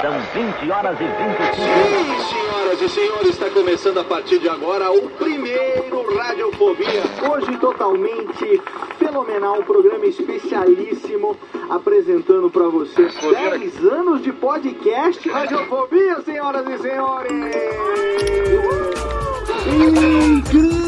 São 20 horas e 25 Sim, senhoras e senhores, está começando a partir de agora o primeiro Radiofobia. Hoje totalmente fenomenal, um programa especialíssimo apresentando para vocês 10 anos de podcast Radiofobia, senhoras e senhores. Incrível,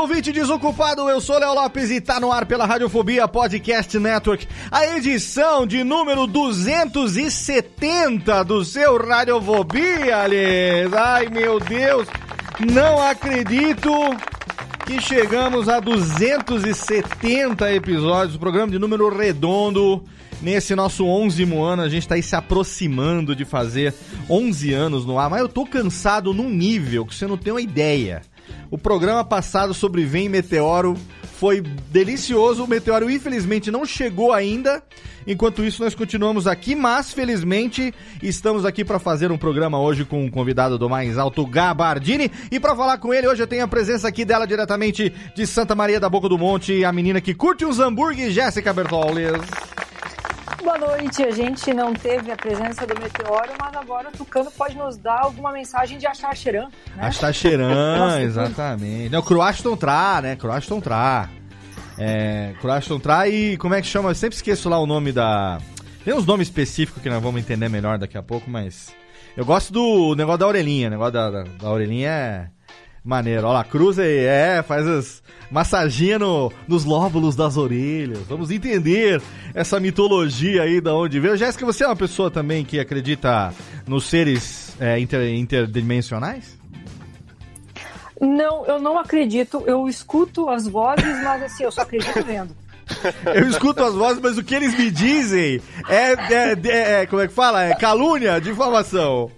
Ouvinte desocupado, eu sou Léo Lopes e tá no ar pela Radiofobia Podcast Network, a edição de número 270 do seu Radiofobia, Aliás. Ai, meu Deus, não acredito que chegamos a 270 episódios, programa de número redondo. Nesse nosso 11 ano, a gente tá aí se aproximando de fazer 11 anos no ar, mas eu tô cansado num nível que você não tem uma ideia. O programa passado sobre Vem Meteoro foi delicioso. O Meteoro, infelizmente, não chegou ainda. Enquanto isso, nós continuamos aqui, mas felizmente estamos aqui para fazer um programa hoje com um convidado do mais alto, Gabardini. E para falar com ele, hoje eu tenho a presença aqui dela diretamente de Santa Maria da Boca do Monte, a menina que curte uns hambúrgueres, Jéssica Bertolles. Boa noite, a gente não teve a presença do meteoro, mas agora o Tucano pode nos dar alguma mensagem de achar Xeran, né? Achar Xeran, exatamente. Não, Croaston Tra, né? Croaston Tra. É, Croaston Tra e como é que chama? Eu sempre esqueço lá o nome da... Tem uns nomes específicos que nós vamos entender melhor daqui a pouco, mas... Eu gosto do negócio da orelhinha, o negócio da, da, da orelhinha é maneiro. Olha lá, cruza aí, é, faz as massaginha no, nos lóbulos das orelhas. Vamos entender essa mitologia aí da onde veio. Jéssica, você é uma pessoa também que acredita nos seres é, inter, interdimensionais? Não, eu não acredito. Eu escuto as vozes, mas assim, eu só acredito vendo. Eu escuto as vozes, mas o que eles me dizem é, é, é, é como é que fala? É calúnia, difamação.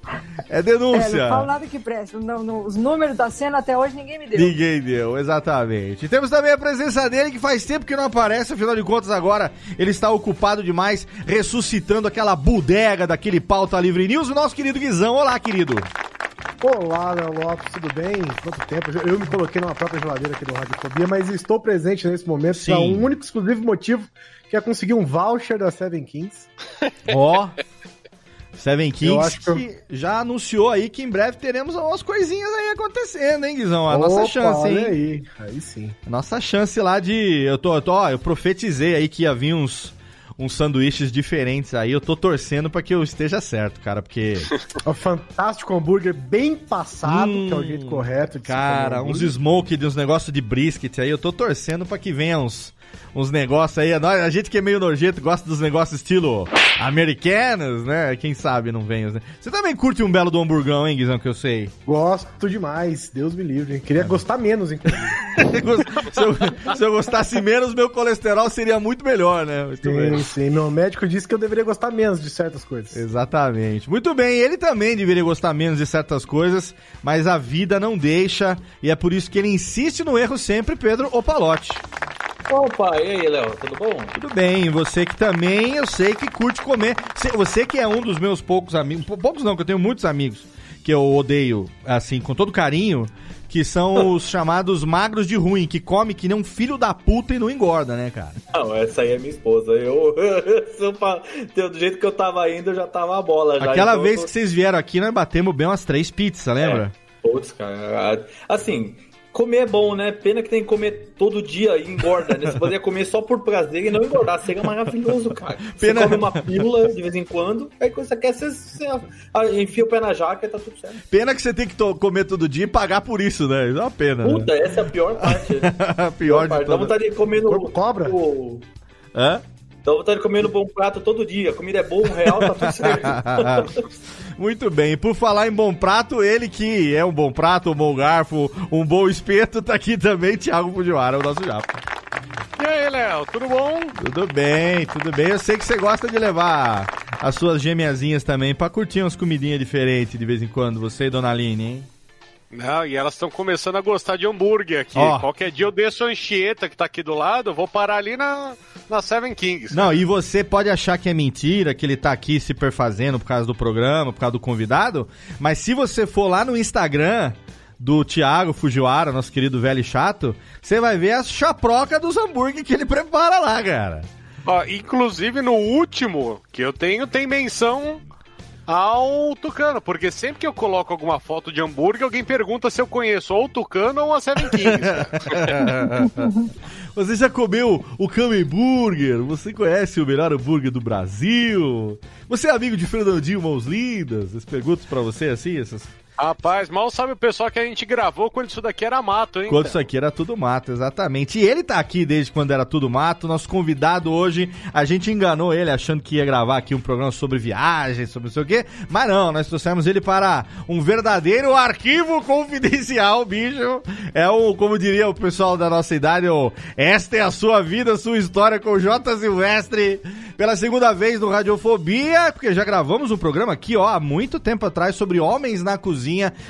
É denúncia. É, não falo nada que preste. Não, não, os números da cena até hoje ninguém me deu. Ninguém deu, exatamente. Temos também a presença dele, que faz tempo que não aparece, afinal de contas agora ele está ocupado demais, ressuscitando aquela bodega daquele pauta livre news, o nosso querido Guizão. Olá, querido. Olá, Léo Lopes, tudo bem? Quanto tempo? Eu me coloquei numa própria geladeira aqui do Radiofobia, mas estou presente nesse momento Sim. para um único exclusivo motivo, que é conseguir um voucher da Seven Kings. Ó. Seven Eu Kings acho que que já anunciou aí que em breve teremos umas coisinhas aí acontecendo, hein, Guizão? A nossa Opa, chance, hein? aí. Aí sim. Nossa chance lá de. Eu tô, eu tô, ó, eu profetizei aí que ia vir uns, uns sanduíches diferentes aí. Eu tô torcendo pra que eu esteja certo, cara, porque. Um fantástico hambúrguer bem passado, Hum, que é o jeito correto de Cara, uns smoke, de uns negócios de brisket aí. Eu tô torcendo pra que venha uns, uns negócios aí. Nós- A gente que é meio nojento gosta dos negócios estilo americanos, né? Quem sabe não venha. Né? Você também curte um belo do hamburgão, hein, Guizão, que eu sei. Gosto demais, Deus me livre. Queria gostar menos, inclusive. se, eu, se eu gostasse menos, meu colesterol seria muito melhor, né? Muito bem. sim, sim. Meu médico disse que eu deveria gostar menos de certas coisas. Exatamente. Muito bem, ele também deveria gostar menos de certas coisas, mas a vida não deixa, e é por isso que ele insiste no erro sempre, Pedro Opalote. Opa, e aí, Léo, tudo bom? Tudo bem, você que também, eu sei que curte comer. Você- que é um dos meus poucos amigos, pou- poucos não, que eu tenho muitos amigos que eu odeio, assim, com todo carinho, que são os chamados magros de ruim, que come que nem um filho da puta e não engorda, né, cara? Não, essa aí é minha esposa. Eu, eu do jeito que eu tava indo, eu já tava a bola. Já, Aquela então vez eu que vocês vieram aqui, nós batemos bem umas três pizzas, lembra? Putz, cara. Assim, Comer é bom, né? Pena que tem que comer todo dia e engorda, né? Você poderia comer só por prazer e não engordar. Seria maravilhoso, cara. Você Pena- come uma pílula de vez em quando, aí quando você quer, você, você ah, enfia o pé na jaca e tá tudo certo. Pena que você tem que to- comer todo dia e pagar por isso, né? Isso é uma pena. né? Puta, essa é a pior parte. A pior de parte. Dá todas. vontade de comer no... Corpo cobra? no- Hã? Dá vontade de comer bom prato todo dia. A comida é boa, um real, tá tudo certo. Muito bem. Por falar em bom prato, ele que é um bom prato, um bom garfo, um bom espeto, tá aqui também, Thiago Fujiwara, o nosso japa. E aí, Léo, tudo bom? Tudo bem, tudo bem. Eu sei que você gosta de levar as suas gêmeazinhas também pra curtir umas comidinhas diferentes de vez em quando, você e Dona Aline, hein? Não, e elas estão começando a gostar de hambúrguer aqui. Ó. Qualquer dia eu desço a Anchieta, que tá aqui do lado, vou parar ali na, na Seven Kings. Não, e você pode achar que é mentira, que ele tá aqui se perfazendo por causa do programa, por causa do convidado, mas se você for lá no Instagram do Thiago Fujiwara, nosso querido velho e chato, você vai ver as chaproca dos hambúrguer que ele prepara lá, cara. Ó, inclusive no último que eu tenho, tem menção ao Tucano, porque sempre que eu coloco alguma foto de hambúrguer, alguém pergunta se eu conheço ou o Tucano ou a Seven Kings. Você já comeu o Kame Burger? Você conhece o melhor hambúrguer do Brasil? Você é amigo de Fernandinho Mãos Lindas? Essas perguntas pra você assim, essas Rapaz, mal sabe o pessoal que a gente gravou quando isso daqui era mato, hein? Quando cara? isso aqui era tudo mato, exatamente. E ele tá aqui desde quando era tudo mato. Nosso convidado hoje, a gente enganou ele achando que ia gravar aqui um programa sobre viagem, sobre não sei o quê. Mas não, nós trouxemos ele para um verdadeiro arquivo confidencial, bicho. É o, como diria o pessoal da nossa idade, o Esta é a sua vida, sua história com J. Silvestre. Pela segunda vez no Radiofobia, porque já gravamos um programa aqui, ó, há muito tempo atrás sobre homens na cozinha,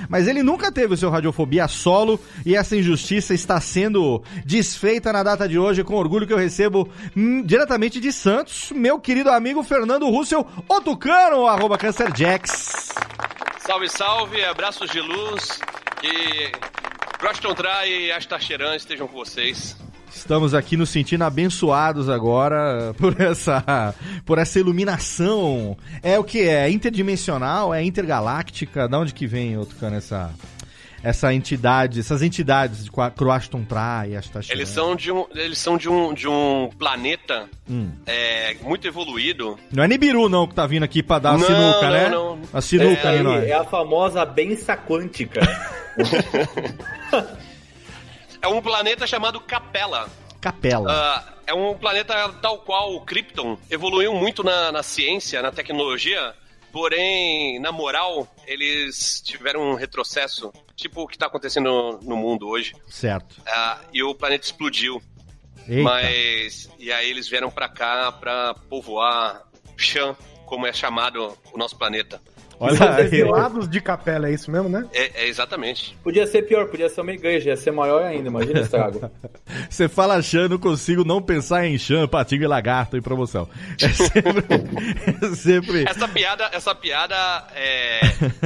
mas ele nunca teve o seu Radiofobia solo e essa injustiça está sendo desfeita na data de hoje com orgulho que eu recebo hum, diretamente de Santos, meu querido amigo Fernando Russell, o Tucano, arroba CancerJax. Salve, salve, abraços de luz. Que Croston Try e Astacheran estejam com vocês. Estamos aqui nos sentindo abençoados agora por essa, por essa iluminação. É o que é? Interdimensional? É intergaláctica? Da onde que vem, ô Tucano, essa, essa entidade, essas entidades de Croaston Tra e Astacheran? Eles são de um, eles são de um, de um planeta Hum. é, muito evoluído. Não é Nibiru não que tá vindo aqui pra dar a Não, sinuca, não, né? não. A sinuca é, nós. é a famosa benção quântica. É um planeta chamado Capela. Capela. Ah, é um planeta tal qual o Krypton. Evoluiu muito na, na ciência, na tecnologia, porém, na moral, eles tiveram um retrocesso. Tipo o que tá acontecendo no mundo hoje. Certo. Ah, e o planeta explodiu. Eita. Mas. E aí eles vieram pra cá pra povoar Shan, como é chamado o nosso planeta. Olha Os aí. exilados de capela, é isso mesmo, né? É, é exatamente. Podia ser pior, podia ser uma igreja, ia ser maior ainda, imagina esse estrago. Você fala Chan, não consigo não pensar em Chan, Patinho e Lagarto em promoção. É sempre... é sempre... Essa piada, essa piada é,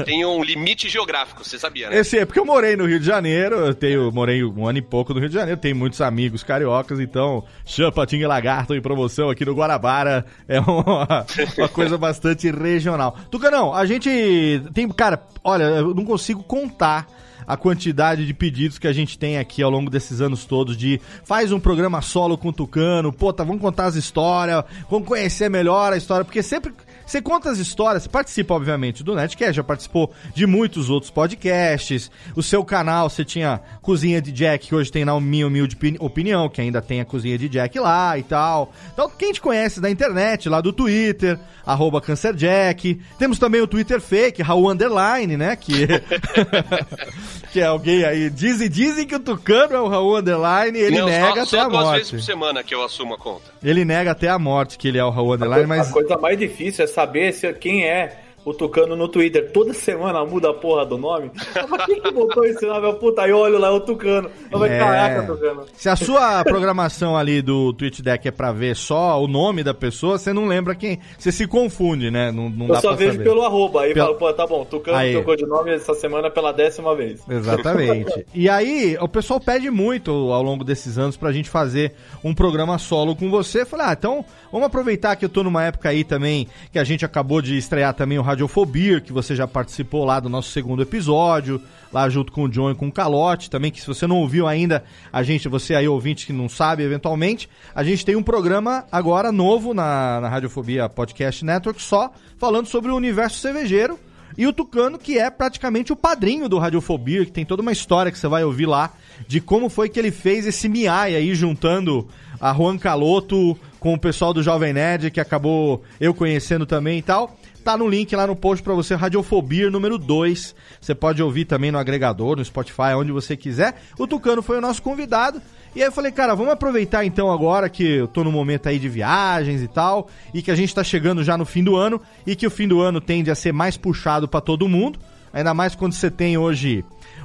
tem um limite geográfico, você sabia, né? Esse é porque eu morei no Rio de Janeiro, eu tenho, morei um ano e pouco no Rio de Janeiro, tenho muitos amigos cariocas, então Chan, Patinho e Lagarto em promoção aqui no Guarabara é uma, uma coisa bastante regional. Tucanão, a gente tem, cara, olha, eu não consigo contar a quantidade de pedidos que a gente tem aqui ao longo desses anos todos de faz um programa solo com o Tucano, pô, tá, vamos contar as histórias, vamos conhecer melhor a história, porque sempre você conta as histórias, participa, obviamente, do Netcast, já participou de muitos outros podcasts. O seu canal, você tinha Cozinha de Jack, que hoje tem na minha humilde opini- opinião, que ainda tem a Cozinha de Jack lá e tal. Então, quem te conhece da internet, lá do Twitter, arroba CancerJack. Temos também o Twitter fake, Raul Underline, né? Que, que é alguém aí. Dizem, dizem que o Tucano é o Raul Underline, ele Não, nega só, até só a duas vezes morte. por semana que eu assumo a conta. Ele nega até a morte que ele é o Raul Underline, mas. A coisa mais difícil é saber se, quem é o Tucano no Twitter. Toda semana muda a porra do nome. Mas quem que botou esse nome? Puta, aí olho lá, é o Tucano. Eu falei, É. caraca, Tucano. Se a sua programação ali do Twitch Deck é pra ver só o nome da pessoa, você não lembra quem. Você se confunde, né? Não, não Eu só vejo saber. pelo arroba. Aí Pelo- falo, pô, tá bom, Tucano Aí. trocou de nome essa semana pela décima vez. Exatamente. E aí, o pessoal pede muito ao longo desses anos pra gente fazer um programa solo com você. Falei, ah, então vamos aproveitar que eu tô numa época aí também que a gente acabou de estrear também o Radiofobia, que você já participou lá do nosso segundo episódio, lá junto com o John e com o Calote, também que se você não ouviu ainda, a gente, você aí ouvinte que não sabe eventualmente, a gente tem um programa agora novo na, na Radiofobia Podcast Network só falando sobre o universo cervejeiro e o Tucano, que é praticamente o padrinho do Radiofobia, que tem toda uma história que você vai ouvir lá de como foi que ele fez esse miai aí, juntando a Juan Caloto com o pessoal do Jovem Nerd, que acabou eu conhecendo também e tal. Tá no link lá no post pra você, Radiofobia número 2. Você pode ouvir também no agregador, no Spotify, onde você quiser. O Tucano foi o nosso convidado. E aí eu falei, cara, vamos aproveitar então agora que eu tô no momento aí de viagens e tal, e que a gente tá chegando já no fim do ano, e que o fim do ano tende a ser mais puxado pra todo mundo. Ainda mais quando você tem hoje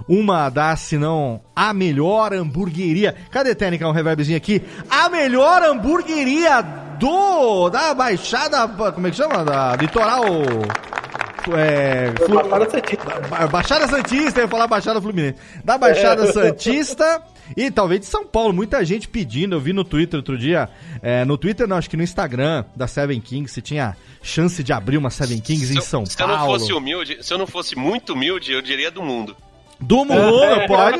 uma das, se não a melhor hamburgueria. Cadê técnica um reverbzinho aqui? A melhor hamburgueria do da Baixada, como é que chama? Da Litoral é, Flu- Baixada Santista. Ba- Baixada Santista, eu ia falar Baixada Fluminense. Da Baixada É. Santista e talvez de São Paulo. Muita gente pedindo. Eu vi no Twitter outro dia. é, no Twitter, não, acho que no Instagram da Seven Kings, se tinha chance de abrir uma Seven Kings em São Se eu Paulo. não fosse humilde, se eu não fosse muito humilde, eu diria do mundo. Do mundo, pode?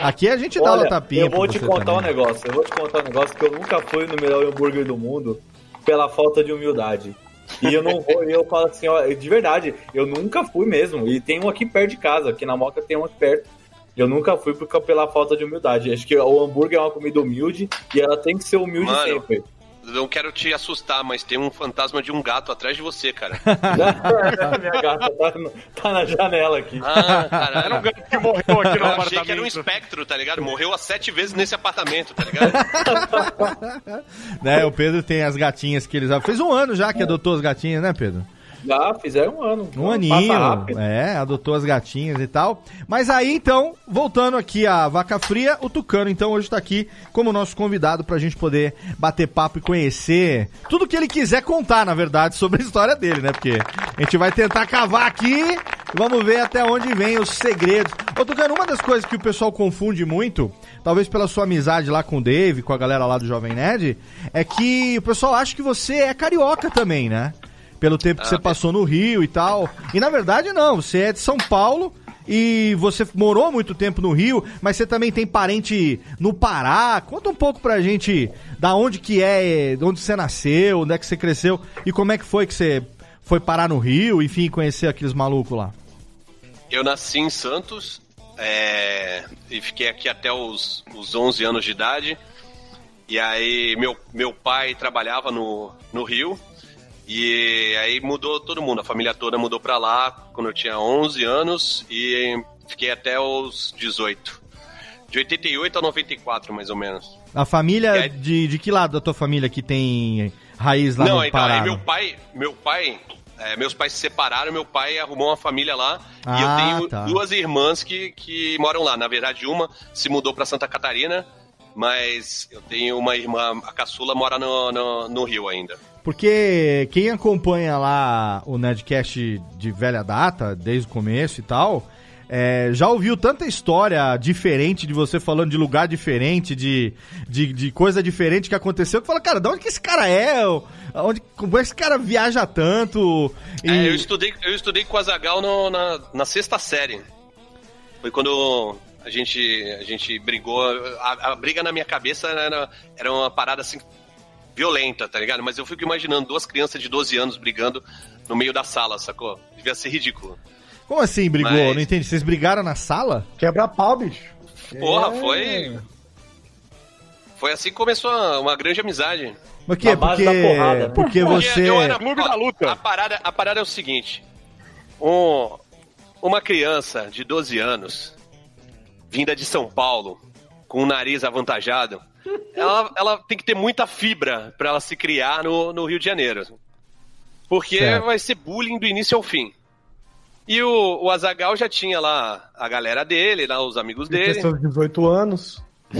Aqui a gente dá Olha, uma tapinha. eu vou pra te você contar também. um negócio. Eu vou te contar um negócio que eu nunca fui no melhor hambúrguer do mundo pela falta de humildade. E eu não vou, e eu falo assim, ó, de verdade, eu nunca fui mesmo. E tem um aqui perto de casa, aqui na Moca tem um aqui perto. Eu nunca fui porque, pela falta de humildade. Acho que o hambúrguer é uma comida humilde e ela tem que ser humilde Mano. sempre. Não quero te assustar, mas tem um fantasma de um gato atrás de você, cara. Minha gata tá, no- tá na janela aqui. Ah, caralho. Era um gato que morreu aqui no Eu achei que era um apartamento. espectro, tá ligado? Morreu há sete vezes nesse apartamento, tá ligado? Né, o Pedro tem as gatinhas que eles. Fez um ano já que adotou as gatinhas, né, Pedro? Já fizeram um ano. Um aninho, Passa rápido. é, adotou as gatinhas e tal. Mas aí, então, voltando aqui à Vaca Fria, o Tucano, então, hoje tá aqui como nosso convidado pra gente poder bater papo e conhecer tudo que ele quiser contar, na verdade, sobre a história dele, né? Porque a gente vai tentar cavar aqui vamos ver até onde vem os segredos. Ô, Tucano, uma das coisas que o pessoal confunde muito, talvez pela sua amizade lá com o Dave, com a galera lá do Jovem Nerd, é que o pessoal acha que você é carioca também, né? Pelo tempo que Ah, você passou no Rio e tal. E na verdade não, você é de São Paulo e você morou muito tempo no Rio, mas você também tem parente no Pará. Conta um pouco pra gente da onde que é, de onde você nasceu, onde é que você cresceu e como é que foi que você foi parar no Rio, enfim, conhecer aqueles malucos lá. Eu nasci em Santos é, e fiquei aqui até os, os 11 anos de idade. E aí meu, meu pai trabalhava no, no Rio e aí mudou todo mundo, a família toda mudou pra lá quando eu tinha 11 anos e fiquei até os 18. De 88 a 94, mais ou menos. A família, E aí- de, de que lado da tua família que tem raiz lá Não, no então, Pará? aí meu pai, meu pai, é, meus pais se separaram, meu pai arrumou uma família lá e Ah, eu tenho tá. duas irmãs que, que moram lá. Na verdade, uma se mudou pra Santa Catarina, mas eu tenho uma irmã, a caçula mora no, no, no Rio ainda. Porque quem acompanha lá o Nerdcast de velha data, desde o começo e tal, é, já ouviu tanta história diferente de você falando de lugar diferente, de, de, de coisa diferente que aconteceu, que fala, cara, de onde que esse cara é? Onde, como é que esse cara viaja tanto? E- É, eu estudei, eu estudei com a Zagal no- na, na sexta série. Foi quando a gente, a gente brigou. A, a briga na minha cabeça era, era uma parada assim violenta, tá ligado? Mas eu fico imaginando duas crianças de 12 anos brigando no meio da sala, sacou? Devia ser ridículo. Como assim brigou? Mas- Não entendi. Vocês brigaram na sala? Quebra pau, bicho. Porra, É. foi. Foi assim que começou uma, grande amizade. Mas que? Porque, da porrada, né? porque você. eu era Clube da luta. A parada, a parada é o seguinte: um- uma criança de 12 anos, vinda de São Paulo, com o nariz avantajado, ela, ela tem que ter muita fibra pra ela se criar no, no Rio de Janeiro. Porque Certo. vai ser bullying do início ao fim. E o, o Azagal já tinha lá a galera dele, lá os amigos dele. seus 18 anos.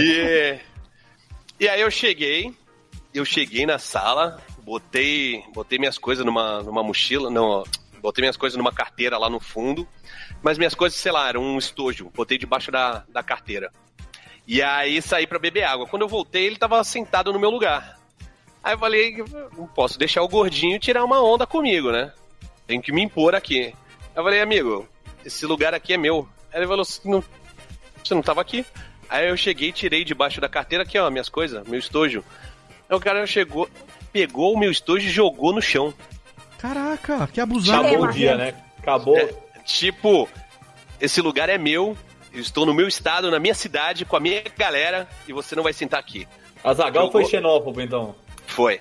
e, e aí eu cheguei, eu cheguei na sala, botei, botei minhas coisas numa, numa mochila, não, botei minhas coisas numa carteira lá no fundo, mas minhas coisas, sei lá, eram um estojo, botei debaixo da, da carteira. E aí saí pra beber água. Quando eu voltei, ele tava sentado no meu lugar. Aí eu falei, não posso deixar o gordinho tirar uma onda comigo, né? Tem que me impor aqui. Aí eu falei, amigo, esse lugar aqui é meu. Aí ele falou, não, você não tava aqui? Aí eu cheguei, tirei debaixo da carteira aqui, ó, minhas coisas, meu estojo. Aí o cara chegou, pegou o meu estojo e jogou no chão. Caraca, que abusado. Acabou o dia, né? Acabou. É, tipo, esse lugar é meu, eu estou no meu estado, na minha cidade, com a minha galera, e você não vai sentar aqui. Azagal Jogou- foi xenófobo, então. Foi.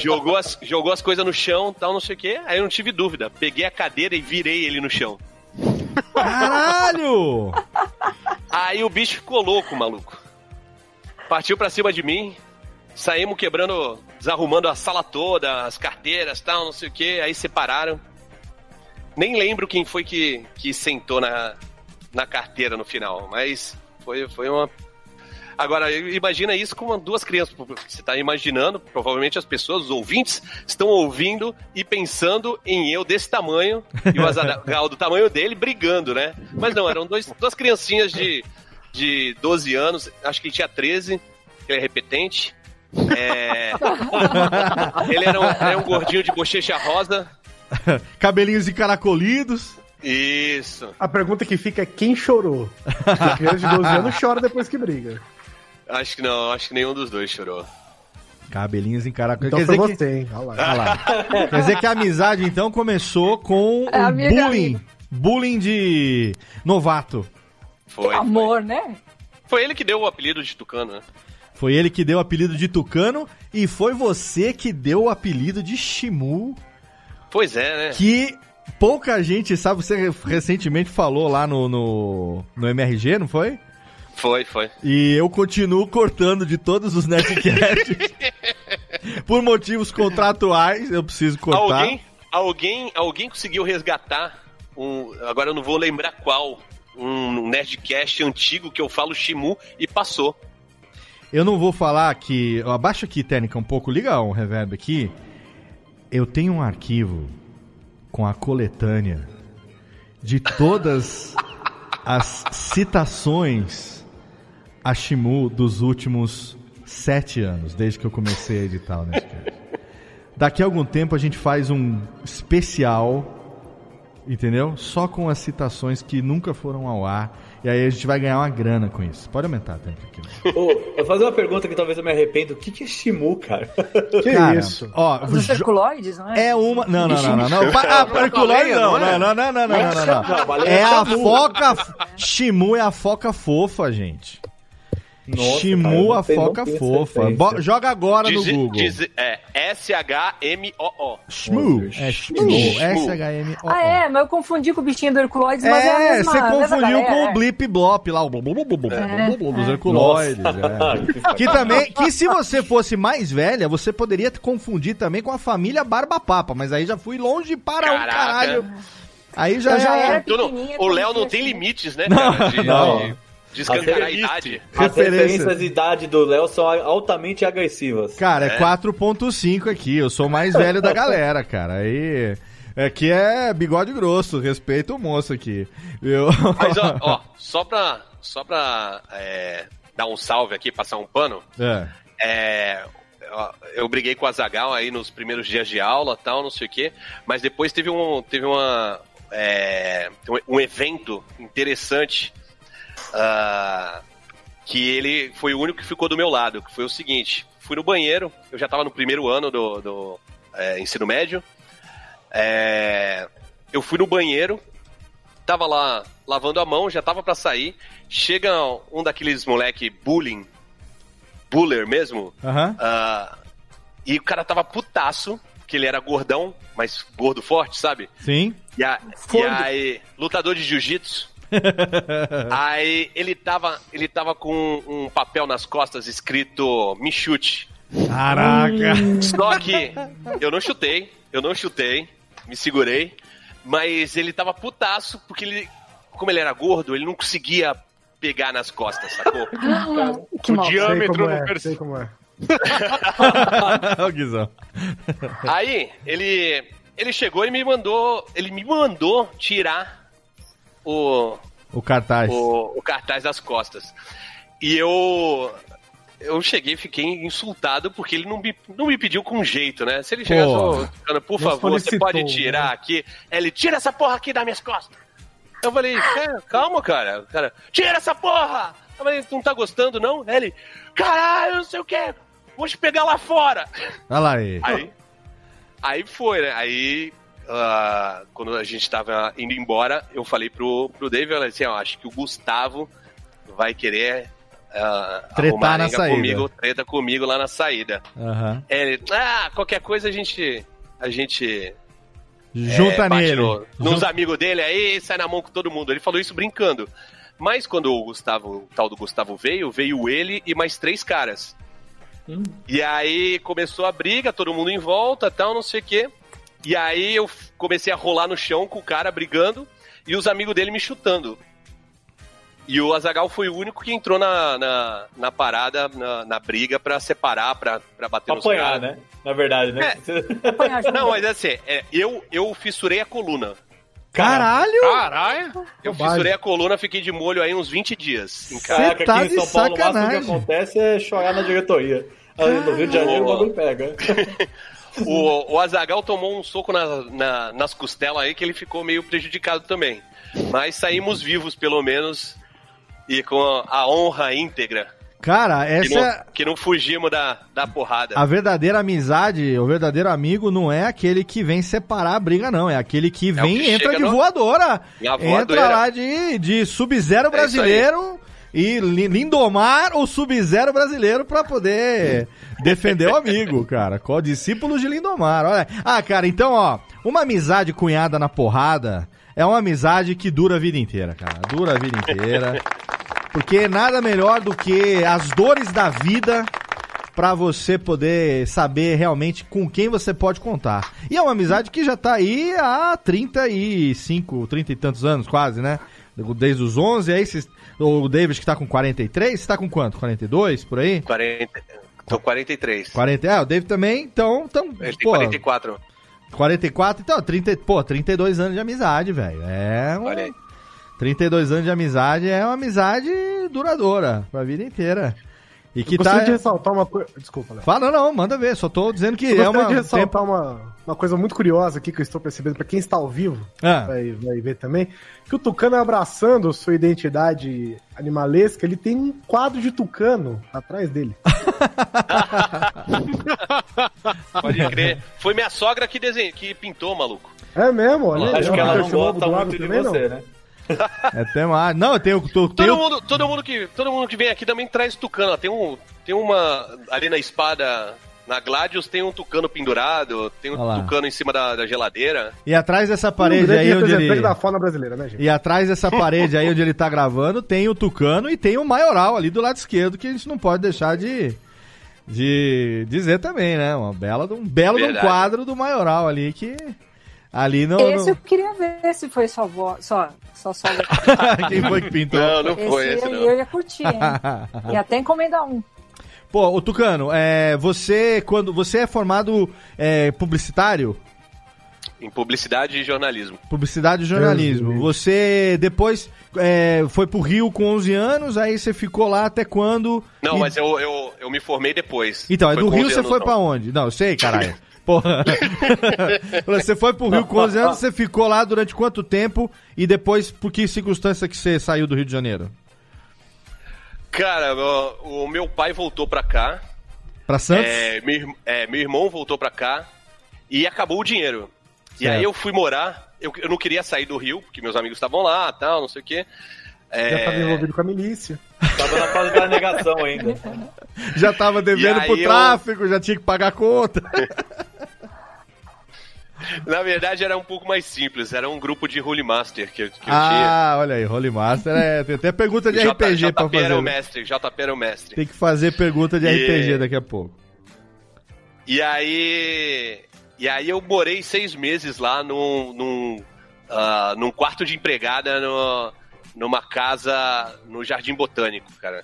jogou, as, jogou as coisas no chão, tal, não sei o quê. Aí eu não tive dúvida. Peguei a cadeira e virei ele no chão. Caralho! Aí o bicho ficou louco, maluco. Partiu pra cima de mim. Saímos quebrando, desarrumando a sala toda, as carteiras, tal, não sei o que. Aí separaram. Nem lembro quem foi que, que sentou na, na carteira no final, mas foi, foi uma. Agora, imagina isso com duas crianças. Você tá imaginando, provavelmente as pessoas, os ouvintes, estão ouvindo e pensando em eu desse tamanho e o Azaghal do tamanho dele brigando, né? Mas não, eram dois, duas criancinhas de, de 12 anos, acho que ele tinha 13, ele é repetente. É, ele era um, era um gordinho de bochecha rosa. Cabelinhos encaracolidos. Isso. A pergunta que fica é quem chorou? Porque criança de 12 anos chora depois que briga. Acho que não, acho que nenhum dos dois chorou. Cabelinhos encaracolidos. Então Quer foi dizer que- você, hein? Olha lá. Olha lá. Quer dizer que a amizade, então, começou com É um bullying. amiga. Bullying de novato. Foi. Amor, né? Foi ele que deu o apelido de Tucano, né? Foi ele que deu o apelido de Tucano e foi você que deu o apelido de Shimu, Pois é, né? que pouca gente sabe, você recentemente falou lá no, no, no MRG, não foi? Foi, foi. E eu continuo cortando de todos os Nerdcasts. Por motivos contratuais, eu preciso cortar. Alguém, alguém, alguém conseguiu resgatar um. Agora eu não vou lembrar qual. Um Nerdcast antigo que eu falo Shimu e passou. Eu não vou falar que. Abaixa aqui, Técnica, um pouco. Liga um reverb aqui. Eu tenho um arquivo com a coletânea de todas as citações a Shimu dos últimos sete anos, desde que eu comecei a editar o Nerdcast. Daqui a algum tempo a gente faz um especial, entendeu? Só com as citações que nunca foram ao ar. E aí a gente vai ganhar uma grana com isso. Pode aumentar, Técnica. aqui. Ô, eu vou fazer uma pergunta que talvez eu me arrependa. O que, que é Shimu, cara? Que Cara, isso? Ó, Os herculoides, não é? é uma. Não, não, não, não. não. Ah, perculoide não. Não, não, não, não, não, não, não, Não, É a foca. Shimu é a foca fofa, gente. Nossa, cara, Shimu não a não foca fofa. Bo- Joga agora no Diz- Google. diz- é S-H-M-O-O. Shmu. É Shmu. Shmu. S-H-M-O. Ah, é, mas eu confundi com o bichinho do Herculoides, mas é a É, mesma você confundiu com o é. Blip Blop lá, o blu, blu, blu, blu, blu, blu, blu, dos é. Herculoides. É. Que também, que se você fosse mais velha, você poderia te confundir também com a família Barba Papa, mas aí já fui longe para um caralho. Aí já, já é- era não- o Léo não tem limites, né, cara? De, Não. De, escancarar a As idade. As Referência. referências de idade do Léo são altamente agressivas. Cara, é, É. 4.5 aqui, eu sou o mais velho da galera, cara. Aí. Aqui é bigode grosso, respeito o moço aqui. Eu... Mas, ó, ó, só pra, só pra é, dar um salve aqui, passar um pano, É. é, ó, eu briguei com a Zagal aí nos primeiros dias de aula tal, não sei o quê, mas depois teve um, teve uma, é, um- um evento interessante ah, que ele foi o único que ficou do meu lado, que foi o seguinte, fui no banheiro, eu já tava no primeiro ano do, do é, ensino médio, é, eu fui no banheiro, tava lá lavando a mão, já tava pra sair. Chega um daqueles moleque bullying, buller mesmo, ah, e o cara tava putaço, que ele era gordão, mas gordo forte, sabe? Sim. E, a- e aí, lutador de jiu-jitsu. aí ele tava, ele tava com um papel nas costas escrito me chute. Caraca. Só que eu não chutei, eu não chutei, me segurei, mas ele tava putaço porque ele, como ele era gordo, ele não conseguia pegar nas costas, sacou? Que O mal. Sei diâmetro como não é, sei como é. Aí ele ele chegou e me mandou, ele me mandou tirar o O cartaz. o, o cartaz das costas. E eu eu cheguei e fiquei insultado porque ele não me, não me pediu com jeito, né? Se ele chegasse, Porra. "Ô, Tucano, por favor, você pode tirar né? aqui. Ele, tira essa porra aqui das minhas costas. Eu falei, "É, calma, cara. O cara, tira essa porra! Eu falei, não tá gostando, não? Ele, caralho, não sei o que, vou te pegar lá fora. Olha lá aí. Aí, aí foi, né? Aí, ah, quando a gente tava indo embora, eu falei pro, pro David, eu falei assim, ó, acho que o Gustavo vai querer ah, Tretar arrumar na saída. comigo, treta comigo lá na saída. Aham. Ele, ah, qualquer coisa a gente... A gente Junta é, nele. no- nos Junta- amigos dele aí, sai na mão com todo mundo. Ele falou isso brincando. Mas quando o Gustavo, o tal do Gustavo veio, veio ele e mais três caras. E aí começou a briga, todo mundo em volta, tal, não sei o quê. E aí eu comecei a rolar no chão com o cara brigando e os amigos dele me chutando. E o Azagal foi o único que entrou na, na, na parada, na, na briga, pra separar, pra, pra bater Pra nos apanhar, caras. né? Na verdade, né? Não, mas assim, é, eu, eu fissurei a coluna. Caralho! Caralho! Eu Bobagem. fissurei a coluna, fiquei de molho aí uns 20 dias em casa. Caraca, tá aqui em São Paulo, o máximo que acontece é chorar na diretoria. Ali no Rio de Janeiro o bagulho pega. O, o Azagal tomou um soco na- na- nas costelas aí que ele ficou meio prejudicado também. Mas saímos vivos, pelo menos, e com a, honra íntegra. Cara, Que essa não, é que não fugimos da, da porrada. a verdadeira amizade, o verdadeiro amigo não é aquele que vem separar a briga, não. É aquele que o vem que e entra de no- voadora. Entra lá de, de Sub-Zero É brasileiro e Li- Lindomar o Sub-Zero brasileiro pra poder defender o amigo, cara. Com discípulos de Lindomar. Olha. Ah, cara, então, ó, uma amizade cunhada na porrada é uma amizade que dura a vida inteira, cara. Dura a vida inteira. Porque nada melhor do que as dores da vida pra você poder saber realmente com quem você pode contar. E é uma amizade que já tá aí há 35, 30 e tantos anos, quase, né? Desde os 11, aí cês- o David que tá com 43, você tá com quanto? 42, por aí? 40, tô 43. 40, é, o David também, então, então Ele tem pô, 44. 44, então, 30, pô, 32 anos de amizade, velho. É um, Olha aí. 32 anos de amizade é uma amizade duradoura pra vida inteira. E que eu gostaria tá. de ressaltar uma coisa. Desculpa, Léo. Fala, não, não, manda ver, só tô dizendo que Eu é gostaria uma. de ressaltar tempo- uma, uma coisa muito curiosa aqui que eu estou percebendo, pra quem está ao vivo, Ah. vai, vai ver também, que o Tucano abraçando sua identidade animalesca, ele tem um quadro de Tucano atrás dele. Pode crer. Foi minha sogra que, desenhou, que pintou, maluco. É mesmo, olha. Acho que ela não gosta muito de também, não. você, né? Até mais. Não, eu tenho. Tu, Todo tenho mundo, todo, mundo que, todo mundo que vem aqui também traz tucano. Tem, um, tem uma. Ali na espada, na Gladius, tem um tucano pendurado, tem um Olha lá. tucano em cima da, da geladeira. E atrás dessa Um parede grande aí onde ele. da fauna brasileira, né, gente? E atrás dessa parede aí onde ele tá gravando, tem o Tucano e tem o Maioral ali do lado esquerdo, que a gente não pode deixar de. De dizer também, né? Uma bela, um belo de um quadro do Maioral ali que. Ali no. Esse no- eu queria ver se foi sua avó, só, só. Quem foi que pintou? Não, não foi esse esse, aí não. eu ia curtir, hein? E até encomendar um. Pô, o Tucano, é, você quando você é formado é, publicitário, Em publicidade e jornalismo. publicidade e jornalismo. Deus Você depois é, foi pro Rio com 11 anos, aí você ficou lá até quando? Não, E- mas eu, eu, eu me formei depois. Então, é do Rio 11 você foi não. pra onde? Não, eu sei, caralho. Porra. você foi pro Rio com 11 anos, você ficou lá durante quanto tempo? E depois, por que circunstância que você saiu do Rio de Janeiro? Cara, o, o meu pai voltou pra cá. Pra Santos? É, meu, é, meu irmão voltou pra cá e acabou o dinheiro. E Certo. aí eu fui morar. Eu, eu não queria sair do Rio, porque meus amigos estavam lá tal, não sei o quê. É, Já estava envolvido com a milícia. Tava na fase da negação ainda. Já tava devendo E pro eu- tráfico, já tinha que pagar a conta. Na verdade, era um pouco mais simples. Era um grupo de Holy Master que, eu- que eu tinha. ah, olha aí, Holy Master é. Tem até pergunta de J- RPG pra JP era o fazer. mestre, JP era o mestre. Tem que fazer pergunta de E- RPG daqui a pouco. E aí. E aí eu morei seis meses lá num, num, ah, num quarto de empregada no, numa casa no Jardim Botânico, cara.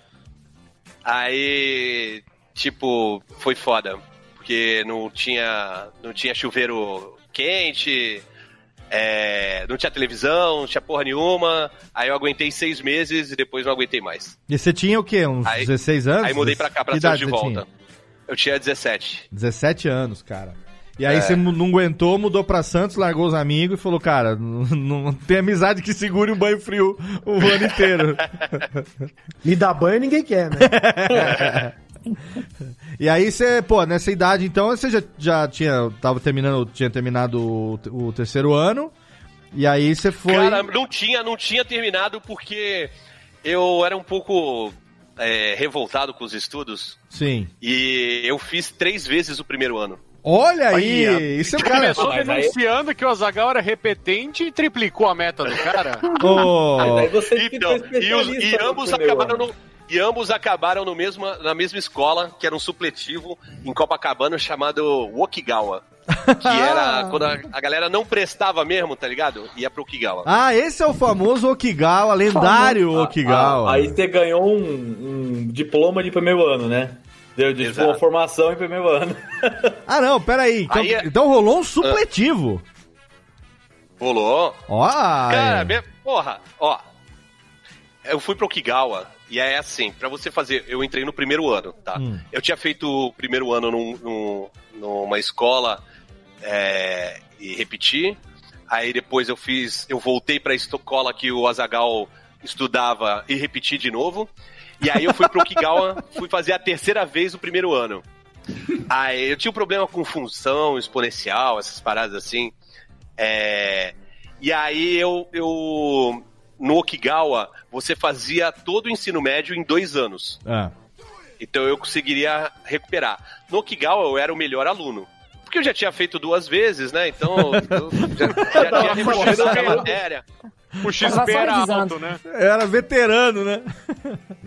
Aí, tipo, foi foda. Porque não tinha, não tinha chuveiro quente. É, não tinha televisão, não tinha porra nenhuma. Aí eu aguentei seis meses e depois não aguentei mais. E você tinha o quê? Uns Aí- 16 anos? Aí mudei pra cá, pra Santos de volta. tinha? Eu tinha 17. 17 anos, cara. E aí É. você não aguentou, mudou pra Santos, largou os amigos e falou, cara, não, não tem amizade que segure um banho frio o ano inteiro. Me dá banho ninguém quer, né? E aí você, pô, nessa idade então, você já, já tinha, tava terminando, tinha terminado o, o terceiro ano, e aí você foi... Cara, não tinha, não tinha terminado porque eu era um pouco é, revoltado com os estudos Sim. e eu fiz três vezes o primeiro ano. Olha aí, isso é o cara... Começou Mas aí- denunciando que o Azagal era repetente e triplicou a meta do cara. Aí você Então, e, os- e ambos acabaram ano. no, e ambos acabaram no mesma, na mesma escola, que era um supletivo em Copacabana chamado Wokigawa. Que era quando a, a galera não prestava mesmo, tá ligado? Ia pro Okigawa. Ah, esse é o famoso Okigawa, lendário Okigawa. Ah, aí você ganhou um, um diploma de primeiro ano, né? Deu de tipo, uma formação em primeiro ano. Ah, não, peraí. Então, Aí é- então rolou um supletivo. Rolou. Ó, Cara, aí. me- porra, ó. Eu fui pro Okigawa e é assim, pra você fazer, eu entrei no primeiro ano, tá? Hum. Eu tinha feito o primeiro ano num, num- numa escola é, e repeti. Aí depois eu fiz, eu voltei pra escola que o Azagal estudava e repeti de novo. E aí eu fui pro Okigawa, fui fazer a terceira vez o primeiro ano. Aí eu tinha um problema com função exponencial, essas paradas assim. É, e aí eu, eu no Okigawa você fazia todo o ensino médio em dois anos. Ah. Então eu conseguiria recuperar. No Okigawa eu era o melhor aluno. Porque eu já tinha feito duas vezes, né? Então eu já, já tinha reforçado a matéria. O XP era alto, né? Era veterano, né?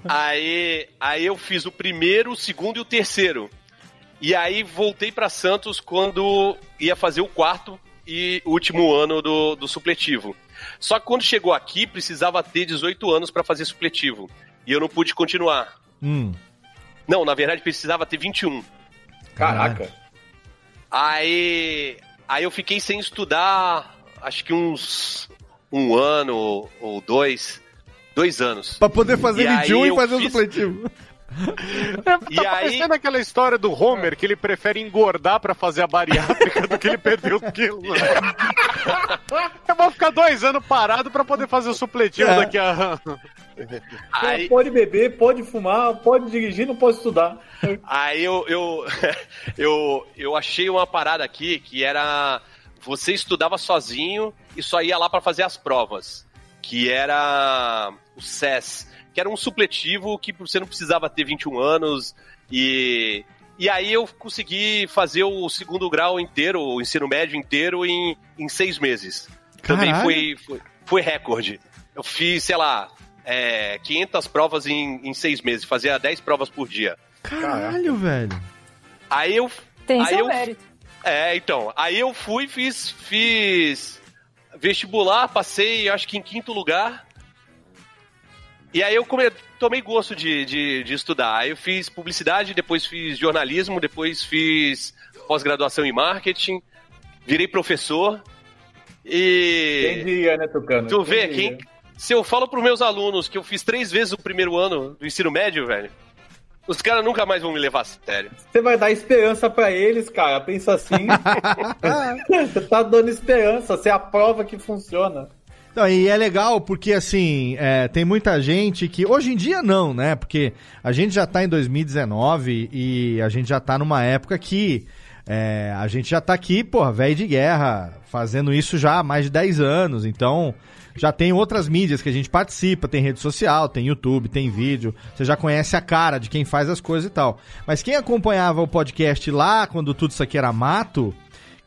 Aí, aí eu fiz o primeiro, o segundo e o terceiro. E aí voltei pra Santos quando ia fazer o quarto e último ano do, do supletivo. Só que quando chegou aqui, precisava ter 18 anos pra fazer supletivo. E eu não pude continuar. Hum. Não, na verdade precisava ter 21. Caraca. Aí, aí eu fiquei sem estudar, acho que uns um ano ou dois, dois anos. Pra poder fazer E 21 aí e fazer o fiz- supletivo. Tá E aí- parecendo aquela história do Homer, que ele prefere engordar pra fazer a bariátrica do que ele perder os quilos. Eu vou ficar dois anos parado pra poder fazer o supletivo É. daqui a... Aí, Pode beber, pode fumar, pode dirigir, não pode estudar. Aí eu, eu, eu, eu achei uma parada aqui que era. Você estudava sozinho e só ia lá pra fazer as provas. Que era o SES, que era um supletivo que você não precisava ter 21 anos. E, e aí eu consegui fazer o segundo grau inteiro, o ensino médio inteiro, em, em seis meses. Também Caralho. foi, foi, foi recorde. Eu fiz, sei lá, é, 500 provas em, em seis meses, fazia 10 provas por dia. Caralho, velho. Aí eu. Tem aí seu eu, mérito. É, então. Aí eu fui, fiz, fiz vestibular, passei, acho que em quinto lugar. E aí eu come- tomei gosto de, de, de estudar. Aí eu fiz publicidade, depois fiz jornalismo, depois fiz pós-graduação em marketing, virei professor. Quem E diria, né, Tucano? tu vê, quem, se eu falo pros meus alunos que eu fiz três vezes o primeiro ano do ensino médio, velho, os caras nunca mais vão me levar a sério. Você vai dar esperança pra eles, cara. Pensa assim. você tá dando esperança. Você é a prova que funciona. Não, e é legal porque, assim, é, tem muita gente que. Hoje em dia não, né? Porque a gente já tá em 2019 e a gente já tá numa época que. é, a gente já tá aqui, porra, velho de guerra, fazendo isso já há mais de 10 anos. Então, já tem outras mídias que a gente participa, tem rede social, tem YouTube, tem vídeo. Você já conhece a cara de quem faz as coisas e tal. Mas quem acompanhava o podcast lá, quando tudo isso aqui era mato,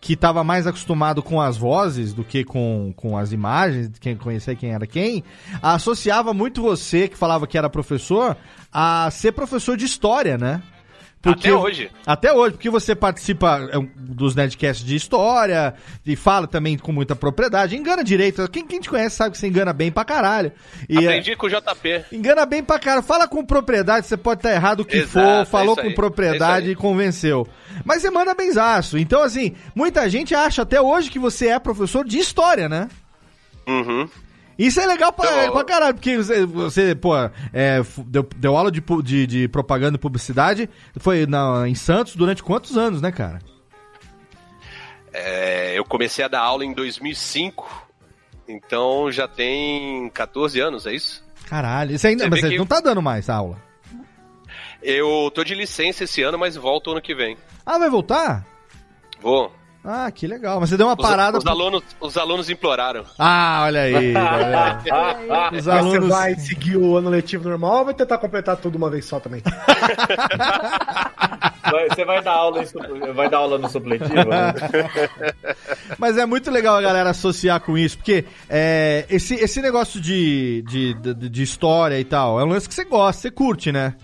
que estava mais acostumado com as vozes do que com, com as imagens, quem conhecia quem era quem, associava muito você, que falava que era professor, a ser professor de história, né? Até hoje. Até hoje, porque você participa é, dos Nerdcasts de história e fala também com muita propriedade. Engana direito. Quem, quem te conhece sabe que você engana bem pra caralho. E, é, Aprendi com o JP. engana bem pra caralho. Fala com propriedade, você pode estar errado o que Exato, for. é Falou isso com aí, é propriedade isso e convenceu. Mas você manda benzaço. Então, assim, muita gente acha até hoje que você é professor de história, né? Uhum. Isso é legal pra, Então, pra caralho, porque você, você pô, é, deu, deu aula de, de, de propaganda e publicidade, foi na, em Santos durante quantos anos, né, cara? É, eu comecei a dar aula em 2005, então já tem 14 anos, é isso? Caralho, isso ainda, Você mas você que- não tá dando mais aula. Eu tô de licença esse ano, mas volto ano que vem. Ah, vai voltar? Vou. Ah, que legal, mas você deu uma Os, parada... os alunos, os alunos imploraram. Ah, olha aí, olha aí. Os alunos... Você vai seguir o ano letivo normal ou vai tentar completar tudo uma vez só também? Você vai dar aula, em vai dar aula no supletivo? né? Mas é muito legal a galera associar com isso, porque é, esse, esse negócio de, de, de, de história e tal, é um lance que você gosta, você curte, né?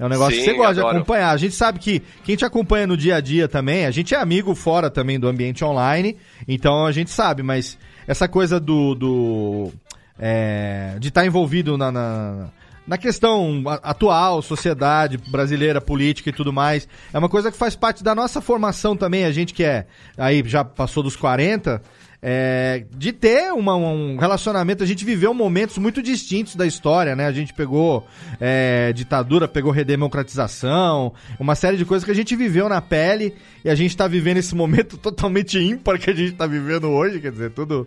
É um negócio que Sim, você gosta de acompanhar. A gente sabe que quem te acompanha no dia a dia também, a gente é amigo fora também do ambiente online, então a gente sabe, mas essa coisa do. do é, de estar envolvido na, na, na questão atual, sociedade brasileira, política e tudo mais, é uma coisa que faz parte da nossa formação também, a gente que é aí já passou dos 40. É, de ter uma- um relacionamento, a gente viveu momentos muito distintos da história, né? A gente pegou é, ditadura, pegou redemocratização, uma série de coisas que a gente viveu na pele e a gente tá vivendo esse momento totalmente ímpar que a gente tá vivendo hoje, quer dizer, tudo.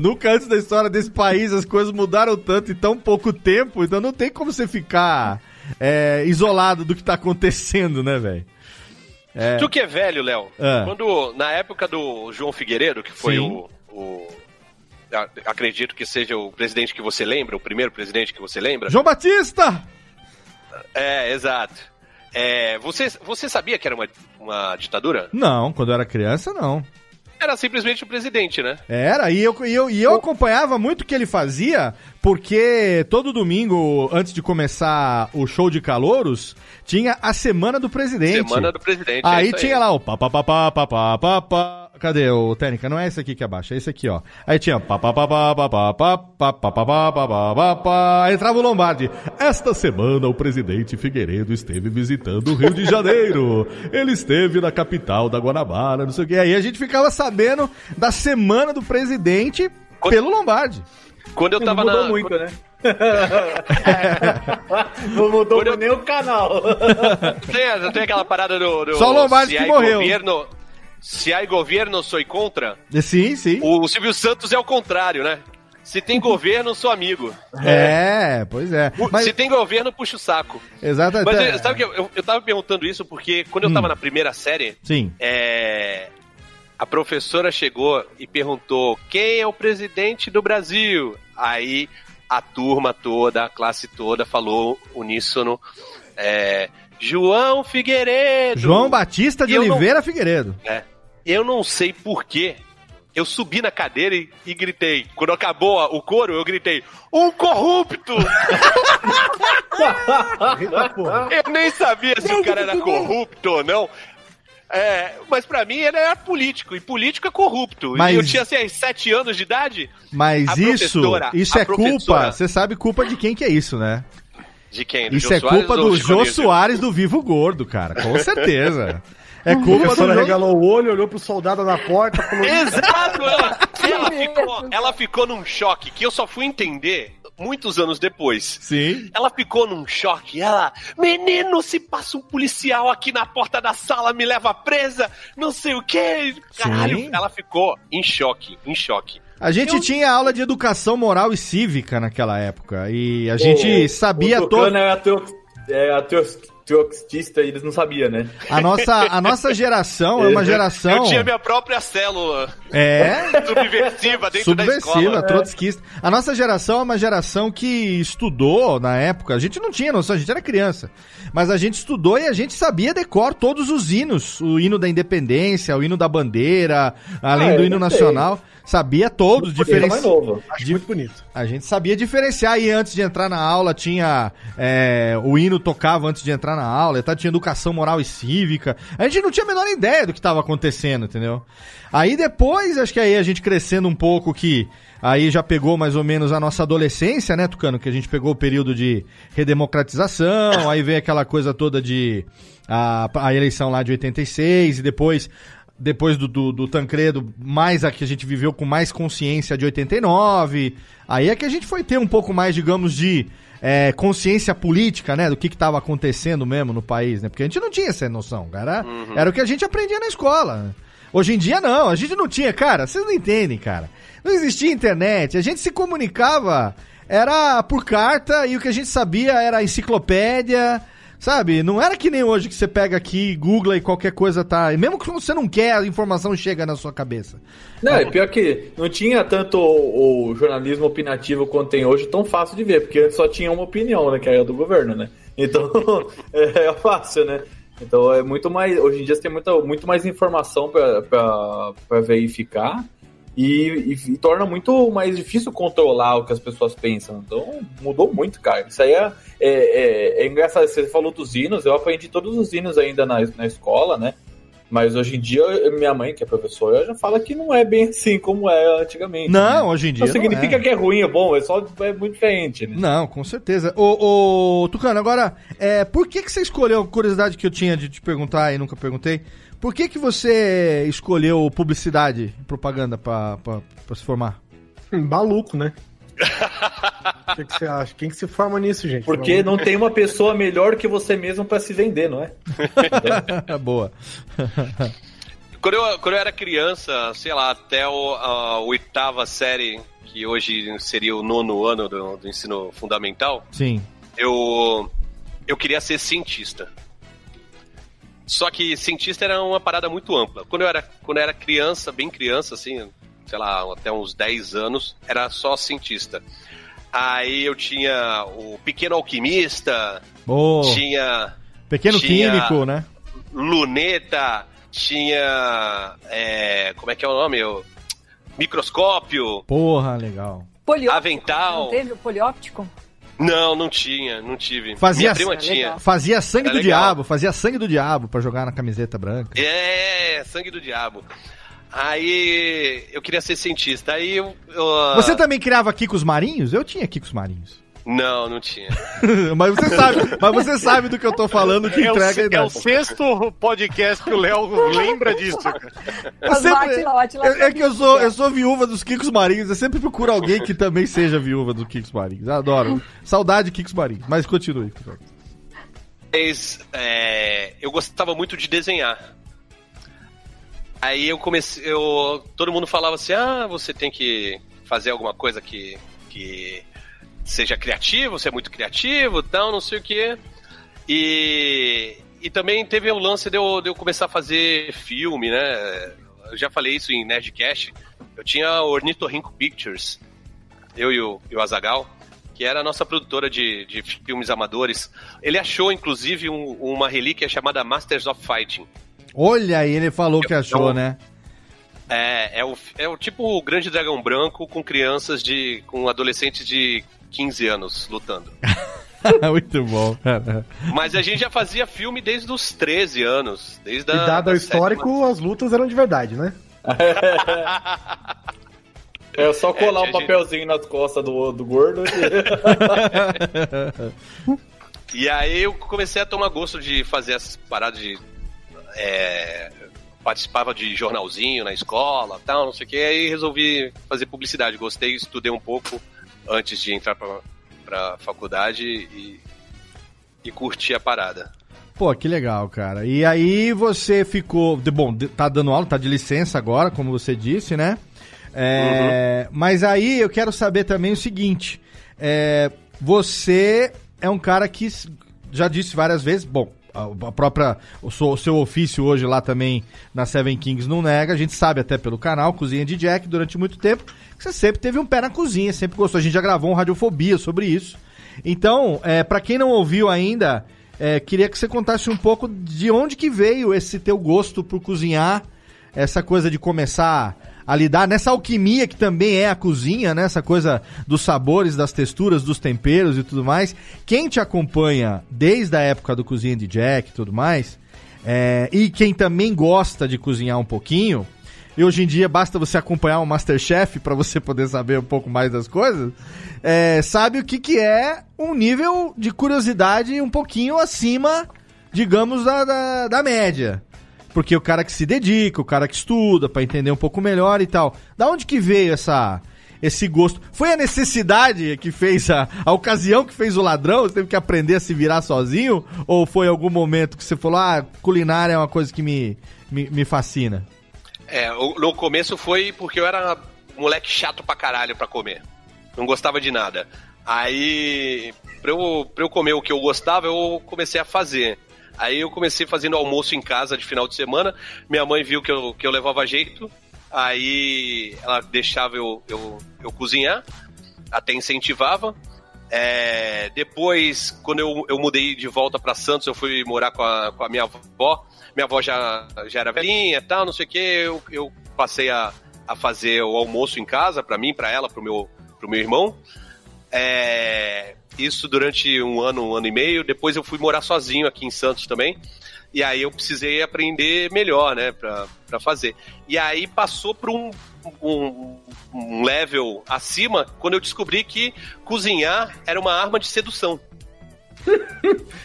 Nunca antes da história desse país as coisas mudaram tanto em tão pouco tempo, então não tem como você ficar é, isolado do que tá acontecendo, né, velho? É. Tu que é velho, Léo, Ah. quando na época do João Figueiredo, que foi o, o- acredito que seja o presidente que você lembra, o primeiro presidente que você lembra. João Batista! É, exato. É, você, você sabia que era uma, uma ditadura? Não, quando eu era criança, não. Era simplesmente o presidente, né? Era, e eu, e eu, e eu acompanhava muito o que ele fazia, porque todo domingo, antes de começar o show de calouros, tinha a Semana do Presidente. Semana do presidente. é Aí isso tinha lá o pá, pá, pá, Cadê o técnica? Não é esse aqui que abaixa, é esse aqui, ó. Aí tinha entrava o Lombardi. Esta semana o presidente Figueiredo esteve visitando o Rio de Janeiro. Ele esteve na capital da Guanabara, não sei o que. Aí a gente ficava sabendo da semana do presidente quando, pelo Lombardi. Quando eu tava não mudou na... muito, quando... né? não mudou eu... nem o canal. tem, tem aquela parada do, do Só o Lombardi que morreu. Governo se há governo, sou contra. Sim, sim. O Silvio Santos é o contrário, né? Se tem governo, sou amigo. É, pois é. Mas, Se tem governo, puxa o saco. exatamente. Mas eh, sabe que eu, eu, eu tava perguntando isso porque quando eu Hum. tava na primeira série, Sim. é, a professora chegou e perguntou quem é o presidente do Brasil. Aí a turma toda, a classe toda falou uníssono. é, João Figueiredo. João Batista de E eu não- Oliveira Figueiredo. É. Eu não sei porquê. Eu subi na cadeira e, e gritei. Quando acabou a- o coro, eu gritei: Um corrupto! Eu nem sabia se o cara era corrupto ou não. É, mas pra mim ele era político, e político é corrupto. Mas- E eu tinha assim, sete anos de idade. Mas isso, isso é culpa. Você sabe culpa de quem que é isso, né? De quem? Do Isso Jô é Soares culpa do Chico Jô? Soares do Vivo Gordo, cara. Com certeza. É A culpa do Jô... regalou o olho, olhou pro soldado na porta, falou... Exato! Ela, ela, ficou, ela ficou num choque que eu só fui entender muitos anos depois. Sim. Ela ficou num choque. Ela, menino, se passa um policial aqui na porta da sala, me leva presa, não sei o quê. Caralho, Sim. ela ficou em choque, em choque. A gente Eu- tinha aula de educação moral e cívica naquela época. E a gente sabia o todo. É ateu, é ateostista e eles não sabiam, né? A nossa, a nossa geração é uma geração. Eu tinha minha própria célula É. subversiva dentro da Subversiva, escola. trotskista. A nossa geração é uma geração que estudou na época. A gente não tinha noção, a gente era criança. Mas a gente estudou e a gente sabia decor todos os hinos. O hino da independência, o hino da bandeira, além Ah, do hino não sei. Sabia todos, Ele mais diferenci... novo. Acho muito bonito. A gente sabia diferenciar e antes de entrar na aula tinha. é, o hino tocava antes de entrar na na aula, tá? Tinha educação moral e cívica. A gente não tinha a menor ideia do que estava acontecendo, entendeu? Aí depois, acho que aí a gente crescendo um pouco que aí já pegou mais ou menos a nossa adolescência, né, Tucano? Que a gente pegou o período de redemocratização, aí veio aquela coisa toda de a, a eleição lá de 86 e depois depois do, do, do, Tancredo, mais a que a gente viveu com mais consciência de 89. Aí é que a gente foi ter um pouco mais, digamos, de é, consciência política, né? Do que estava acontecendo mesmo no país, né? Porque a gente não tinha essa noção, cara. Uhum. Era o que a gente aprendia na escola. Hoje em dia, não. A gente não tinha, cara. Vocês não entendem, cara. Não existia internet. A gente se comunicava, era por carta, e o que a gente sabia era enciclopédia Sabe? Não era que nem hoje que você pega aqui, googla e qualquer coisa tá. E mesmo que você não quer, a informação chega na sua cabeça. Não, é pior que não tinha tanto o, o, jornalismo opinativo quanto tem hoje tão fácil de ver, porque antes só tinha uma opinião, né? Que era do governo, né? Então é, é fácil, né? Então é muito mais. Hoje em dia você tem muita, muito mais informação para verificar e, e, e, torna muito mais difícil controlar o que as pessoas pensam. Então, mudou muito, cara. Isso aí é, é, é, é engraçado. Você falou dos hinos, eu aprendi todos os hinos ainda na, na escola, né? Mas hoje em dia, minha mãe, que é professora, já fala que não é bem assim como é antigamente. Não, né? hoje em dia. Não significa não é. que é ruim, é bom, é só é muito diferente, né? Não, com certeza. Ô, ô Tucano, agora, é, por que, que você escolheu, curiosidade que eu tinha de te perguntar e nunca perguntei, por que, que você escolheu publicidade e propaganda pra se formar? Maluco, né? O que, que, você acha? Quem que se forma nisso, gente? Porque não tem uma pessoa melhor que você mesmo para se vender, não é? Boa. Quando eu, quando eu era criança, sei lá, até o, a oitava série, que hoje seria o nono ano do, do ensino fundamental. Sim. Eu, eu queria ser cientista. Só que cientista era uma parada muito ampla. Quando eu era, quando eu era criança, bem criança, assim, sei lá, até uns 10 anos, era só cientista. Aí eu tinha o Pequeno Alquimista, oh, tinha. Pequeno tinha Químico, né? Luneta, tinha. É, como é que é o nome? O microscópio. Porra, legal. Polióptico. Avental. Não teve o polióptico? Não, não tinha, não tive. Fazia, tinha. Fazia sangue do diabo, fazia sangue do diabo para jogar na camiseta branca. É, sangue do diabo. Aí eu queria ser cientista. Aí eu, eu, Você também criava Kikos marinhos? Eu tinha Kikos marinhos. Não, não tinha. mas você sabe, mas você sabe do que eu tô falando que é entrega o, É o sexto podcast que o Léo lembra disso. Sempre, é, é, que eu sou, eu sou viúva dos Kikos Marinhos, eu sempre procuro alguém que também seja viúva dos Kikos Marinhos. Adoro. Saudade de Kikos Marinhos. Mas continue. Mas, é, eu gostava muito de desenhar. Aí eu comecei, eu, todo mundo falava assim, ah, você tem que fazer alguma coisa que, que seja criativo, você é muito criativo, tal, não sei o quê. E, e também teve o lance de eu, de eu começar a fazer filme, né? Eu já falei isso em Nerdcast. Eu tinha Ornitorrinco Pictures, eu e o, e o Azagal, que era a nossa produtora de, de filmes amadores. Ele achou, inclusive, um, uma relíquia chamada Masters of Fighting. Olha aí, ele falou que achou, né? É, é o, é o tipo o Grande Dragão Branco com crianças de. com adolescentes de 15 anos lutando. Muito bom. Mas a gente já fazia filme desde os 13 anos. Desde a, e dado o histórico, sétima... as lutas eram de verdade, né? É só colar é, um papelzinho gente... nas costas do, do gordo. e aí eu comecei a tomar gosto de fazer essas paradas de. É, participava de jornalzinho na escola, tal, não sei o que, aí resolvi fazer publicidade. Gostei, estudei um pouco antes de entrar pra, pra faculdade e, e curtir a parada. Pô, que legal, cara. E aí você ficou. Bom, tá dando aula, tá de licença agora, como você disse, né? É, uhum. Mas aí eu quero saber também o seguinte: é, você é um cara que já disse várias vezes, bom, a própria o seu, o seu, ofício hoje lá também na Seven Kings não nega, a gente sabe até pelo canal Cozinha de Jack durante muito tempo você sempre teve um pé na cozinha, sempre gostou. A gente já gravou um Radiofobia sobre isso. Então, é, para quem não ouviu ainda, é, queria que você contasse um pouco de onde que veio esse teu gosto por cozinhar, essa coisa de começar a lidar nessa alquimia que também é a cozinha, né? Essa coisa dos sabores, das texturas, dos temperos e tudo mais. Quem te acompanha desde a época do Cozinha de Jack e tudo mais, é, e quem também gosta de cozinhar um pouquinho, e hoje em dia basta você acompanhar o Masterchef para você poder saber um pouco mais das coisas, é, sabe o que, que é um nível de curiosidade um pouquinho acima, digamos, da, da, da média. Porque o cara que se dedica, o cara que estuda para entender um pouco melhor e tal. Da onde que veio essa esse gosto? Foi a necessidade que fez a, a ocasião que fez o ladrão? Você teve que aprender a se virar sozinho? Ou foi algum momento que você falou, ah, culinária é uma coisa que me, me, me fascina? É, no começo foi porque eu era moleque chato pra caralho pra comer. Não gostava de nada. Aí, pra eu, pra eu comer o que eu gostava, eu comecei a fazer. Aí eu comecei fazendo almoço em casa de final de semana. Minha mãe viu que eu, que eu levava jeito. Aí ela deixava eu, eu, eu cozinhar, até incentivava. É, depois, quando eu, eu mudei de volta pra Santos, eu fui morar com a, com a minha avó. Minha avó já, já era velhinha e tal, não sei o que. Eu, eu passei a, a fazer o almoço em casa, pra mim, pra ela, pro meu, pro meu irmão. É, isso durante um ano, um ano e meio. Depois eu fui morar sozinho aqui em Santos também. E aí eu precisei aprender melhor, né, pra, pra fazer. E aí passou por um, um, um level acima quando eu descobri que cozinhar era uma arma de sedução.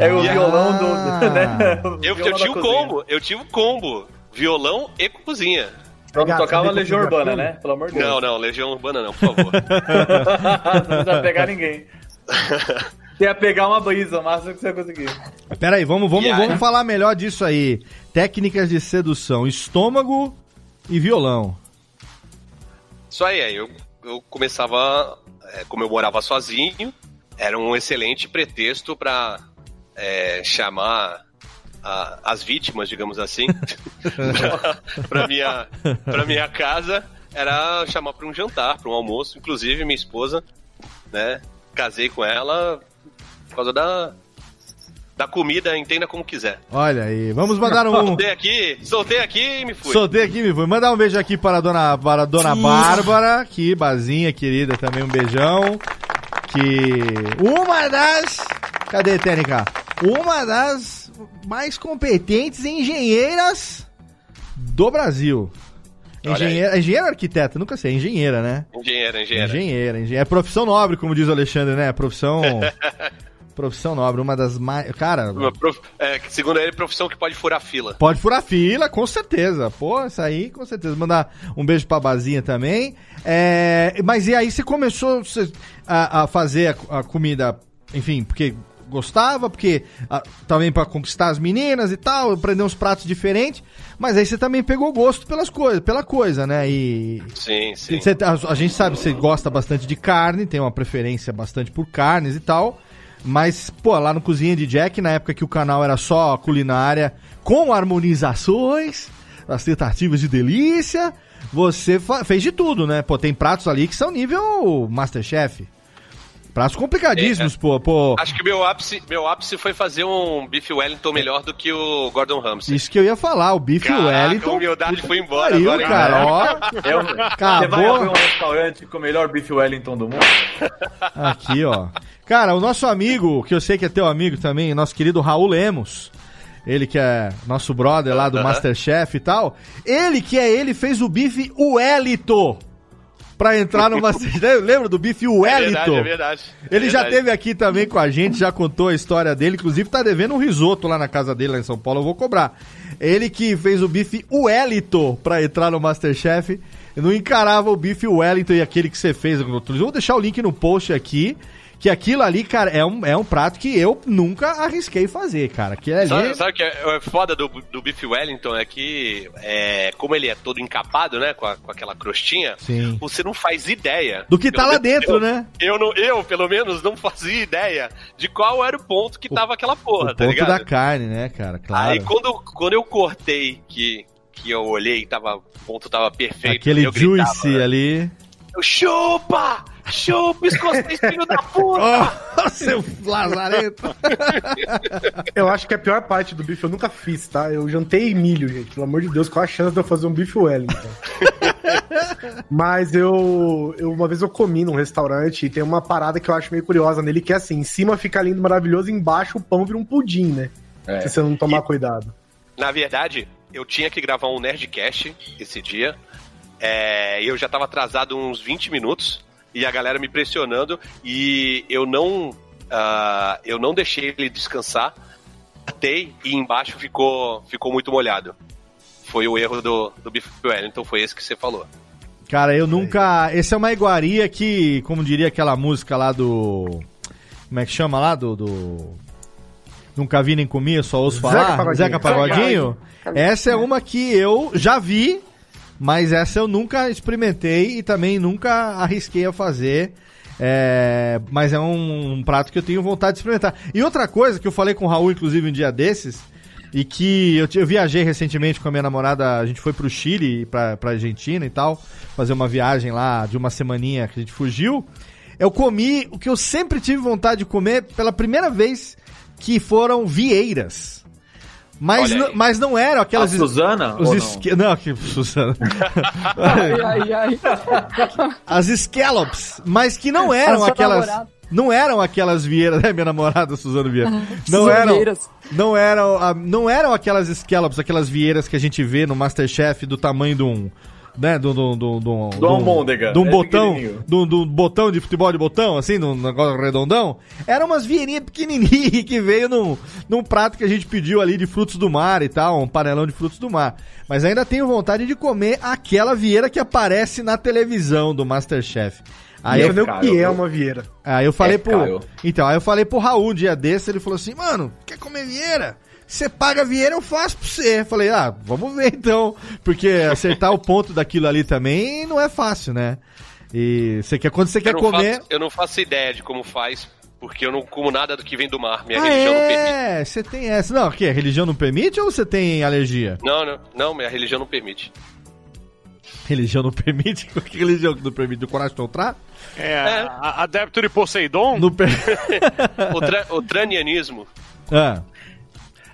É o violão do. Né? O Eu, violão eu tinha da o cozinha. combo, eu tive o combo. Violão e cozinha. Pegar- tocava saber Legião Urbana, né? Pelo amor de Deus. Não, não, Legião Urbana não, por favor. não precisa pegar ninguém. Você ia pegar uma brisa, o máximo que você ia conseguir. Pera aí, vamos, vamos, vamos falar melhor disso aí. Técnicas de sedução, estômago e violão. Isso aí, aí eu, eu começava, é, como eu morava sozinho, era um excelente pretexto pra é, chamar a- as vítimas, digamos assim, pra, pra minha, pra minha casa, era chamar pra um jantar, pra um almoço. Inclusive, minha esposa, né, casei com ela por causa da, da comida, entenda como quiser. Olha aí, vamos mandar um. Soltei aqui, soltei aqui e me fui. Soltei aqui, me fui. Mandar um beijo aqui para a dona, para a dona Bárbara, que Bazinha querida também, um beijão. Que uma das. Cadê, Tênica? Uma das mais competentes engenheiras do Brasil. Engenheira, engenheira ou arquiteta? Nunca sei, engenheira, né? Engenheiro, engenheiro. Engenheira, engenheira. É profissão nobre, como diz o Alexandre, né? Profissão. profissão nobre, uma das mais. Cara, prof- é, segundo ele, profissão que pode furar fila. Pode furar fila, com certeza. Pô, isso aí, com certeza. Mandar um beijo pra Bazinha também. É, mas e aí você começou a, a fazer a, a comida, enfim, porque gostava, porque ah, também pra conquistar as meninas e tal, aprender uns pratos diferentes. Mas aí você também pegou gosto pelas coisas, pela coisa, né? E Sim, sim. você- a, a gente sabe que você gosta bastante de carne, tem uma preferência bastante por carnes e tal. Mas, pô, lá no Cozinha de Jack, na época que o canal era só culinária, com harmonizações, as tentativas de delícia, você fez de tudo, né? Pô, tem pratos ali que são nível Masterchef. Pratos complicadíssimos, pô, pô. Acho que meu ápice, meu ápice foi fazer um bife Wellington melhor do que o Gordon Ramsay. Isso que eu ia falar, o bife Caraca, Wellington. a humildade foi embora Pariu, agora, cara, ó. Eu, você vai Acabou. abrir um restaurante com o melhor bife Wellington do mundo? Aqui, ó. Cara, o nosso amigo, que eu sei que é teu amigo também, nosso querido Raul Lemos. Ele que é nosso brother lá do Aham. Masterchef e tal. Ele que é ele, fez o bife Wellington. Pra entrar no Masterchef. Lembra do bife É Wellington? verdade, é verdade. Ele É já verdade. teve aqui também com a gente, já contou a história dele, inclusive tá devendo um risoto lá na casa dele, lá em São Paulo, eu vou cobrar. Ele que fez o bife Wellington pra entrar no Masterchef, não encarava o bife Wellington e aquele que você fez. Eu vou deixar o link no post aqui, que aquilo ali, cara, é um, é um prato que eu nunca arrisquei fazer, cara. Que ali... Sabe, sabe o que é é foda do, do bife Wellington? É que, é, como ele é todo encapado, né? Com, a- com aquela crostinha, Sim. você não faz ideia. Do que tá lá dentro, eu- né? Eu, não, eu, pelo menos, não fazia ideia de qual era o ponto que tava aquela porra, o tá ponto ligado? da carne, né, cara? Claro. Aí quando, quando eu cortei, que, que eu olhei, tava, o ponto tava perfeito. Aquele eu gritava, né? ali. Eu, chupa! Chupa, escocês, filho da puta! Oh, seu lazarento. Eu acho que a pior parte do bife eu nunca fiz, tá? Eu jantei milho, gente. Pelo amor de Deus, qual a chance de eu fazer um bife Wellington? Mas eu, eu. Uma vez eu comi num restaurante e tem uma parada que eu acho meio curiosa nele, que é assim: em cima fica lindo, maravilhoso, embaixo o pão vira um pudim, né? É. Se você não tomar cuidado. Na verdade, eu tinha que gravar um Nerdcast esse dia. É, eu já tava atrasado uns 20 minutos e a galera me pressionando e eu não ah, eu não deixei ele descansar. Batei e embaixo ficou ficou muito molhado. Foi o erro do, do Biff Wellington, foi esse que você falou. Cara, eu nunca. Esse é uma iguaria que, como diria aquela música lá do. Como é que chama lá? Do. do... Nunca vi nem comi, eu só ouço Zeca falar. Pagodinho. Zeca Pagodinho. Essa é uma que eu já vi, mas essa eu nunca experimentei e também nunca arrisquei a fazer. É, mas é um, um prato que eu tenho vontade de experimentar. E outra coisa que eu falei com o Raul, inclusive, um dia desses, e que eu, eu viajei recentemente com a minha namorada, a gente foi pro Chile, pra, pra Argentina e tal, fazer uma viagem lá de uma semaninha que a gente fugiu. Eu comi o que eu sempre tive vontade de comer pela primeira vez, que foram vieiras. Mas, não- mas não eram aquelas. A Suzana, Os ou não? esque- não? que Suzana. Ai, ai, ai. As scallops, mas que não eram aquelas. namorada. Não eram aquelas vieiras, né, minha namorada Suzana Vieira. Não Suzana eram, Vieiras. não eram, ah, não eram aquelas scallops, aquelas vieiras que a gente vê no MasterChef do tamanho de um, né, do do do do Do almôndega, de um é botão, do, do botão de futebol de botão, assim, num negócio redondão. Eram umas vieirinhas pequenininhas que veio num, num prato que a gente pediu ali de frutos do mar e tal, um panelão de frutos do mar. Mas ainda tenho vontade de comer aquela vieira que aparece na televisão do MasterChef. Aí eu eu, sei o que é uma vieira. Aí eu falei É pro. caro. Então, aí eu falei pro Raul um dia desse, ele falou assim, mano, quer comer vieira? Você paga vieira, eu faço pra você. Falei, ah, vamos ver então. Porque acertar o ponto daquilo ali também não é fácil, né? E você quer, quando você quer comer. faço, eu não faço ideia de como faz, porque eu não como nada do que vem do mar. Minha Ah, religião não permite. é, você tem essa. Não, o quê? A religião não permite ou você tem alergia? Não, não, não, minha religião não permite. Religião não permite? Que religião que não permite? O coragem de entrar? É, a- adepto de Poseidon? No per... O, tra, o tranianismo ah, é,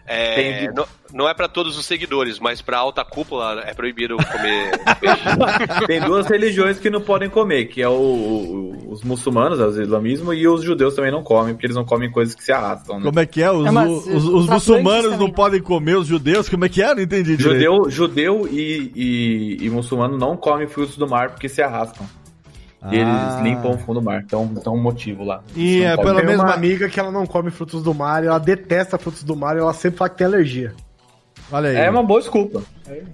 Tem- não, não é pra todos os seguidores, mas pra alta cúpula é proibido comer peixe. Tem duas religiões que não podem comer, que é o, o- os muçulmanos, o islamismo, e os judeus também não comem, porque eles não comem coisas que se arrastam. Né? como é que é? Os, É, mas os, os os muçulmanos não. podem comer os judeus? Como é que é? Não entendi direito. Judeu, judeu e, e, e muçulmano não comem frutos do mar porque se arrastam. E Ah. eles limpam o fundo do mar. Então, então um motivo lá. E é Tem menos uma amiga que ela não come frutos do mar, ela detesta frutos do mar e ela sempre fala que tem alergia. Olha aí. É uma boa desculpa.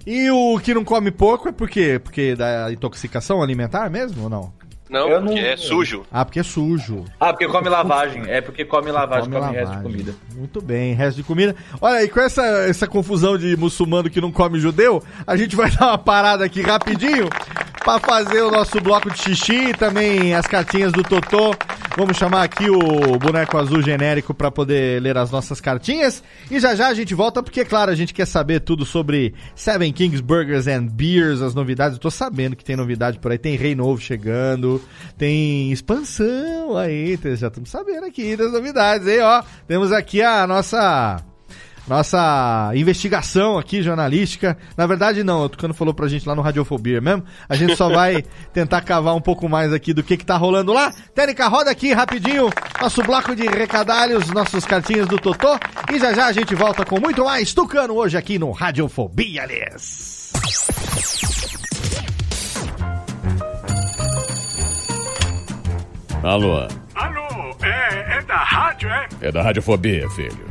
E o que não come porco é por quê? Porque da intoxicação alimentar mesmo ou não? Não, Eu porque não- é sujo. Ah, porque é sujo. Ah, porque come lavagem. É porque come lavagem, come, Come resto de lavagem. comida. Muito bem, resto de comida. Olha, e com essa, essa confusão de muçulmano que não come judeu, a gente vai dar uma parada aqui rapidinho pra fazer o nosso bloco de xixi e também as cartinhas do Totô. Vamos chamar aqui o boneco azul genérico pra poder ler as nossas cartinhas. E já já a gente volta, porque, claro, a gente quer saber tudo sobre Seven Kings Burgers and Beers, as novidades. Eu tô sabendo que tem novidade por aí. Tem rei novo chegando, tem expansão aí. Já estamos sabendo aqui das novidades, hein, ó. Temos aqui a nossa nossa investigação aqui jornalística. Na verdade, não, o Tucano falou pra gente lá no Radiofobia mesmo. A gente só vai tentar cavar um pouco mais aqui do que que tá rolando lá. Técnica, roda aqui rapidinho nosso bloco de recadalhos, nossos cartinhas do Totô. E já já a gente volta com muito mais Tucano hoje aqui no Radiofobia, aliás. Alô, Alô, é, é da rádio, é? é da Radiofobia, filho.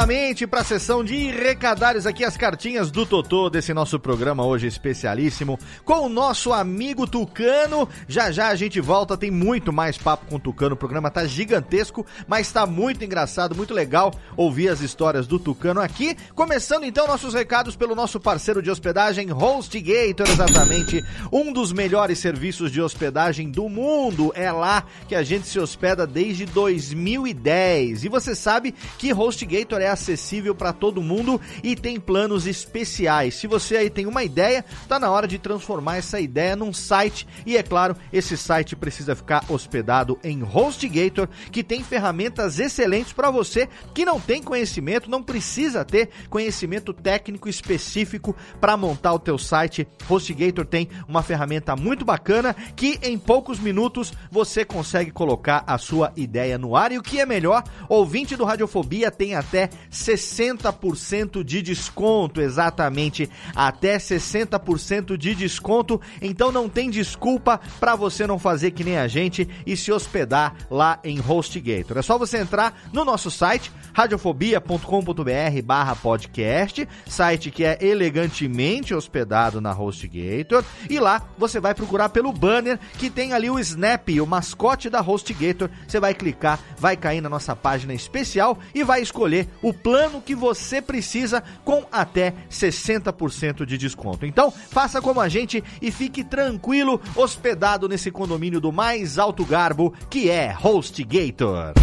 Rapidamente para a sessão de recadários aqui as cartinhas do Totô desse nosso programa hoje especialíssimo com o nosso amigo Tucano. Já já a gente volta, tem muito mais papo com o Tucano. O programa tá gigantesco, mas tá muito engraçado, muito legal ouvir as histórias do Tucano aqui. Começando então nossos recados pelo nosso parceiro de hospedagem HostGator, exatamente, um dos melhores serviços de hospedagem do mundo. É lá que a gente se hospeda desde 2010. E você sabe que HostGator é acessível para todo mundo e tem planos especiais. Se você aí tem uma ideia, tá na hora de transformar essa ideia num site e é claro, esse site precisa ficar hospedado em HostGator, que tem ferramentas excelentes para você que não tem conhecimento, não precisa ter conhecimento técnico específico para montar o teu site. HostGator tem uma ferramenta muito bacana que em poucos minutos você consegue colocar a sua ideia no ar e o que é melhor, ouvinte do Radiofobia tem até 60% de desconto, exatamente, até 60% de desconto. Então não tem desculpa para você não fazer que nem a gente e se hospedar lá em HostGator. É só você entrar no nosso site radiofobia.com.br/podcast, site que é elegantemente hospedado na HostGator, e lá você vai procurar pelo banner que tem ali o Snap, o mascote da HostGator. Você vai clicar, vai cair na nossa página especial e vai escolher o plano que você precisa com até 60% de desconto. Então, faça como a gente e fique tranquilo hospedado nesse condomínio do mais alto garbo que é HostGator.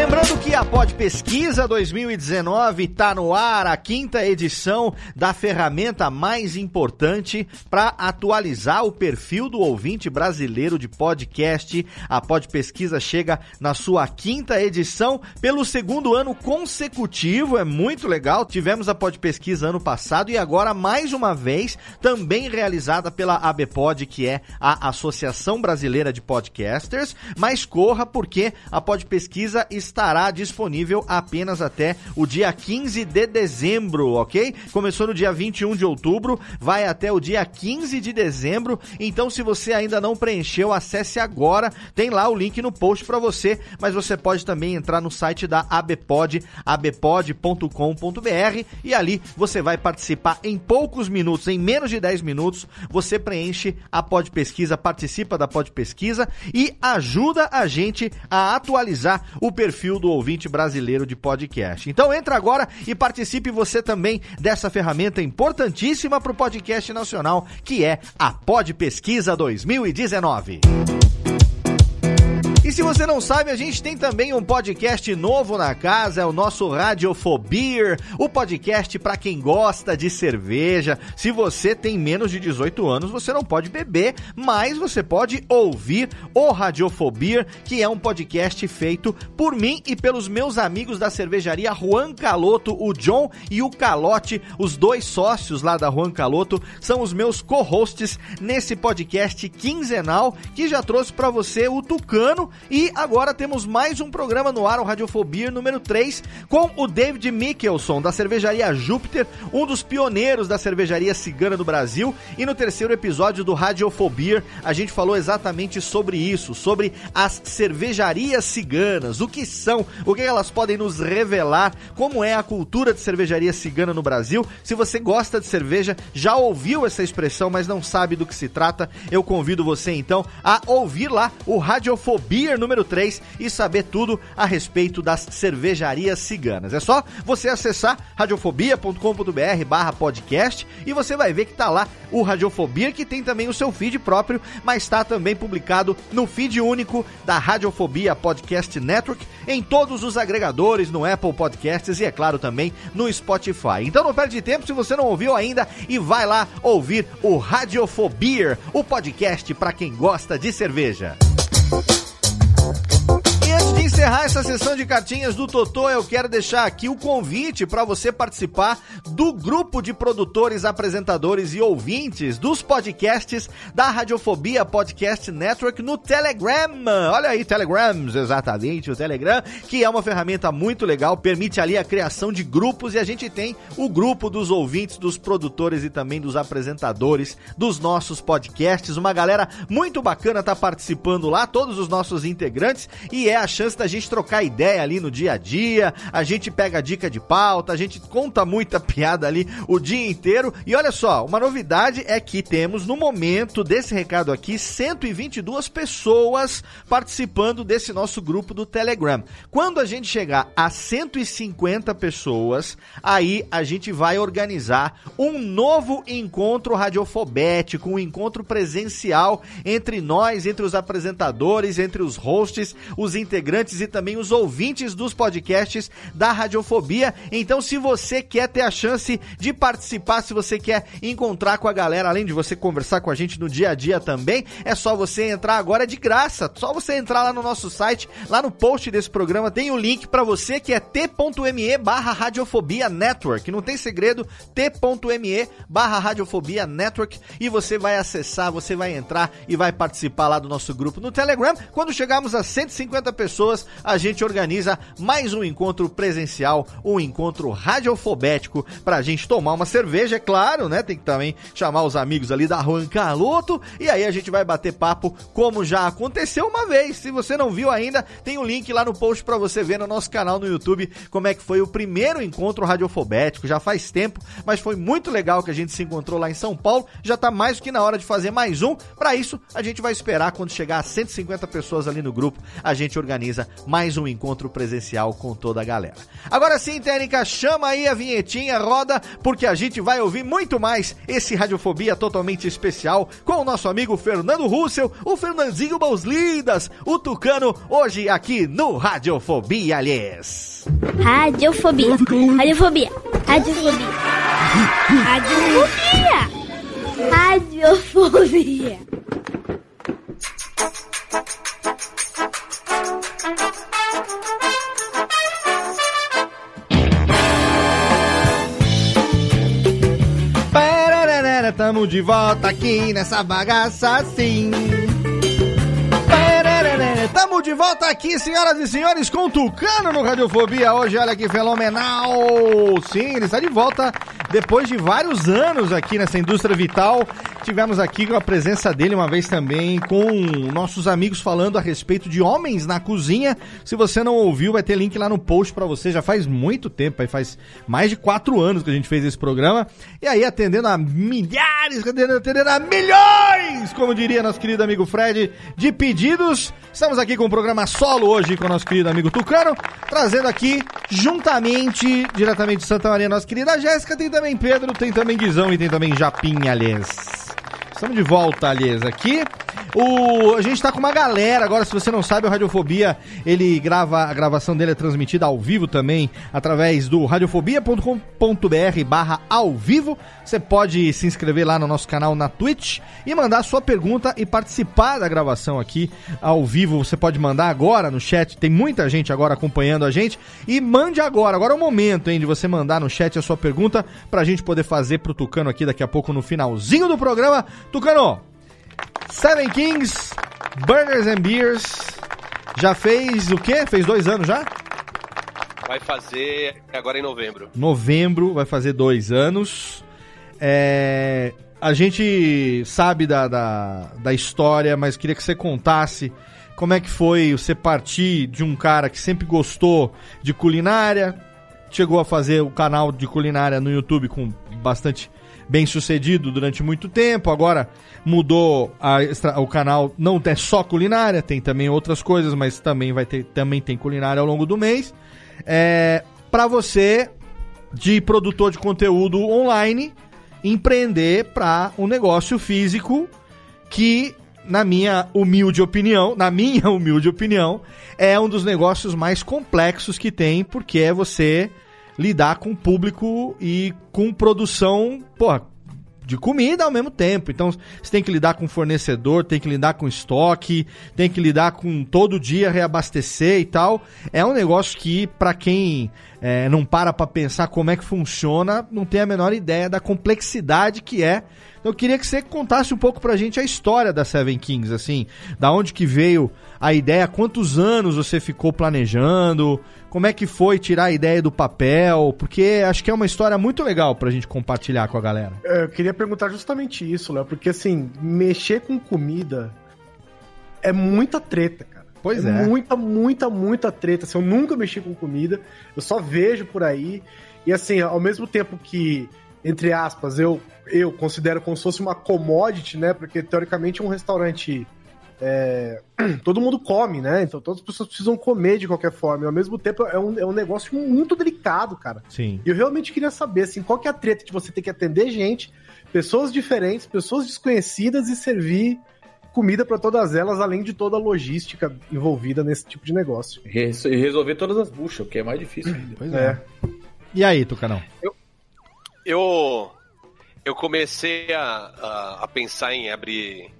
Lembrando que a Pod Pesquisa 2019 está no ar, a quinta edição da ferramenta mais importante para atualizar o perfil do ouvinte brasileiro de podcast. A Pod Pesquisa chega na sua quinta edição pelo segundo ano consecutivo, é muito legal. Tivemos a Pod Pesquisa ano passado e agora mais uma vez também realizada pela ABPod, que é a Associação Brasileira de Podcasters. Mas corra porque a Pod Pesquisa estará disponível apenas até o dia 15 de dezembro, ok? Começou no dia 21 de outubro, vai até o dia 15 de dezembro. Então, se você ainda não preencheu, acesse agora. Tem lá o link no post para você, mas você pode também entrar no site da ABPod, abpod.com.br e ali você vai participar em poucos minutos, em menos de 10 minutos, você preenche a Pod Pesquisa, participa da Pod Pesquisa e ajuda a gente a atualizar o perfil do ouvinte brasileiro de podcast. Então entra agora e participe você também dessa ferramenta importantíssima para o podcast nacional, que é a Pod Pesquisa 2019. E se você não sabe, a gente tem também um podcast novo na casa, é o nosso Radiofobia, o podcast para quem gosta de cerveja. Se você tem menos de 18 anos, você não pode beber, mas você pode ouvir o Radiofobia, que é um podcast feito por mim e pelos meus amigos da cervejaria Juan Caloto, o John e o Calote, os dois sócios lá da Juan Caloto, são os meus co-hosts nesse podcast quinzenal que já trouxe para você o Tucano e agora temos mais um programa no ar, o Radiofobia número 3, com o David Mikkelson, da cervejaria Júpiter, um dos pioneiros da cervejaria cigana do Brasil. E no terceiro episódio do Radiofobia, a gente falou exatamente sobre isso, sobre as cervejarias ciganas, o que são, o que elas podem nos revelar, como é a cultura de cervejaria cigana no Brasil. Se você gosta de cerveja, já ouviu essa expressão, mas não sabe do que se trata, eu convido você então a ouvir lá o Radiofobia Beer número 3 e saber tudo a respeito das cervejarias ciganas. É só você acessar radiofobia.com.br barra podcast e você vai ver que tá lá o Radiofobia, que tem também o seu feed próprio, mas está também publicado no feed único da Radiofobia Podcast Network, em todos os agregadores, no Apple Podcasts e, é claro, também no Spotify. Então não perde tempo se você não ouviu ainda e vai lá ouvir o Radiofobia, o podcast para quem gosta de cerveja. Encerrar essa sessão de cartinhas do Totô, eu quero deixar aqui o convite para você participar do grupo de produtores, apresentadores e ouvintes dos podcasts da Radiofobia Podcast Network no Telegram. Olha aí, Telegrams, exatamente, o Telegram, que é uma ferramenta muito legal, permite ali a criação de grupos e a gente tem o grupo dos ouvintes, dos produtores e também dos apresentadores dos nossos podcasts. Uma galera muito bacana tá participando lá, todos os nossos integrantes, e é a chance da gente trocar ideia ali no dia a dia, a gente pega dica de pauta, a gente conta muita piada ali o dia inteiro. E olha só, uma novidade é que temos no momento desse recado aqui 122 pessoas participando desse nosso grupo do Telegram. Quando a gente chegar a 150 pessoas, aí a gente vai organizar um novo encontro radiofobético, um encontro presencial entre nós, entre os apresentadores, entre os hosts, os integrantes e também os ouvintes dos podcasts da Radiofobia. Então, se você quer ter a chance de participar, se você quer encontrar com a galera, além de você conversar com a gente no dia a dia também, é só você entrar agora de graça. Só você entrar lá no nosso site, lá no post desse programa tem o link para você que é t.me barra Radiofobia Network. Não tem segredo, t.me barra Radiofobia Network e você vai acessar, você vai entrar e vai participar lá do nosso grupo no Telegram. Quando chegarmos a 150 pessoas, a gente organiza mais um encontro presencial, um encontro radiofobético pra gente tomar uma cerveja, é claro, né? Tem que também chamar os amigos ali da Juan Caloto e aí a gente vai bater papo como já aconteceu uma vez. Se você não viu ainda, tem o um link lá no post para você ver no nosso canal no YouTube como é que foi o primeiro encontro radiofobético. Já faz tempo, mas foi muito legal que a gente se encontrou lá em São Paulo. Já tá mais do que na hora de fazer mais um. Para isso, a gente vai esperar quando chegar a 150 pessoas ali no grupo, a gente organiza mais um encontro presencial com toda a galera. Agora sim, técnica, chama aí a vinhetinha, roda, porque a gente vai ouvir muito mais esse Radiofobia totalmente especial com o nosso amigo Fernando Russell, o Fernandinho Mãos Lindas, o Tucano, hoje aqui no Radiofobia, aliás. Radiofobia. Radiofobia. Radiofobia. Radiofobia. Radiofobia. Tamo de volta aqui nessa bagaça assim. Tamo de volta aqui, senhoras e senhores, com o Tucano no Radiofobia. Hoje, olha que fenomenal! Sim, ele está de volta depois de vários anos aqui nessa indústria vital. Tivemos aqui com a presença dele uma vez também com nossos amigos falando a respeito de homens na cozinha. Se você não ouviu, vai ter link lá no post para você. Já faz muito tempo, aí faz mais de quatro anos que a gente fez esse programa. E aí atendendo a milhares, atendendo a milhões, como diria nosso querido amigo Fred, de pedidos. Estamos aqui com o programa solo hoje com o nosso querido amigo Tucano, trazendo aqui juntamente, diretamente de Santa Maria, nossa querida Jéssica, tem também Pedro, tem também Guizão e tem também Japinha, aliás. Estamos de volta, aliás, aqui. O, a gente tá com uma galera agora, se você não sabe, o Radiofobia, ele grava, a gravação dele é transmitida ao vivo também, através do radiofobia.com.br barra ao vivo. Você pode se inscrever lá no nosso canal na Twitch e mandar sua pergunta e participar da gravação aqui ao vivo. Você pode mandar agora no chat, tem muita gente agora acompanhando a gente. E mande agora, agora é o momento, hein, de você mandar no chat a sua pergunta pra gente poder fazer pro Tucano aqui daqui a pouco no finalzinho do programa. Tucano, Seven Kings, Burgers and Beers, já fez o quê? Fez dois anos já? Vai fazer agora em novembro. Novembro, vai fazer dois anos. É, a gente sabe da, da, da história, mas queria que você contasse como é que foi você partir de um cara que sempre gostou de culinária, chegou a fazer o canal de culinária no YouTube com bastante bem sucedido durante muito tempo, agora mudou a o canal, não é só culinária, tem também outras coisas, mas também vai ter também tem culinária ao longo do mês. É, para você de produtor de conteúdo online empreender para um negócio físico que na minha humilde opinião, na minha humilde opinião, é um dos negócios mais complexos que tem, porque é você lidar com público e com produção, porra, de comida ao mesmo tempo. Então, você tem que lidar com fornecedor, tem que lidar com estoque, tem que lidar com todo dia reabastecer e tal. É um negócio que, para quem é, não para pra pensar como é que funciona, não tem a menor ideia da complexidade que é. Então, eu queria que você contasse um pouco pra gente a história da Seven Kings, assim, da onde que veio a ideia, quantos anos você ficou planejando, como é que foi tirar a ideia do papel, porque acho que é uma história muito legal pra gente compartilhar com a galera. Eu queria perguntar justamente isso, Léo, porque assim, mexer com comida é muita treta, cara. Pois é. Muita, muita, muita treta. Assim, eu nunca mexi com comida. Eu só vejo por aí. E assim, ao mesmo tempo que, entre aspas, eu, eu considero como se fosse uma commodity, né? Porque teoricamente um restaurante. é, todo mundo come, né? Então todas as pessoas precisam comer de qualquer forma. E ao mesmo tempo é um, é um negócio muito delicado, cara. Sim. E eu realmente queria saber, assim, qual que é a treta de você ter que atender gente, pessoas diferentes, pessoas desconhecidas e servir comida pra todas elas, além de toda a logística envolvida nesse tipo de negócio. E resolver todas as buchas, o que é mais difícil ainda. Pois é. E aí, Tucanão? Eu, eu comecei a, a, a pensar em abrir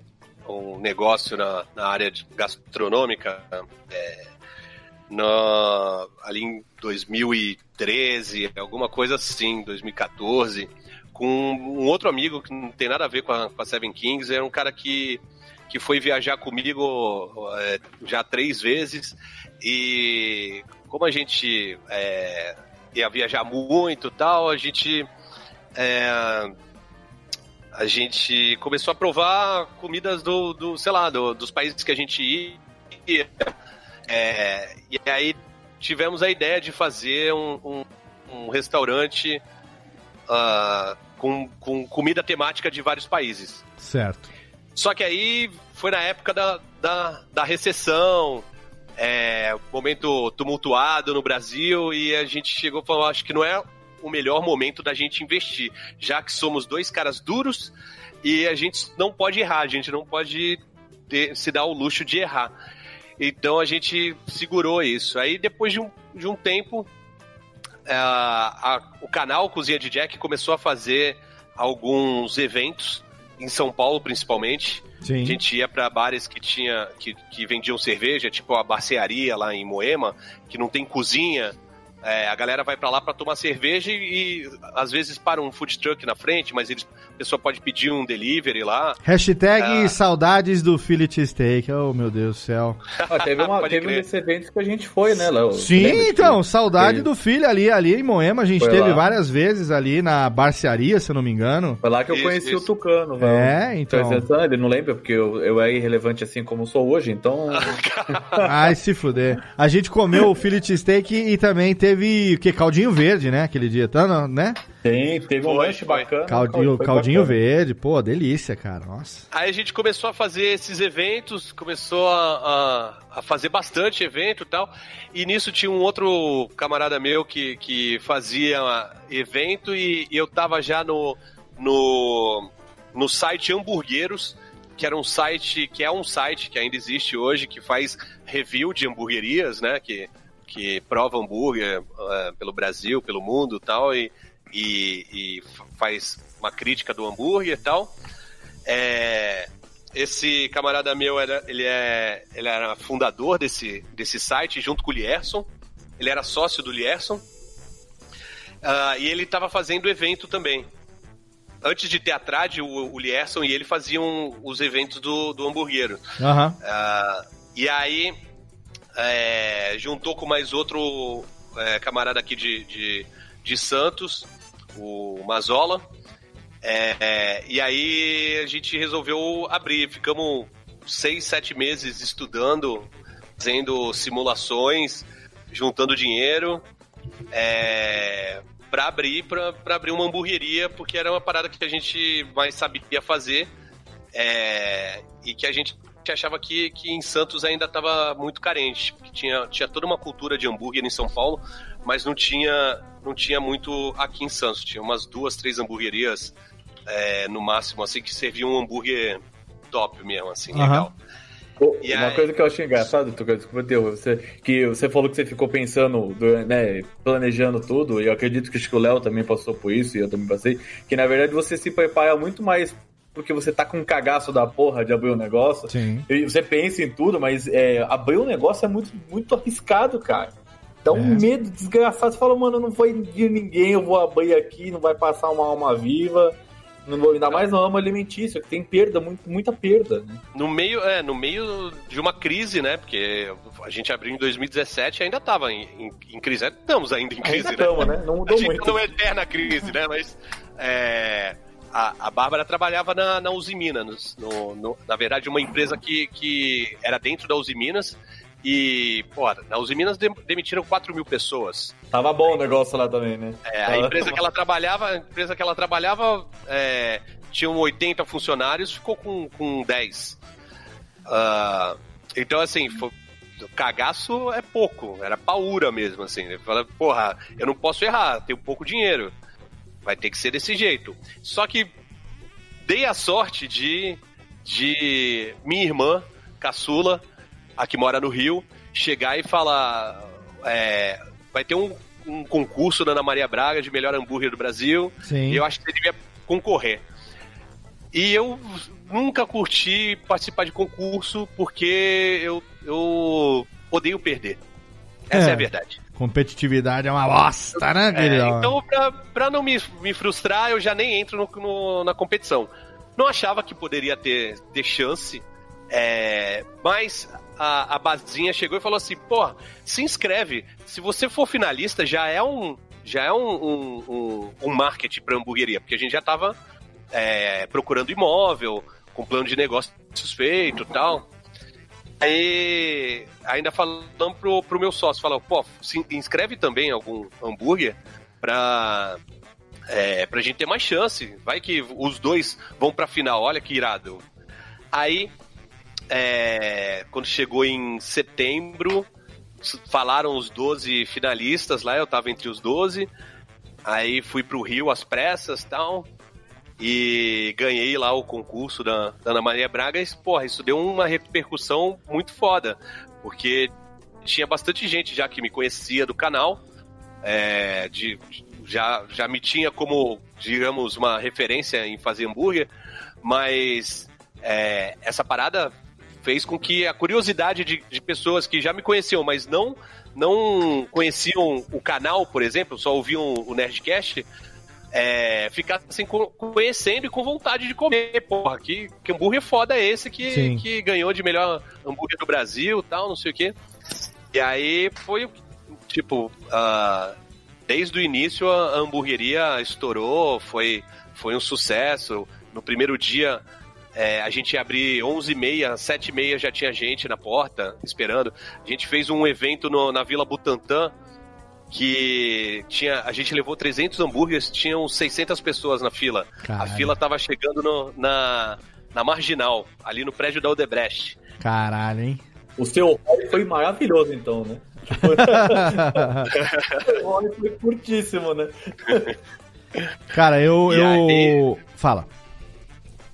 um negócio na, na área gastronômica é, na, ali em 2013, alguma coisa assim, 2014, com um outro amigo que não tem nada a ver com a, com a Seven Kings, era um cara que, que foi viajar comigo é, já três vezes e como a gente é, ia viajar muito tal, a gente é, a gente começou a provar comidas do, do sei lá, do- dos países que a gente ia. É, e aí tivemos a ideia de fazer um, um- um restaurante ah, com, com comida temática de vários países. Certo. Só que aí foi na época da, da, da recessão, é, momento tumultuado no Brasil, e a gente chegou e falou: acho que não é o melhor momento da gente investir, já que somos dois caras duros e a gente não pode errar, a gente não pode ter- se dar o luxo de errar. Então a gente segurou isso. Aí depois de um, de um tempo, é, a- o canal Cozinha de Jack começou a fazer alguns eventos em São Paulo principalmente. Sim. A gente ia para bares que tinha que, que vendiam cerveja, tipo a barcearia lá em Moema, que não tem cozinha. É, a galera vai para lá para tomar cerveja e, e, às vezes para um food truck na frente, mas eles, pessoa pode pedir um delivery lá. Hashtag Ah. saudades do Philly Steak. Oh, meu Deus do céu. Ah, teve uma, teve um desses eventos que a gente foi, né, Léo? Sim, então, saudade Foi- do filho ali, ali em Moema. A gente Foi teve lá. várias vezes ali na barcearia, se eu não me engano. Foi lá que eu Isso, conheci isso. o Tucano, velho. É, então. Então, ele não lembra, porque eu, eu é irrelevante assim como sou hoje, então. Ai, se fuder. A gente comeu o Philly Steak e também teve o que? Caldinho verde, né? Aquele dia, tá, não, né? Tem, teve um Foi, lanche foi. bacana. Caldinho, caldinho bacana. verde, pô, delícia, cara. Nossa. Aí a gente começou a fazer esses eventos, começou a, a, a fazer bastante evento e tal. E nisso tinha um outro camarada meu que, que fazia evento e, e eu tava já no, no, no site Hamburgueiros, que era um site, que é um site que ainda existe hoje, que faz review de hamburguerias, né? Que, que prova hambúrguer eh, pelo Brasil, pelo mundo e tal, e, e, fa- faz uma crítica do hambúrguer e tal. É, esse camarada meu, era, ele, é, ele era fundador desse, desse site, junto com o Lierson. Ele era sócio do Lierson. Ah, e ele estava fazendo evento também. Antes de ter a Trad, o, o Lierson e ele faziam os eventos do, do hamburguero. Aham. Ah, e aí, é, juntou com mais outro é, camarada aqui de, de, de Santos, o Mazola. É, é, e aí a gente resolveu abrir. Ficamos seis, sete meses estudando, fazendo simulações, juntando dinheiro. É, para abrir para abrir uma hamburgueria porque era uma parada que a gente mais sabia fazer é, e que a gente achava que, que em Santos ainda estava muito carente, porque tinha, tinha toda uma cultura de hambúrguer em São Paulo, mas não tinha, não tinha muito aqui em Santos. Tinha umas duas, três hamburguerias é, no máximo, assim, que serviam um hambúrguer top mesmo, assim, Aham. legal. E uma aí- coisa que eu achei engraçado, Tucano, desculpa teu, você, que você falou que você ficou pensando, do- né, planejando tudo, e eu acredito que o Léo também passou por isso, e eu também passei, que na verdade você se prepara muito mais porque você tá com um cagaço da porra de abrir um negócio, Sim. e você pensa em tudo, mas é, abrir um negócio é muito, muito arriscado, cara. Dá um É. medo desgraçado. Você fala, mano, não vai vir ninguém, eu vou abrir aqui, não vai passar uma alma viva. Não vou, ainda mais no ramo alimentício, que tem perda, muito, muita perda, né? No meio, é, no meio de uma crise, né? Porque a gente abriu em 2017 e ainda estava em, em, em crise. Estamos ainda em crise, Ainda estamos, né? Não mudou a gente muito. não é eterna crise, né? Mas é, a, a Bárbara trabalhava na, na Uzi Minas, no, no- na verdade uma empresa que, que era dentro da Uzi Minas E, pô, na Uzi Minas dem- demitiram 4 mil pessoas. Tava bom o negócio lá também, né? É, a empresa que ela trabalhava, a empresa que ela trabalhava é, tinham 80 funcionários, ficou com, com 10. Ah, então, assim, foi, cagaço é pouco, era paura mesmo, assim. Ele fala, porra, eu não posso errar, tenho pouco dinheiro. Vai ter que ser desse jeito. Só que dei a sorte de, de minha irmã, caçula, a que mora no Rio, chegar e falar: é, vai ter um, um concurso da Ana Maria Braga de melhor hambúrguer do Brasil. Sim. E eu acho que você devia concorrer. E eu nunca curti participar de concurso porque eu, eu odeio perder. Essa é, É. a verdade. Competitividade é uma bosta, né, É, querido? então, pra, pra não me, me frustrar, eu já nem entro no- no- na competição. Não achava que poderia ter, ter chance, é, mas a, a Bazinha chegou e falou assim: pô, se inscreve. Se você for finalista, já é um, já é um, um, um, um marketing pra hamburgueria, porque a gente já tava é, procurando imóvel, com plano de negócios feito e tal. Aí, ainda falando pro, pro meu sócio, falou, pô, se inscreve também algum hambúrguer pra, é, pra gente ter mais chance. Vai que os dois vão pra final, olha que irado. Aí, é, quando chegou em setembro, falaram os 12 finalistas lá, eu tava entre os 12. Aí fui pro Rio às pressas tal. E ganhei lá o concurso da, da Ana Maria Braga. E, porra, isso deu uma repercussão muito foda. Porque tinha bastante gente já que me conhecia do canal. é, de, já, já me tinha como, digamos, uma referência em fazer hambúrguer. Mas é, essa parada fez com que a curiosidade de, de pessoas que já me conheciam, mas não não conheciam o canal, por exemplo, só ouviam o Nerdcast, é, ficassem co- conhecendo e com vontade de comer. Porra, que, que hambúrguer foda é esse que, Sim. que ganhou de melhor hambúrguer do Brasil tal, não sei o quê. E aí foi, tipo, ah, desde o início a hamburgueria estourou, foi, foi um sucesso. No primeiro dia é, a gente ia abrir 11h30, 7h30 já tinha gente na porta esperando. A gente fez um evento no- na Vila Butantã que tinha, a gente levou 300 hambúrgueres, tinham 600 pessoas na fila. Caralho. A fila tava chegando no- na, na Marginal, ali no prédio da Odebrecht. Caralho, hein? O seu hobby foi maravilhoso, então, né? o hobby foi curtíssimo, né? Cara, eu. Eu... aí- Fala.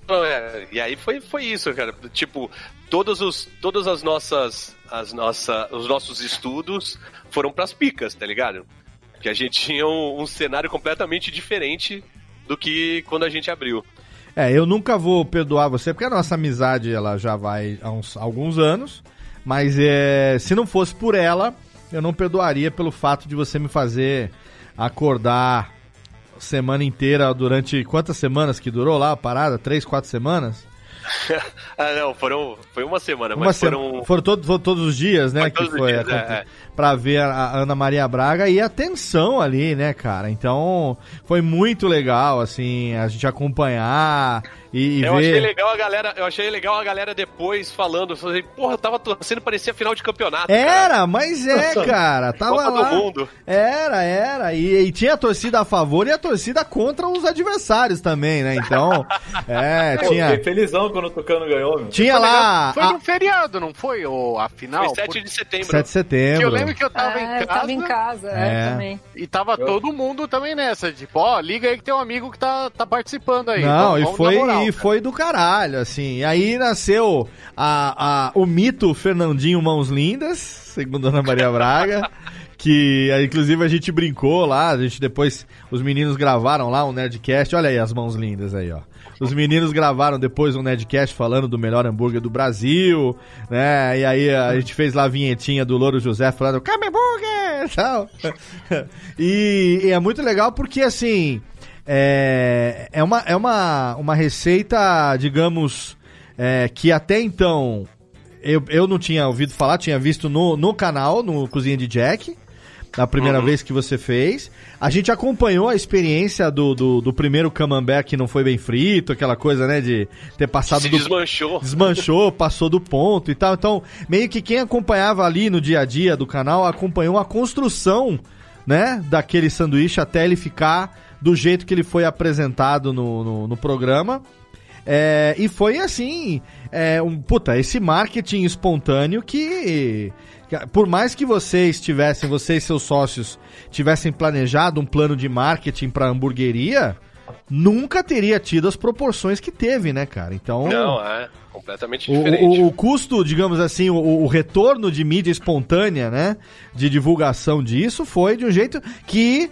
É, e aí foi, foi isso, cara. Tipo, todos os, todas as nossas, as nossa, os nossos estudos foram pras picas, tá ligado? Porque a gente tinha um, um cenário completamente diferente do que quando a gente abriu. É, eu nunca vou perdoar você, porque a nossa amizade ela já vai há uns, alguns anos. Mas é, se não fosse por ela, eu não perdoaria pelo fato de você me fazer acordar semana inteira durante quantas semanas que durou lá a parada? Três, quatro semanas? ah, não, foram, foi uma semana, Uma mas sema- foram. foram todos, foram todos os dias, né? Foi que foi dias, é, é. pra ver a Ana Maria Braga e a tensão ali, né, cara? Então foi muito legal, assim, a gente acompanhar e, e eu ver. achei legal a galera, eu achei legal a galera depois falando, falei, porra, eu tava torcendo, parecia final de campeonato. Era, mas é, cara. Tava Copa lá. do Mundo. Era, era. E, e tinha a torcida a favor e a torcida contra os adversários também, né? Então, é, Pô, tinha. Fiquei felizão quando o Tucano ganhou, meu. Tinha lá. Foi a- num feriado, não foi? Ou a final? Foi 7 de setembro. 7 de setembro. Que eu lembro que eu tava É, em eu casa. tava em casa, É. é, também. E tava todo mundo também nessa, tipo, ó, liga aí que tem um amigo que tá, tá participando aí. Não, Vamos- e foi, e foi do caralho, assim. E aí nasceu a, a, o mito Fernandinho Mãos Lindas, segundo Ana Maria Braga. Que inclusive a gente brincou lá, a gente depois. Os meninos gravaram lá um Nerdcast. Olha aí as mãos lindas aí, ó. Os meninos gravaram depois um Nerdcast falando do melhor hambúrguer do Brasil, né? E aí a gente fez lá a vinhetinha do Louro José falando e tal. E, e é muito legal porque, assim, é, é, uma, é uma, uma receita, digamos, é, que até então eu, eu não tinha ouvido falar, tinha visto no, no canal, no Cozinha de Jack. da primeira vez que você fez. A gente acompanhou a experiência do, do, do primeiro camembert que não foi bem frito, aquela coisa, né, de ter passado Se do... desmanchou. Desmanchou, passou do ponto e tal. Então, meio que quem acompanhava ali no dia a dia do canal acompanhou a construção, né, daquele sanduíche até ele ficar do jeito que ele foi apresentado no, no, no programa. É, e foi assim, é, um, puta, esse marketing espontâneo que, que, por mais que vocês tivessem, vocês e seus sócios tivessem planejado um plano de marketing para hamburgueria, nunca teria tido as proporções que teve, né, cara? Então, Não, é completamente o, diferente. o- o custo, digamos assim, o, o retorno de mídia espontânea, né? De divulgação disso foi de um jeito que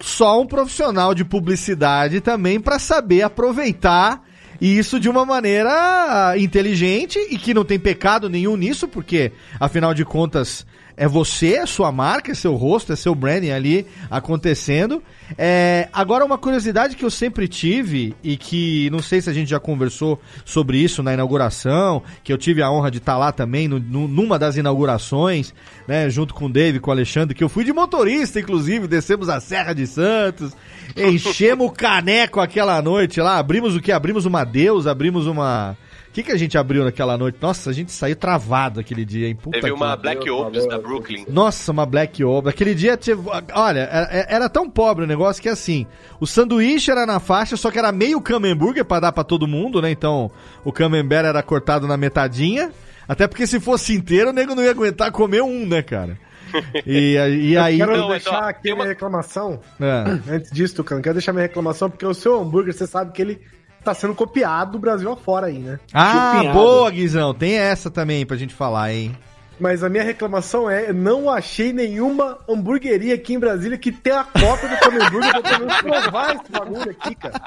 só um profissional de publicidade também para saber aproveitar isso de uma maneira inteligente e que não tem pecado nenhum nisso, porque afinal de contas é você, é sua marca, é seu rosto, é seu branding ali acontecendo. É, agora, uma curiosidade que eu sempre tive e que não sei se a gente já conversou sobre isso na inauguração, que eu tive a honra de estar lá também no- numa das inaugurações, né, junto com o Dave, com o Alexandre, que eu fui de motorista, inclusive, descemos a Serra de Santos, enchemos o caneco aquela noite lá, abrimos o que? Abrimos uma Deus, abrimos uma. O que, que a gente abriu naquela noite? Nossa, a gente saiu travado aquele dia, hein? Puta Teve que uma pariu. Black Ops da Brooklyn. Nossa, uma Black Ops. Aquele dia, teve- olha, era, era tão pobre o negócio que assim, o sanduíche era na faixa, só que era meio camembert pra dar pra todo mundo, né? Então, o camembert era cortado na metadinha. Até porque se fosse inteiro, o nego não ia aguentar comer um, né, cara? E, e Eu aí. quero Não, deixar ó, aqui tem minha uma- reclamação. É. Antes disso, Tucano, quero deixar minha reclamação, porque o seu hambúrguer, você sabe que ele tá sendo copiado do Brasil afora aí, né? Ah, Chupinhado. boa, Guizão. Tem essa também pra gente falar, hein? Mas a minha reclamação é, eu não achei nenhuma hamburgueria aqui em Brasília que tenha a cópia do Come Hambúrguer pra pelo menos provar esse bagulho aqui, cara.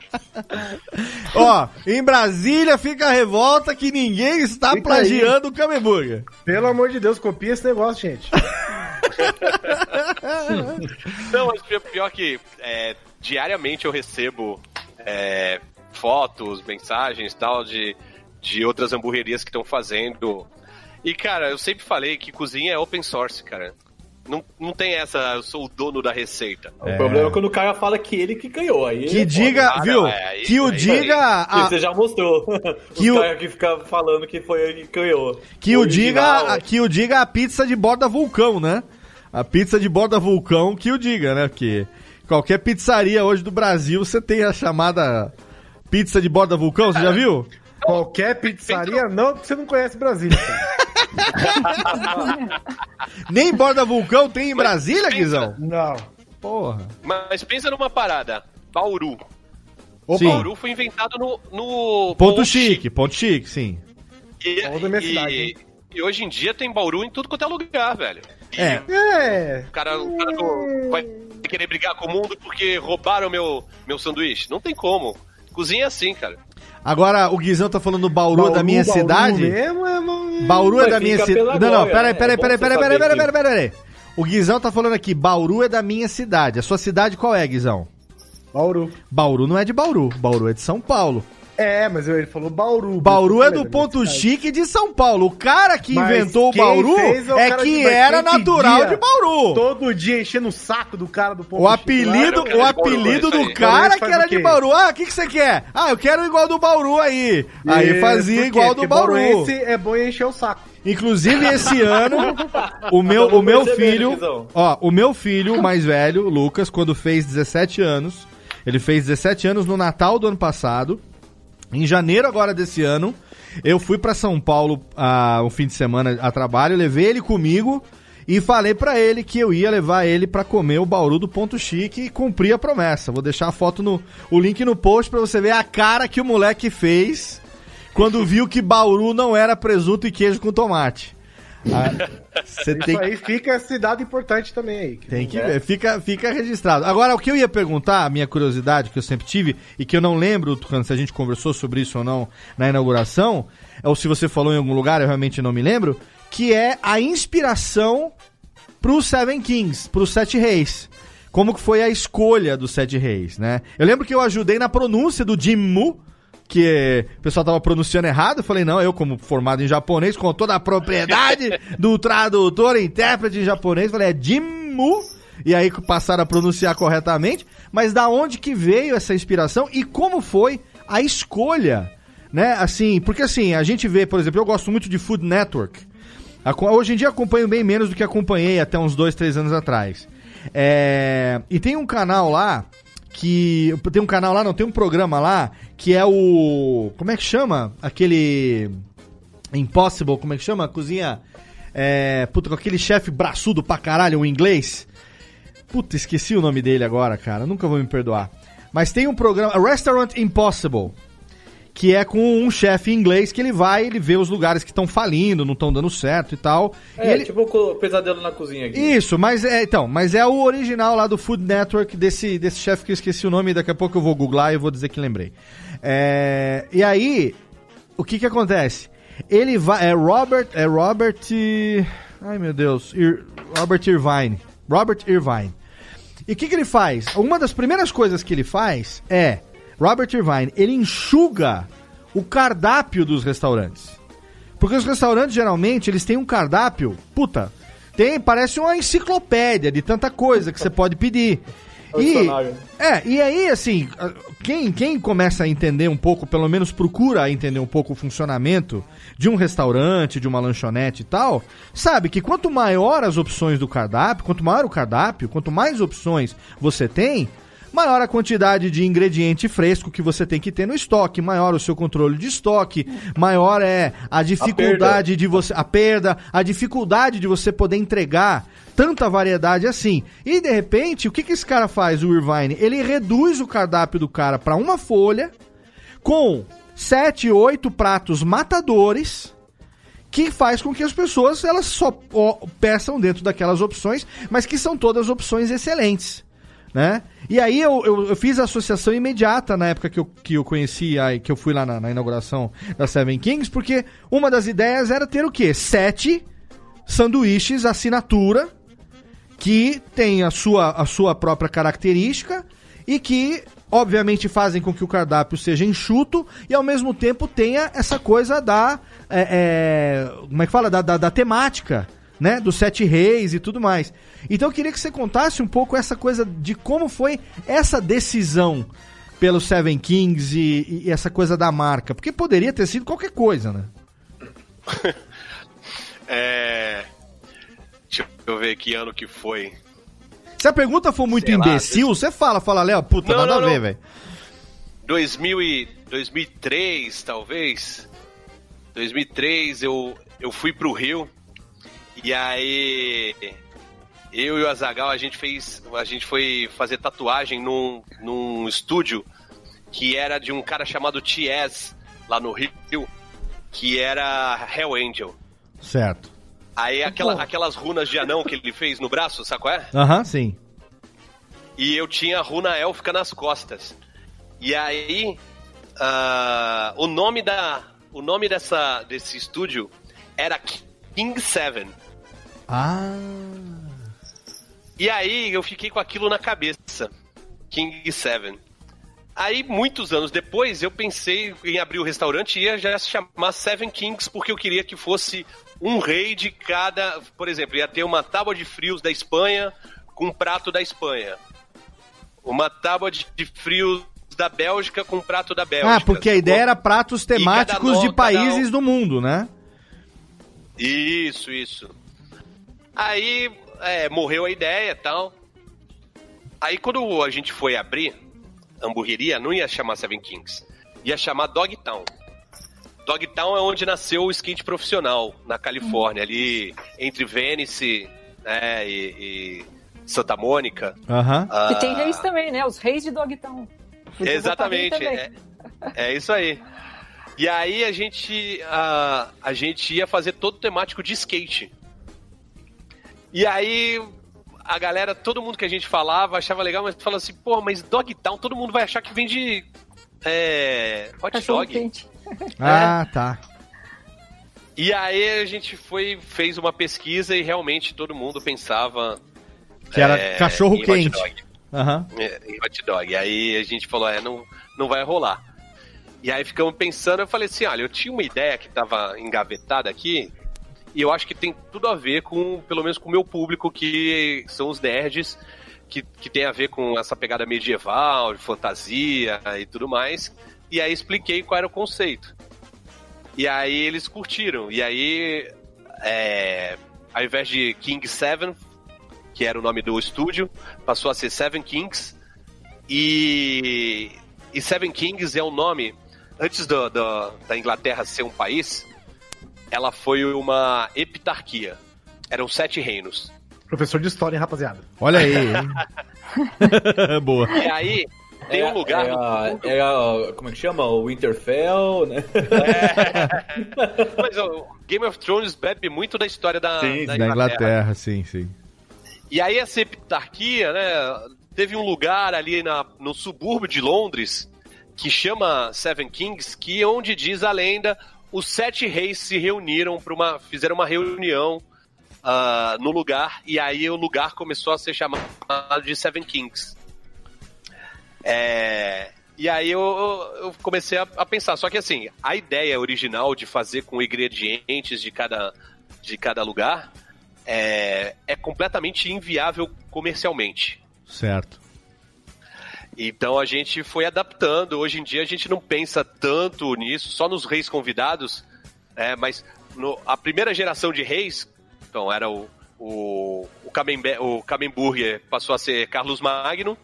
Ó, em Brasília fica a revolta que ninguém está Fica plagiando o Camemburger. Pelo amor de Deus, copia esse negócio, gente. Não, mas pior, pior que é, diariamente eu recebo é, fotos, mensagens e tal de, de outras hamburguerias que estão fazendo. E, cara, eu sempre falei que cozinha é open source, cara. Não, não tem essa, eu sou o dono da receita. O problema é quando o cara fala que ele que ganhou. Aí Que é diga, Ah, viu? é, aí- que o aí- diga. foda. a- Você já mostrou. Que o- caras que ficam falando que foi ele que ganhou. Que o Original. diga, que o diga a pizza de borda vulcão, né? A pizza de borda vulcão que o diga, né? Porque qualquer pizzaria hoje do Brasil você tem a chamada pizza de borda vulcão, você já viu? Qualquer pizzaria, não, porque você não conhece Brasília, cara. Nem borda vulcão tem em Brasília, Guizão? Não. Porra. Mas pensa numa parada. Bauru. Sim. Bauru foi inventado no. no Ponto chique, ponto chique, sim. E, minha e- e hoje em dia tem Bauru em tudo quanto é lugar, velho. É. É. O cara, o cara não vai querer brigar com o mundo porque roubaram meu, meu sanduíche. Não tem como. Cozinha é assim, cara. Agora, o Guizão tá falando do Bauru, é da minha Bauru cidade. mesmo é uma- Bauru é da minha cidade. Não, não, peraí, né? peraí, É peraí, peraí, peraí, peraí, peraí, peraí. O Guizão tá falando aqui, Bauru é da minha cidade. A sua cidade qual é, Guizão? Bauru. Bauru não é de Bauru, Bauru é de São Paulo. É, mas ele falou Bauru. Bauru é do da ponto chique de São Paulo. O cara que Mas inventou o Bauru é o é que era natural de Bauru. Todo dia enchendo o saco do cara do ponto O chique apelido. Era o Bauru, apelido é isso do aí. cara Bauru que era de Bauru. Ah, o que, que você quer? Ah, eu quero igual do Bauru aí. Aí E fazia por quê? igual do Bauru. Bauruense é bom encher o saco. Inclusive esse ano, o meu, Tamo o meu filho, ó, o meu filho mais velho, Lucas, quando fez 17 anos, ele fez 17 anos no Natal do ano passado. Em janeiro agora desse ano, eu fui pra São Paulo ah, um fim de semana a trabalho, levei ele comigo e falei pra ele que eu ia levar ele pra comer o Bauru do Ponto Chique e cumpri a promessa. Vou deixar a foto no o link no post pra você ver a cara que o moleque fez quando viu que Bauru não era presunto e queijo com tomate. Você tem Isso aí fica cidade importante também aí. tem que ver, fica, fica registrado. Agora, o que eu ia perguntar, a minha curiosidade que eu sempre tive, e que eu não lembro Tucano, se a gente conversou sobre isso ou não na inauguração, ou se você falou em algum lugar, eu realmente não me lembro, que é a inspiração pro Seven Kings, pro Sete Reis. Como que foi a escolha dos Sete Reis, né? Eu lembro que eu ajudei na pronúncia do Jimmu, que o pessoal tava pronunciando errado. Eu falei, não, eu como formado em japonês, com toda a propriedade do tradutor e intérprete em japonês, falei, é Jimmu. e aí passaram a pronunciar corretamente, mas da onde que veio essa inspiração e como foi a escolha, né? Assim, porque assim, a gente vê, por exemplo, eu gosto muito de Food Network. Hoje em dia acompanho bem menos do que acompanhei até uns dois, três anos atrás. É, E tem um canal lá que. Tem um canal lá, não, tem um programa lá que é o. Como é que chama? Aquele. Impossible, como é que chama? Cozinha. É, puta, com aquele chefe braçudo pra caralho, o inglês. Puta, esqueci o nome dele agora, cara. Nunca vou me perdoar. Mas tem um programa. Restaurant Impossible. Que é com um chefe inglês que ele vai, ele vê os lugares que estão falindo, não estão dando certo e tal. e É, ele... tipo o pesadelo na cozinha aqui. Isso, mas é, então, mas é o original lá do Food Network desse, desse chefe que eu esqueci o nome, daqui a pouco eu vou googlar e vou dizer que lembrei. É, e aí, o que que acontece? Ele vai, é Robert, é Robert, ai meu Deus, Ir- Robert Irvine, Robert Irvine. E o que que ele faz? Uma das primeiras coisas que ele faz é, Robert Irvine, ele enxuga o cardápio dos restaurantes. Porque os restaurantes, geralmente, eles têm um cardápio, puta, tem, parece uma enciclopédia de tanta coisa que você pode pedir. E, é, e aí, assim, quem, quem começa a entender um pouco, pelo menos procura entender um pouco o funcionamento de um restaurante, de uma lanchonete e tal, sabe que quanto maior as opções do cardápio, quanto maior o cardápio, quanto mais opções você tem, maior a quantidade de ingrediente fresco que você tem que ter no estoque, maior o seu controle de estoque, maior é a dificuldade de você, a perda, a dificuldade de você poder entregar tanta variedade assim. E de repente, o que, que esse cara faz, o Irvine? Ele reduz o cardápio do cara para uma folha com sete, oito pratos matadores que faz com que as pessoas elas só peçam dentro daquelas opções, mas que são todas opções excelentes. Né? E aí eu, eu, eu fiz a associação imediata na época que eu, que eu conheci, aí, que eu fui lá na, na inauguração da Seven Kings, porque uma das ideias era ter o quê? Sete sanduíches assinatura que tem a sua, a sua própria característica e que, obviamente, fazem com que o cardápio seja enxuto e, ao mesmo tempo, tenha essa coisa da. é, é, como é que fala? Da, da, da temática, né? Dos sete reis e tudo mais. Então, eu queria que você contasse um pouco essa coisa de como foi essa decisão pelo Seven Kings e, e essa coisa da marca. Porque poderia ter sido qualquer coisa, né? É. Deixa eu ver que ano que foi. Se a pergunta for muito Sei lá, imbecil, você fala, fala, Léo, puta, Não, nada não, a ver, velho. 2000 e 2003, talvez. 2003 eu, eu fui pro Rio e aí eu e o Azagal a gente fez a gente foi fazer tatuagem num, num estúdio que era de um cara chamado Ties lá no Rio que era Hell Angel. Certo. Aí aquela, aquelas runas de anão que ele fez no braço, sabe qual é? Aham, sim. E eu tinha a runa élfica nas costas. E aí, ah, o nome da, o nome dessa desse estúdio era King Seven. Ah. E aí eu fiquei com aquilo na cabeça, King Seven. Aí muitos anos depois eu pensei em abrir o restaurante e ia já se chamar Seven Kings porque eu queria que fosse um rei de cada, por exemplo, ia ter uma tábua de frios da Espanha com um prato da Espanha. Uma tábua de frios da Bélgica com um prato da Bélgica. Ah, porque a ideia era pratos temáticos de países cada do mundo, né? Isso, isso. Aí é, morreu a ideia e tal. Aí quando a gente foi abrir a hamburgueria, não ia chamar Seven Kings. Ia chamar Dogtown. Dogtown é onde nasceu o skate profissional, na Califórnia, ali entre Venice né, e, e Santa Mônica. Aham. Ah, E tem reis também, né? Os reis de Dogtown. Exatamente, é, é isso aí. E aí a gente, a, a gente ia fazer todo temático de skate. E aí a galera, todo mundo que a gente falava achava legal, mas falava assim, pô, mas Dogtown, todo mundo vai achar que vem de é, hot Cachorro dog. quente. Ah, tá. E aí a gente foi, fez uma pesquisa e realmente todo mundo pensava Que era é, cachorro em hot quente. dog. Aham. É, em hot dog. Aí a gente falou, é, não, não vai rolar. E aí ficamos pensando, eu falei assim, olha, eu tinha uma ideia que tava engavetada aqui, E eu acho que tem tudo a ver com, pelo menos com o meu público, que são os nerds, que, que tem a ver com essa pegada medieval, de fantasia e tudo mais. E aí expliquei qual era o conceito. E aí eles curtiram. E aí, é, ao invés de King Seven, que era o nome do estúdio, passou a ser Seven Kings. E, e Seven Kings é o nome, antes do, do, da Inglaterra ser um país, ela foi uma epitarquia. Eram sete reinos. Professor de história, hein, rapaziada. Olha aí. hein? Boa. E aí, tem um lugar. É, a, é a- como é que chama? O Winterfell, né? Mas o Game of Thrones bebe muito da história da, Sim, da Da Inglaterra, sim, sim. E aí essa epitarquia, né, teve um lugar ali na, no subúrbio de Londres que chama Seven Kings, que onde diz a lenda, os sete reis se reuniram para uma, fizeram uma reunião ah, no lugar e aí o lugar começou a ser chamado de Seven Kings. É, e aí eu, eu comecei a, a pensar, só que assim, a ideia original de fazer com ingredientes de cada, de cada lugar é, é completamente inviável comercialmente. Certo. Então a gente foi adaptando. Hoje em dia a gente não pensa tanto nisso, só nos reis convidados, né? mas no- a primeira geração de reis, então era o, o, o, Camembe- o Camemburger passou a ser Carlos Magno,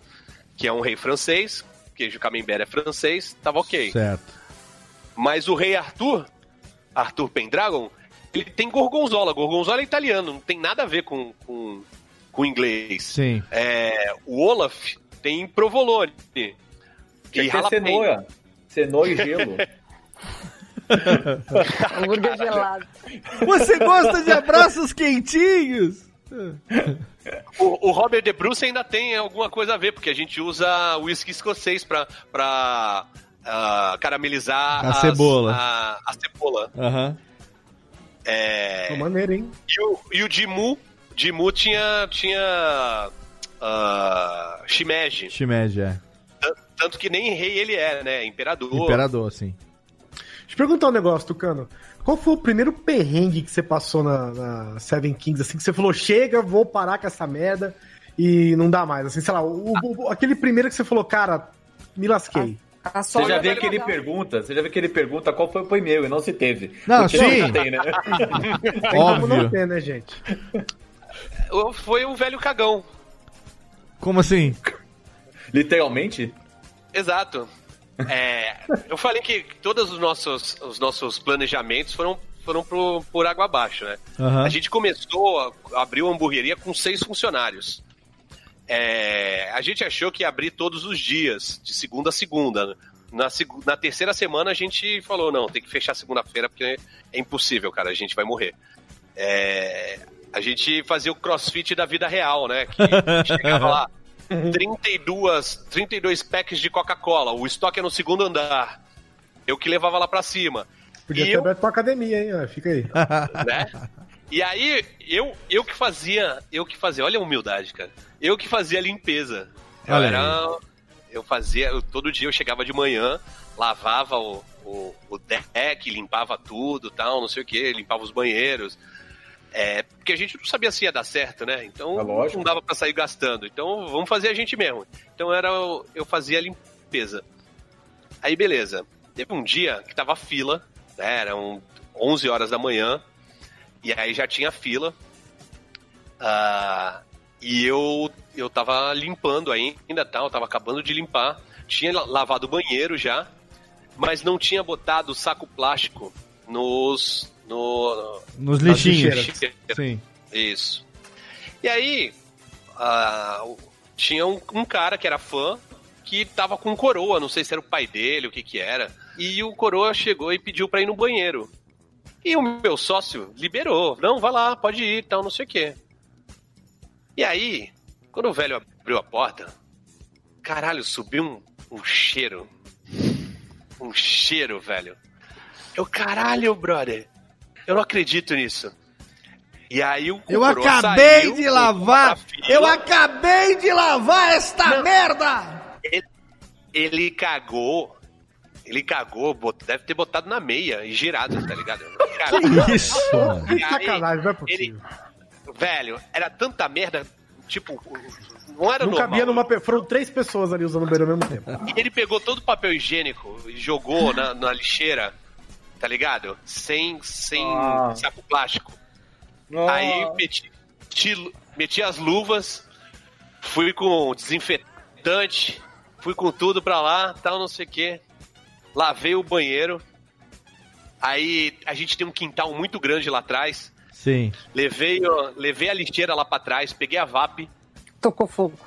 que é um rei francês, queijo Camembert é francês, tava ok. Certo. Mas o rei Arthur, Arthur Pendragon, ele tem gorgonzola. Gorgonzola é italiano, não tem nada a ver com, com, com inglês. Sim. É, o Olaf tem provolone. Tinha E que ter jalapeno. cenoura. Cenoura e gelo. Hambúrguer gelado. Você gosta de abraços quentinhos? O, o Robert De Bruce ainda tem alguma coisa a ver, porque a gente usa whisky escocês pra, pra ah, caramelizar A as- cebola. A, a cebola. Aham. É, maneiro, hein? E o, e o Dimu, Dimu tinha, tinha ah, shimeji. Shimeji, é. Tan- Tanto que nem rei ele é, né? Imperador. Imperador, sim. Deixa eu perguntar um negócio, Tucano. Qual foi o primeiro perrengue que você passou na, na Seven Kings, assim, que você falou, chega, vou parar com essa merda e não dá mais, assim, sei lá, o- o- aquele primeiro que você falou, cara, me lasquei. A Você já vê que ele pergunta, você já vê que ele pergunta qual foi o primeiro e não se teve. Não, Porque sim. não tem, né? Tem como não Óbvio. ter, né, gente? Foi o velho cagão. Como assim? Literalmente? Exato. É, eu falei que todos os nossos, os nossos planejamentos foram, foram pro, por água abaixo, né? Aham. A gente começou a abrir uma hamburgueria com seis funcionários. É, a gente achou que ia abrir todos os dias, de segunda a segunda. Na, na terceira semana a gente falou, não, tem que fechar segunda-feira porque é impossível, cara, a gente vai morrer. É, a gente fazia o crossfit da vida real, né? Que chegava lá, 32, 32 packs de Coca-Cola, o estoque é no segundo andar. Eu que levava lá pra cima. Podia E ter eu- aberto uma academia, hein? Fica aí. né? E aí, eu, eu que fazia, eu que fazia, olha a humildade, cara. Eu que fazia a limpeza. Eu era. Eu fazia, eu- todo dia eu chegava de manhã, lavava o, o, o deck, limpava tudo tal, não sei o que, limpava os banheiros. É, porque a gente não sabia se ia dar certo, né? Então É não dava pra sair gastando. Então vamos fazer a gente mesmo. Então era eu fazia a limpeza. Aí beleza. Teve um dia que tava fila, né? Eram 11 horas da manhã. E aí já tinha fila. Ah, e eu, eu tava limpando ainda, tal, tava acabando de limpar. Tinha la- lavado o banheiro já, mas não tinha botado o saco plástico nos. No, Nos lixinhos. Sim. Isso. E aí, tinha um, um cara que era fã que tava com coroa, não sei se era o pai dele, o que que era. E o coroa chegou e pediu pra ir no banheiro. E o meu sócio liberou. Não, vai lá, pode ir, tal, não sei o quê. E aí, quando o velho abriu a porta, caralho, subiu um, um cheiro. Um cheiro, velho. Eu, caralho, brother. Eu não acredito nisso. E aí o Eu acabei saiu, de lavar! Eu acabei de lavar esta merda! Ele, ele cagou ele cagou, deve ter botado na meia e girado, tá ligado? Que isso, mano? E aí, Sacanagem, não é possível. velho, era tanta merda, tipo, não era Não normal. cabia numa. Foram três pessoas ali usando o banheiro ao mesmo tempo. E ele pegou todo o papel higiênico e jogou na, na lixeira, tá ligado? Sem, sem Ah. saco plástico. Aí meti, ti- meti as luvas, fui com desinfetante, fui com tudo pra lá, tal, não sei o quê. Lavei o banheiro. Aí a gente tem um quintal muito grande lá atrás. Sim. Levei, ó, levei a lixeira lá pra trás, peguei a VAP. Tocou fogo.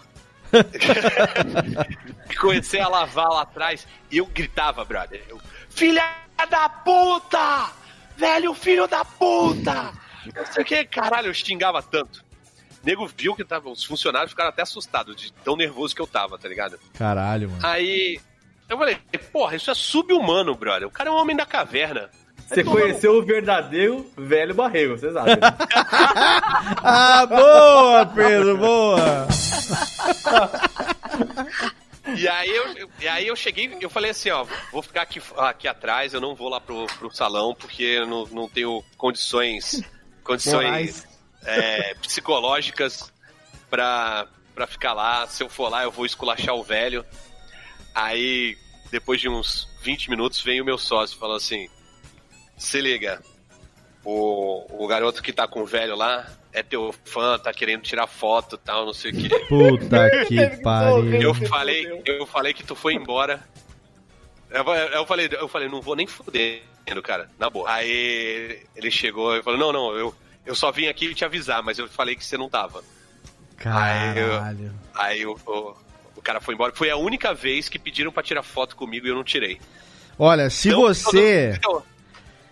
comecei a lavar lá atrás e eu gritava, brother. Eu, filha da puta! Velho filho da puta! Não sei o que, caralho, eu xingava tanto. O nego viu que tava. Os funcionários ficaram até assustados de tão nervoso que eu tava, tá ligado? Caralho, mano. Aí. Eu falei, porra, isso é sub-humano, brother. O cara é um homem da caverna. Você conheceu o verdadeiro velho barrego, vocês acham? Ah, boa, Pedro, boa. E aí eu, e aí eu cheguei, eu falei assim, ó, vou ficar aqui, aqui atrás, eu não vou lá pro, pro salão, porque eu não, não tenho condições, condições é, psicológicas pra, pra ficar lá. Se eu for lá, eu vou esculachar o velho. Aí, depois de uns 20 minutos, vem o meu sócio e falou assim: se liga, o, o garoto que tá com o velho lá é teu fã, tá querendo tirar foto e tal, não sei o que. Puta que pariu. Eu falei, eu falei que tu foi embora. Eu, eu falei, eu falei, não vou nem fudendo, cara, na boa. Aí ele chegou e falou, não, não, eu, eu só vim aqui te avisar, mas eu falei que você não tava. Caralho. Aí o, o, o cara foi embora. Foi a única vez que pediram pra tirar foto comigo e eu não tirei. Olha, se Então, você.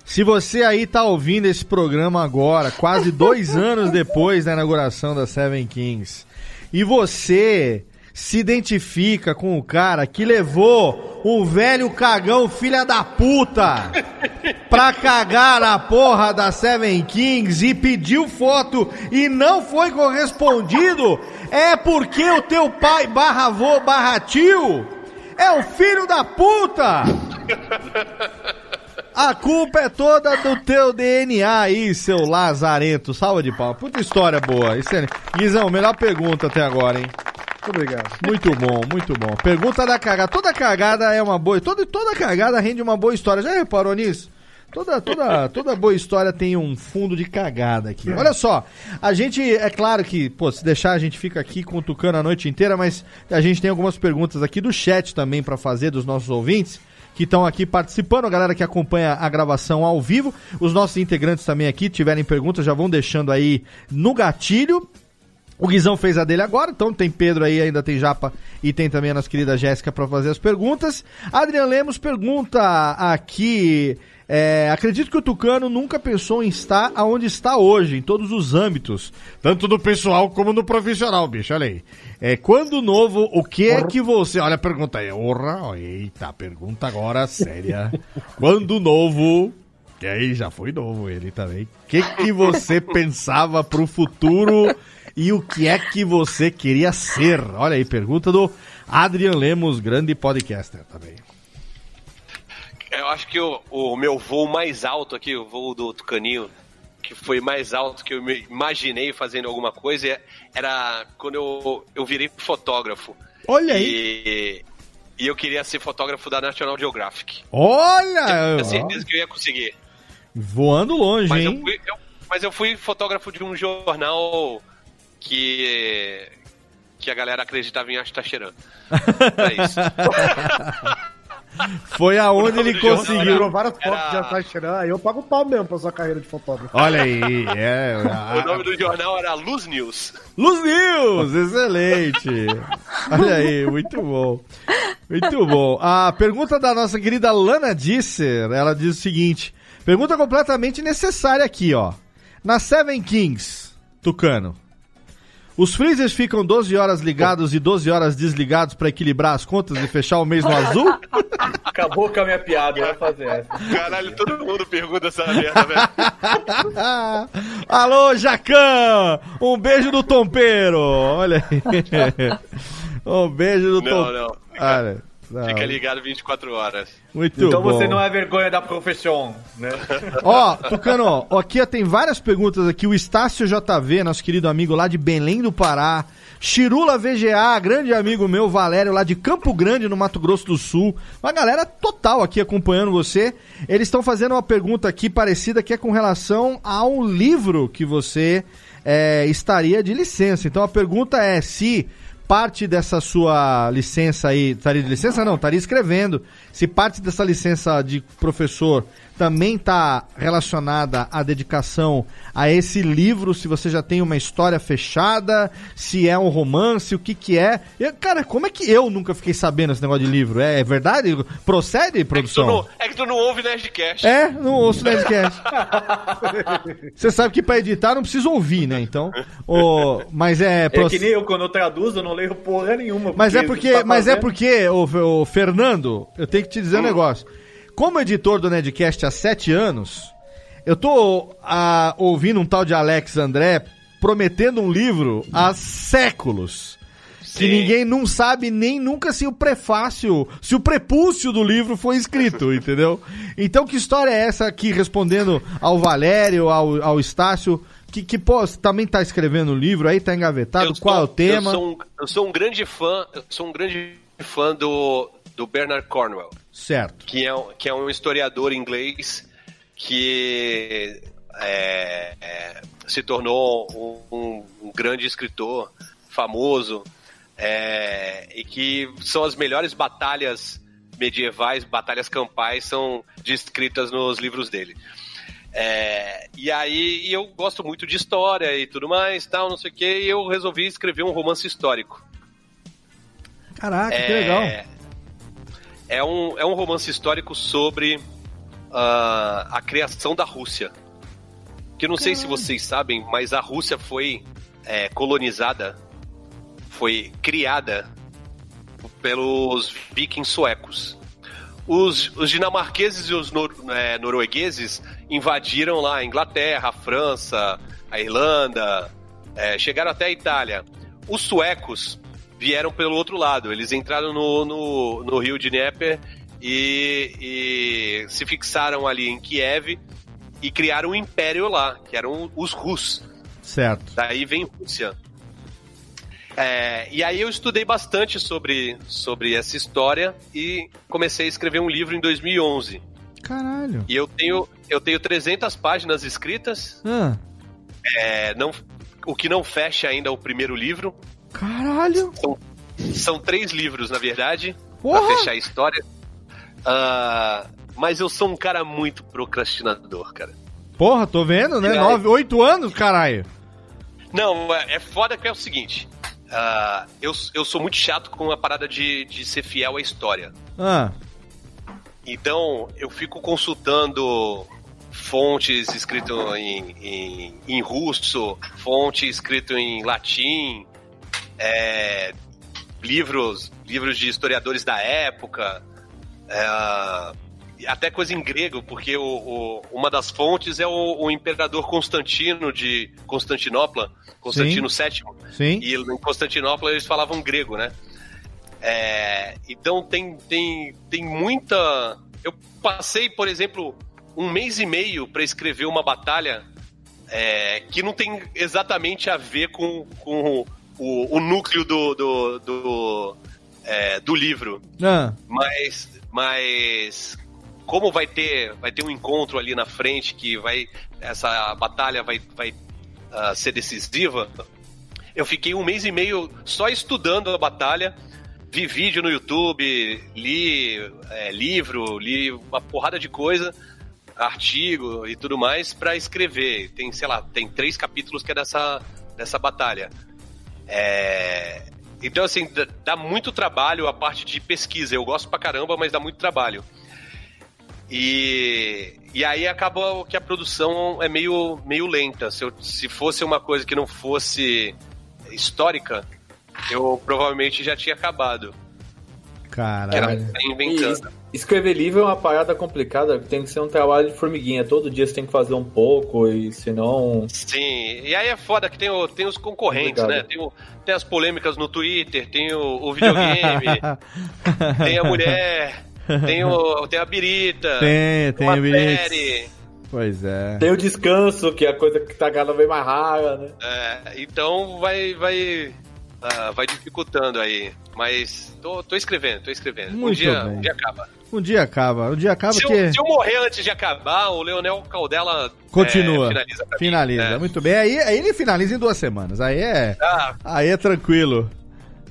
Se você aí tá ouvindo esse programa agora, quase dois anos depois da inauguração da Seven Kings, e você se identifica com o cara que levou um velho cagão filha da puta pra cagar na porra da Seven Kings e pediu foto e não foi correspondido, é porque o teu pai barra avô barra tio é o filho da puta! A culpa é toda do teu DNA aí, seu lazarento. Salva de palmas. Puta história boa. Excelente. Guizão, melhor pergunta até agora, hein? Muito obrigado. Muito bom, muito bom. Pergunta da cagada. Toda cagada é uma boa. Toda, toda cagada rende uma boa história. Já reparou nisso? Toda, toda, toda boa história tem um fundo de cagada aqui. Olha só, a gente, é claro que, pô, se deixar a gente fica aqui com o Tucano a noite inteira, mas a gente tem algumas perguntas aqui do chat também pra fazer dos nossos ouvintes que estão aqui participando, a galera que acompanha a gravação ao vivo. Os nossos integrantes também aqui tiverem perguntas, já vão deixando aí no gatilho. O Guizão fez a dele agora, então tem Pedro aí, ainda tem Japa e tem também a nossa querida Jéssica para fazer as perguntas. Adrian Lemos pergunta aqui. É, acredito que o Tucano nunca pensou em estar aonde está hoje, em todos os âmbitos, tanto no pessoal como no profissional, bicho. Olha aí. É, quando novo, o que é que você. Olha a pergunta aí. Orra, eita, pergunta agora séria. quando novo. E aí, já foi novo ele também. O que, que você pensava pro futuro e o que é que você queria ser? Olha aí, pergunta do Adrian Lemos, grande podcaster também. Eu acho que o, o meu voo mais alto aqui, o voo do Tucaninho, que foi mais alto que eu me imaginei fazendo alguma coisa, era quando eu, eu virei fotógrafo. Olha aí! E, e eu queria ser fotógrafo da National Geographic. Olha! Tinha certeza que eu ia conseguir. Voando longe, Mas eu, hein? fui, eu- mas eu fui fotógrafo de um jornal que que a galera acreditava em Astacheran. É isso. Foi aonde ele Tirou conseguiu. várias fotos de Atachiran, aí eu pago o pau mesmo pra sua carreira de fotógrafo. Olha aí, é. O nome do jornal era Luz News. Luz News, excelente. Olha aí, muito bom. Muito bom. A pergunta da nossa querida Lana Disser, ela diz o seguinte: pergunta completamente necessária aqui, ó. Na Seven Kings, Tucano, os freezers ficam 12 horas ligados e 12 horas desligados pra equilibrar as contas e fechar o mês no azul? Acabou com a minha piada, ia fazer essa. Caralho, todo mundo pergunta essa merda, velho. Alô, Jacan! Um beijo do Tompeiro! Olha aí. Um beijo do Não, Tom- não. Olha, Fica ligado 24 horas. Muito então bom. você não é vergonha da profissão, né? Ó, Tucano, ó, aqui ó, tem várias perguntas aqui. O Estácio JV, nosso querido amigo lá de Belém do Pará. Chirula VGA, grande amigo meu, Valério, lá de Campo Grande, no Mato Grosso do Sul. Uma galera total aqui acompanhando você. Eles estão fazendo uma pergunta aqui parecida que é com relação ao livro que você é, estaria de licença. Então a pergunta é se parte dessa sua licença aí, estaria de licença não, estaria escrevendo. Se parte dessa licença de professor também está relacionada à dedicação a esse livro, se você já tem uma história fechada, se é um romance, o que que é. Eu, cara, como é que eu nunca fiquei sabendo esse negócio de livro? É, é verdade? Procede, É que, tu produção? não, é que tu não ouve Nerdcast. É, não ouço Nerdcast. Você sabe que pra editar não precisa ouvir, né? Então, o, mas é... É proce- que nem eu, quando eu traduzo, eu não leio porra nenhuma. Mas é porque, tá mas é porque, o, Fernando, eu tenho que te dizer um negócio. Como editor do Nedcast há sete anos, eu tô ah, ouvindo um tal de Alex André prometendo um livro há séculos. Que ninguém não sabe nem nunca se o prefácio, se o prepúcio do livro foi escrito, entendeu? Então que história é essa aqui, respondendo ao Valério, ao, ao Estácio, que, que pô, também tá escrevendo o livro aí, tá engavetado, qual é o tema? Eu sou, um, eu sou um grande fã, eu sou um grande fã do, do Bernard Cornwell, Certo. que é, um- que é um historiador inglês que é, é, se tornou um, um- grande escritor famoso é, e que são as melhores batalhas medievais, batalhas campais são descritas nos livros dele. É, e aí e eu gosto muito de história e tudo mais, tal, não sei o que, e eu resolvi escrever um romance histórico. Caraca, que É, legal. É um, é um romance histórico sobre ah, a criação da Rússia. Que eu não sei se vocês sabem, mas a Rússia foi é, colonizada, foi criada pelos vikings suecos. Os, os dinamarqueses e os nor- é, noruegueses invadiram lá a Inglaterra, a França, a Irlanda, é, chegaram até a Itália. Os suecos vieram pelo outro lado, eles entraram no, no, no rio de Dnieper e, e se fixaram ali em Kiev e criaram um império lá, que eram os Rus. Certo. Daí vem Rússia. É, e aí eu estudei bastante sobre, sobre essa história e comecei a escrever um livro em 2011. Caralho. E eu tenho, eu tenho 300 páginas escritas. Ah, É, não, o que não fecha ainda o primeiro livro. Caralho. São, são três livros, na verdade, Porra! pra fechar a história. Ah, mas eu sou um cara muito procrastinador, cara. Porra, tô vendo, né? Nove, oito anos, caralho. Não, é é foda que é o seguinte. ah, eu, eu sou muito chato com a parada de, de ser fiel à história. Ah, Então, eu fico consultando fontes escritas em, em, em russo, fonte escrito em latim, é, livros, livros de historiadores da época, é, até coisa em grego, porque o, o- uma das fontes é o, o imperador Constantino de Constantinopla, Constantino VII. Sim. E em Constantinopla eles falavam grego, né? É, então tem, tem, tem muita. Eu passei, por exemplo, um mês e meio para escrever uma batalha é, que não tem exatamente a ver com, com o, o núcleo do, do, do, é, do livro. ah, Mas, mas como vai ter, vai ter um encontro ali na frente que vai essa batalha vai, vai ah, ser decisiva, eu fiquei um mês e meio só estudando a batalha, vi vídeo no YouTube, li é, livro, li uma porrada de coisa, artigo e tudo mais para escrever. Tem, sei lá, tem três capítulos que é dessa, dessa batalha. É, então, assim, dá- muito trabalho a parte de pesquisa. Eu gosto pra caramba, mas dá muito trabalho. E, e aí acaba que a produção é meio, meio lenta. Se, eu- se fosse uma coisa que não fosse histórica, eu provavelmente já tinha acabado. Era caralho. tá inventando. E, Escrever livro é uma parada complicada, tem que ser um trabalho de formiguinha. Todo dia você tem que fazer um pouco, e senão. Sim, e aí é foda que tem, o, tem os concorrentes, Obrigado. né? Tem, o- tem as polêmicas no Twitter, tem o, o videogame, tem a mulher, tem, o, tem a birita, Tem, tem Birita. série. Pois é. Tem o descanso, que é a coisa que tá cada vez mais rara, né? É, então vai, vai, ah, vai dificultando aí. Mas tô, tô escrevendo, tô escrevendo. um, Muito dia, bem. um dia acaba. Um dia acaba. Um dia acaba Se que. eu, se eu morrer antes de acabar, o Leonel Caldela Continua. é, finaliza pra mim. finaliza. É. Muito bem. Aí, aí ele finaliza em duas semanas. Aí é. Ah, Aí é tranquilo.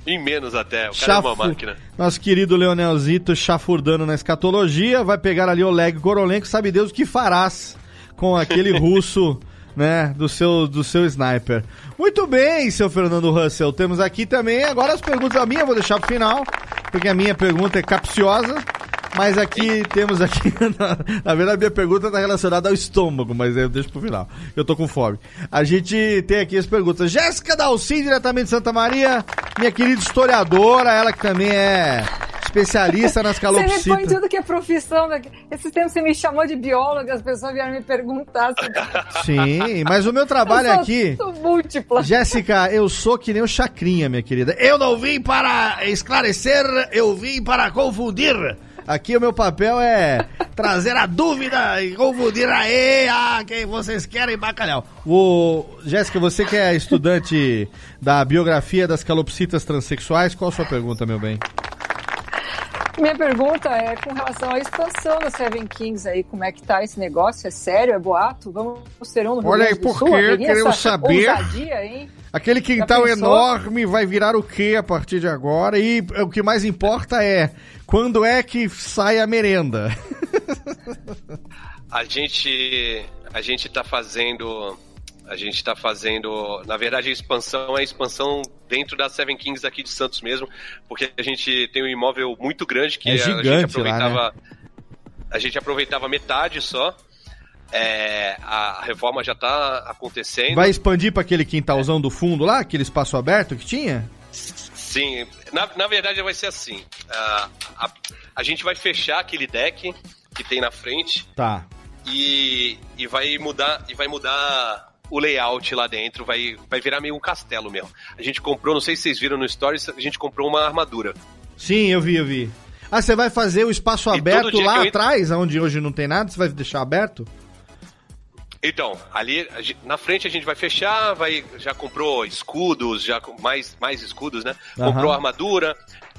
em menos até. O cara Chafu- é uma máquina. Nosso querido Leonelzito chafurdando na escatologia, vai pegar ali o leg Gorolenko, sabe Deus o que farás com aquele russo, né, do seu, do seu sniper. Muito bem, seu Fernando Russell, temos aqui também agora as perguntas, a minha vou deixar pro final, porque a minha pergunta é capciosa, mas aqui temos aqui, na, na verdade a minha pergunta está relacionada ao estômago, mas eu deixo pro final, eu tô com fome. A gente tem aqui as perguntas, Jéssica Dalcin, diretamente de Santa Maria, minha querida historiadora, ela que também é especialista nas Você me põe calopsitas. tudo que é profissão. Esses tempos você me chamou de bióloga, as pessoas vieram me perguntar. Se... Sim, mas o meu trabalho Eu sou aqui. tudo múltipla. Jéssica, eu sou que nem o Chacrinha, minha querida. Eu não vim para esclarecer, eu vim para confundir. Aqui o meu papel é trazer a dúvida e confundir aí a quem vocês querem bacalhau. O Jéssica, você que é estudante da biografia das calopsitas transexuais, qual a sua pergunta, meu bem? Minha pergunta é com relação à expansão do Seven Kings aí, como é que tá esse negócio? É sério? É boato? Vamos ter um no Olha aí, por quê? Haveria Queremos saber. ousadia, hein? Aquele quintal enorme vai virar o que a partir de agora? E o que mais importa é quando é que sai a merenda? A gente, a gente tá fazendo. A gente tá fazendo. Na verdade, a expansão é a expansão dentro da Seven Kings aqui de Santos mesmo, porque a gente tem um imóvel muito grande que É a gigante gente lá, aproveitava. A gente aproveitava metade só. É, a reforma já tá acontecendo. Vai expandir para aquele quintalzão do fundo lá, aquele espaço aberto que tinha? Sim, na, na verdade vai ser assim. ah, a, a gente vai fechar aquele deck que tem na frente Tá. e, e vai mudar e vai mudar o layout lá dentro, vai, vai virar meio um castelo mesmo. A gente comprou, não sei se vocês viram no Stories, a gente comprou uma armadura. Sim, eu vi, eu vi. Ah, você vai fazer o espaço E aberto lá eu- atrás, onde hoje não tem nada? Você vai deixar aberto? Então, ali na frente a gente vai fechar, vai já comprou escudos, já mais mais escudos, né? Aham. Comprou armadura,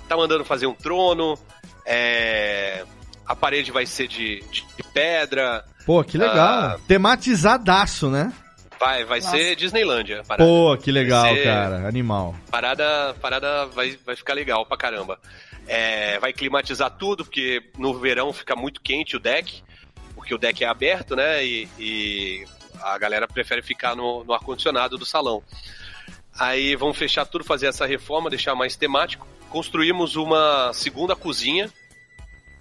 tá mandando fazer um trono, é, a parede vai ser de, de- pedra, Pô, que legal. Ah. Tematizadaço, né? Vai vai Nossa. ser Disneylândia. a parada. Pô, que legal, cara. Animal. Parada, parada vai, vai ficar legal pra caramba. É, vai climatizar tudo, porque no verão fica muito quente o deck, porque o deck é aberto, né? E, e a galera prefere ficar no, no ar-condicionado do salão. Aí vamos fechar tudo, fazer essa reforma, deixar mais temático. Construímos uma segunda cozinha,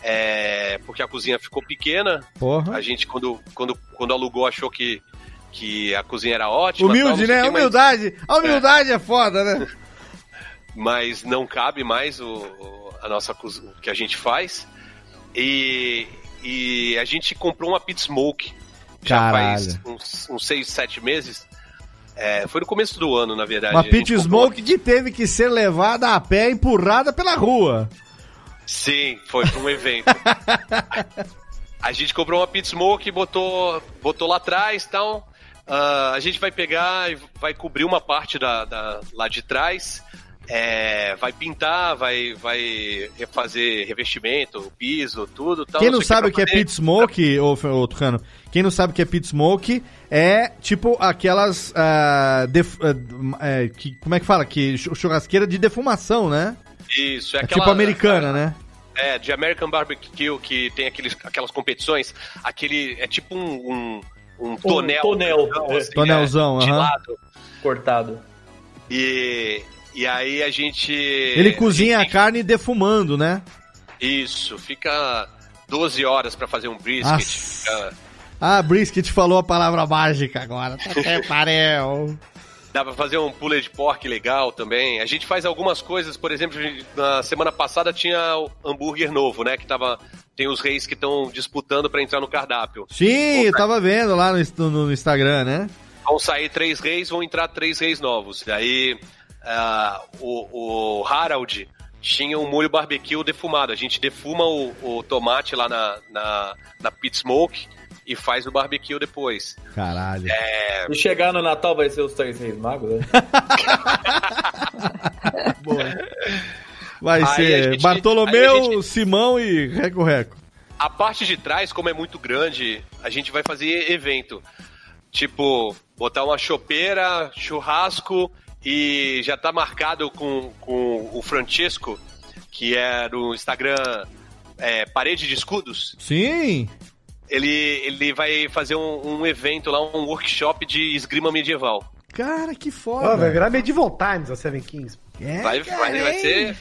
é, porque a cozinha ficou pequena. Porra. A gente, quando, quando, quando alugou, achou que, que a cozinha era ótima. tal, Humilde, sei né? quê, mas- Humildade. A humildade é foda, né? mas não cabe mais o, o- a nossa o que a gente faz. E, e a gente comprou uma pit smoke já faz uns, uns seis, sete meses. É, foi no começo do ano, na verdade. Uma pit smoke que teve que ser levada a pé, empurrada pela rua. Sim, foi para um evento. a gente comprou uma pit smoke, botou, botou lá atrás e tal. Ah, a gente vai pegar e vai cobrir uma parte da, da- lá de trás. É, vai pintar, vai, vai fazer revestimento, piso, tudo. Tal, Quem não sei sabe o pra que é poder- pit smoke, ô, ô Tucano, quem não sabe o que é pit smoke é tipo aquelas. ah, def- ah, é, que- como é que fala? Que chu- churrasqueira de defumação, né? Isso, é, É aquela. tipo americana, né? É, de American Barbecue, que tem aqueles, aquelas competições. Aquele. É tipo um. um um tonel. tonel, é. assim, Tonelzão, é, de lado. Cortado. E, e aí a gente. Ele cozinha a carne defumando, né? Isso, fica 12 horas pra fazer um brisket. Fica, Ah, Brisket falou a palavra mágica agora. Tá até parel. Dá pra fazer um pulled pork legal também. A gente faz algumas coisas, por exemplo, gente- na semana passada tinha o hambúrguer novo, né? Que tava. Tem os reis que estão disputando pra entrar no cardápio. Sim, eu tava vendo lá no, no- no Instagram, né? Vão sair três reis, vão entrar três reis novos. E aí ah, o, o Harald tinha um molho barbecue defumado. A gente defuma o, o tomate lá na, na, na pit smoke e faz o barbecue depois. Caralho. É, E chegar no Natal vai ser os três reis magos, né? Vai Aí ser gente- Bartolomeu, gente- Simão e Reco Reco. A parte de trás, como é muito grande, a gente vai fazer evento. Tipo, botar uma chopeira, churrasco e já tá marcado com, com o Francesco, que é no Instagram é, Parede de Escudos. Sim. Ele, ele vai fazer um, um evento lá, um workshop de esgrima medieval. Cara, que foda. vai virar Medieval Times a Seven Kings. É, Vai, vai, vai ser.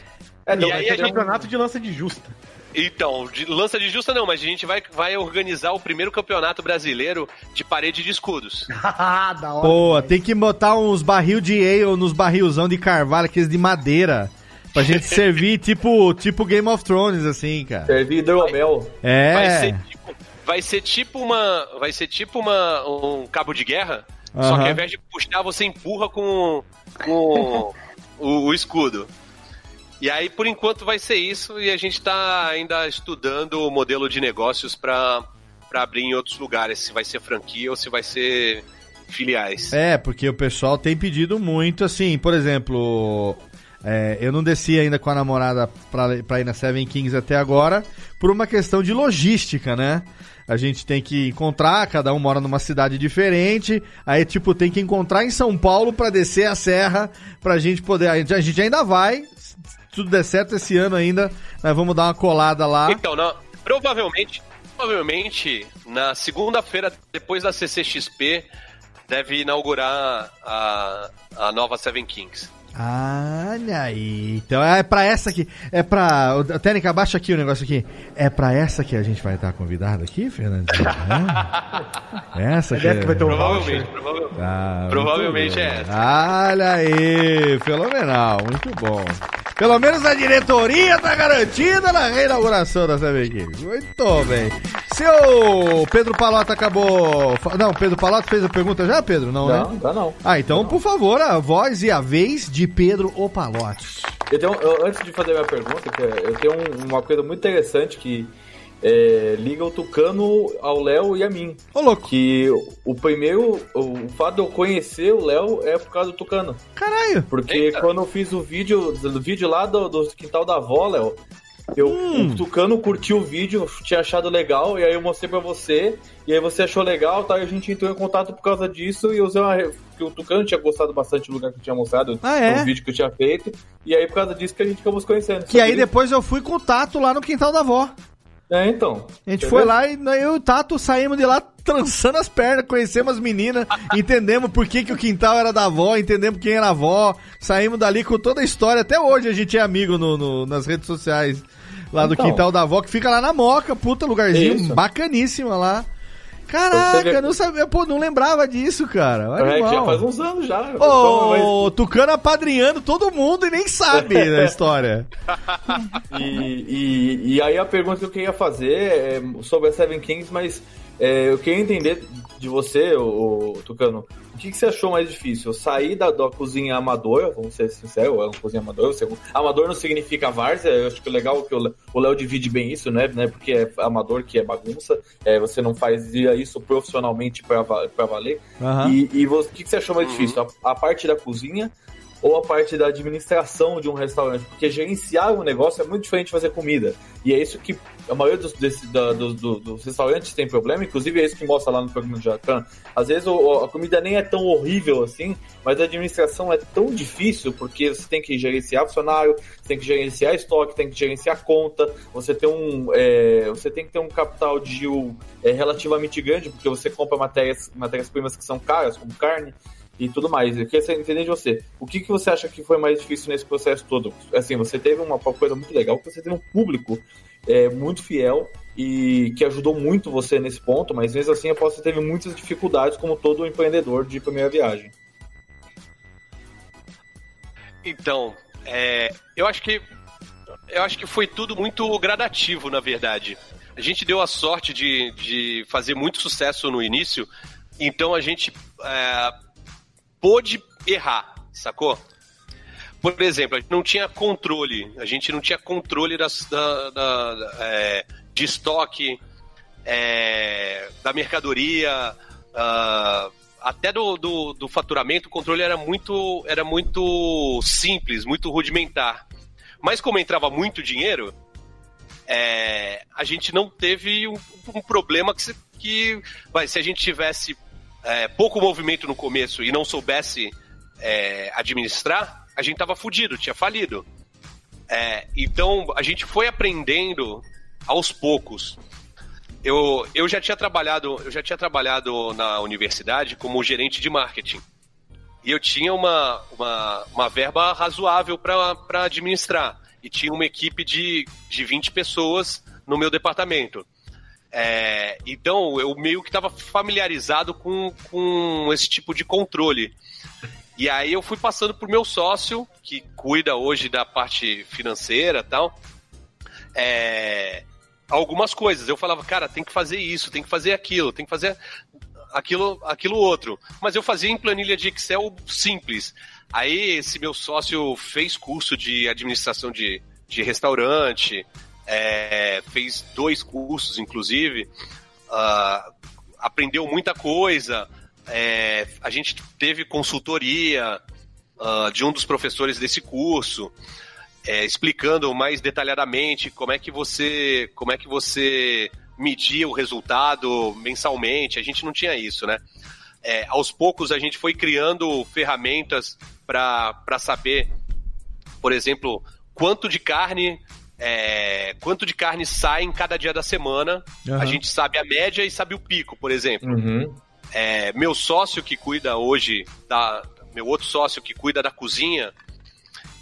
É, não, E vai aí gente- campeonato de lança de justa. Então, de lança de justa não, mas a gente vai, vai organizar o primeiro campeonato brasileiro de parede de escudos. Ah, da hora. Pô, tem que botar uns barril de ale nos barrilzão de carvalho, aqueles de madeira. Pra gente servir tipo, tipo Game of Thrones, assim, cara. Servir hidromel. É. Vai ser tipo, vai ser tipo uma, vai ser tipo uma um cabo de guerra, só Aham. que ao invés de puxar você empurra com, com o, o escudo. E aí por enquanto vai ser isso e a gente tá ainda estudando o modelo de negócios para para abrir em outros lugares, se vai ser franquia ou se vai ser filiais. É, porque o pessoal tem pedido muito, assim, por exemplo, é, eu não desci ainda com a namorada pra, pra ir na Seven Kings até agora, por uma questão de logística, né? A gente tem que encontrar, cada um mora numa cidade diferente, aí, tipo, tem que encontrar em São Paulo pra descer a serra, pra gente poder. A gente, a gente ainda vai, se tudo der certo esse ano ainda, nós vamos dar uma colada lá. Então, não, provavelmente, provavelmente na segunda-feira depois da CCXP deve inaugurar a, a nova Seven Kings. Olha aí. Então é pra essa aqui. É pra. ô, Técnica, abaixa aqui o negócio aqui. É pra essa que a gente vai estar convidado aqui, Fernandinho? É? Essa que, Ideia que vai ter um Provavelmente, provavelmente. Ah, Provavelmente é essa. Olha aí, fenomenal, muito bom. Pelo menos a diretoria tá garantida na reinauguração da Kings. Muito bem. Seu Pedro Palota acabou. Não, Pedro Palota fez a pergunta já, Pedro? Não, Não, né? tá não. Ah, então, por favor, a voz e a vez de Pedro Opalote. Eu tenho, eu- antes de fazer a minha pergunta, que é- eu tenho um- uma coisa muito interessante que é, liga o Tucano ao Léo e a mim. Ô, louco. Que o primeiro, o fato de eu conhecer o Léo é por causa do Tucano. Caralho. Porque Eita. quando eu fiz o vídeo, do vídeo lá do, do quintal da avó, Léo, eu, Hum. o Tucano curtiu o vídeo, tinha achado legal, e aí eu mostrei pra você, e aí você achou legal, tá? E a gente entrou em contato por causa disso, e eu usei uma. re- que o Tucano tinha gostado bastante do lugar que eu tinha mostrado, Ah, é? vídeo que eu tinha feito, e aí por causa disso que a gente acabou se conhecendo. Que aí depois eu fui com o Tato lá no quintal da avó. É, então. A gente foi lá e eu e o Tato saímos de lá trançando as pernas, conhecemos as meninas, entendemos por que, que o quintal era da avó, entendemos quem era a avó, saímos dali com toda a história. Até hoje a gente é amigo no, no- nas redes sociais lá do Então. quintal da avó, que fica lá na Moca, puta lugarzinho Isso. bacaníssima lá. Pra Caraca, não sabia, pô, não lembrava disso, cara. É, Animal. já faz uns anos já. Então, mas- Ô, Tucano apadrinhando todo mundo e nem sabe da história. E, e, e aí a pergunta que eu queria fazer é sobre a Seven Kings, mas é, eu queria entender de você, o, Tucano, o que, que você achou mais difícil? Sair da, da cozinha amadora, vamos ser sinceros, é uma cozinha amadora. Você, amador não significa várzea, eu acho que o legal é que o Léo- divide bem isso, né? né porque é amador que é bagunça, é, você não fazia isso profissionalmente pra valer. Aham. E, e você- o que, que você achou mais difícil? A, a parte da cozinha ou a parte da administração de um restaurante? Porque gerenciar um negócio é muito diferente de fazer comida. E é isso que a maioria dos, desse- da- dos, do- dos restaurantes tem problema, inclusive é isso que mostra lá no programa de Jacan. Às vezes o- a comida nem é tão horrível assim, mas a administração é tão difícil porque você tem que gerenciar funcionário, você tem que gerenciar estoque, tem que gerenciar conta, você tem um, é, você tem que ter um capital de é, relativamente grande, porque você compra matérias, matérias-primas que são caras, como carne e tudo mais. Eu queria entender de você. O que, que você acha que foi mais difícil nesse processo todo? Assim, você teve uma coisa muito legal, que você teve um público é, muito fiel e que ajudou muito você nesse ponto, mas mesmo assim eu posso teve muitas dificuldades, como todo empreendedor de primeira viagem. Então, é, eu acho que eu acho que foi tudo muito gradativo, na verdade. A gente deu a sorte de, de fazer muito sucesso no início, então a gente é, pôde errar, sacou? Por exemplo, a gente não tinha controle, a gente não tinha controle das, da, da- é, de estoque, é, da mercadoria, ah, até do, do, do faturamento, o controle era muito, era muito simples, muito rudimentar. Mas como entrava muito dinheiro, é, a gente não teve um, um problema que, se, que vai, se a gente tivesse é, pouco movimento no começo e não soubesse é, administrar, a gente tava fudido, tinha falido. É, então a gente foi aprendendo aos poucos. Eu, eu já tinha trabalhado, eu já tinha trabalhado na universidade como gerente de marketing. E eu tinha uma, uma, uma verba razoável para administrar. E tinha uma equipe de, de 20 pessoas no meu departamento. É, então eu meio que estava familiarizado com, com esse tipo de controle. E aí eu fui passando pro meu sócio, que cuida hoje da parte financeira e tal, é, algumas coisas. Eu falava, cara, tem que fazer isso, tem que fazer aquilo, tem que fazer aquilo, aquilo outro. Mas eu fazia em planilha de Excel simples. Aí esse meu sócio fez curso de administração de, de restaurante, é, fez dois cursos, inclusive, ah, aprendeu muita coisa. é, a gente teve consultoria ah, de um dos professores desse curso, é, explicando mais detalhadamente como é que você, como é que você media o resultado mensalmente. A gente não tinha isso, né? É, aos poucos a gente foi criando ferramentas para saber, por exemplo, quanto de carne é, quanto de carne sai em cada dia da semana. Aham. A gente sabe a média e sabe o pico, por exemplo. Uhum. É, meu sócio que cuida hoje da. Meu outro sócio que cuida da cozinha,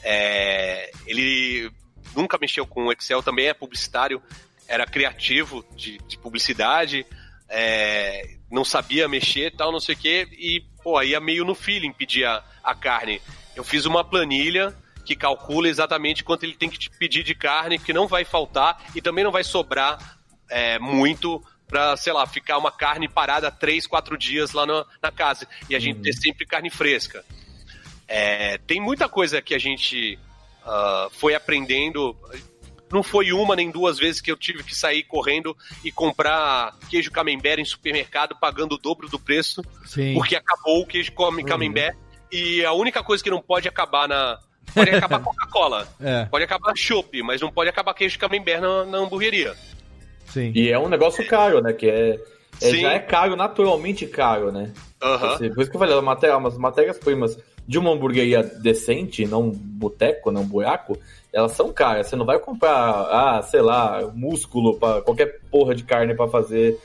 é, ele nunca mexeu com Excel, também é publicitário, era criativo de, de publicidade, é, não sabia mexer tal, não sei o quê, e pô, ia meio no feeling pedir a, a carne. Eu fiz uma planilha que calcula exatamente quanto ele tem que te pedir de carne, que não vai faltar e também não vai sobrar é, muito pra, sei lá, ficar uma carne parada três, quatro dias lá na, na casa. E a gente ter sempre carne fresca. É, tem muita coisa que a gente ah, foi aprendendo. Não foi uma nem duas vezes que eu tive que sair correndo e comprar queijo camembert em supermercado pagando o dobro do preço, Sim. porque acabou o queijo come- camembert. E a única coisa que não pode acabar na. Pode acabar Coca-Cola. É. Pode acabar chopp, mas não pode acabar queijo camembert na, na hamburgueria. Sim. E é um negócio caro, né? Que é, é- já é caro, naturalmente caro, né? Assim, por isso que eu falei, as matérias-primas de uma hamburgueria decente, não um boteco, não um buraco, elas são caras. Você não vai comprar, ah, sei lá, músculo para qualquer porra de carne para fazer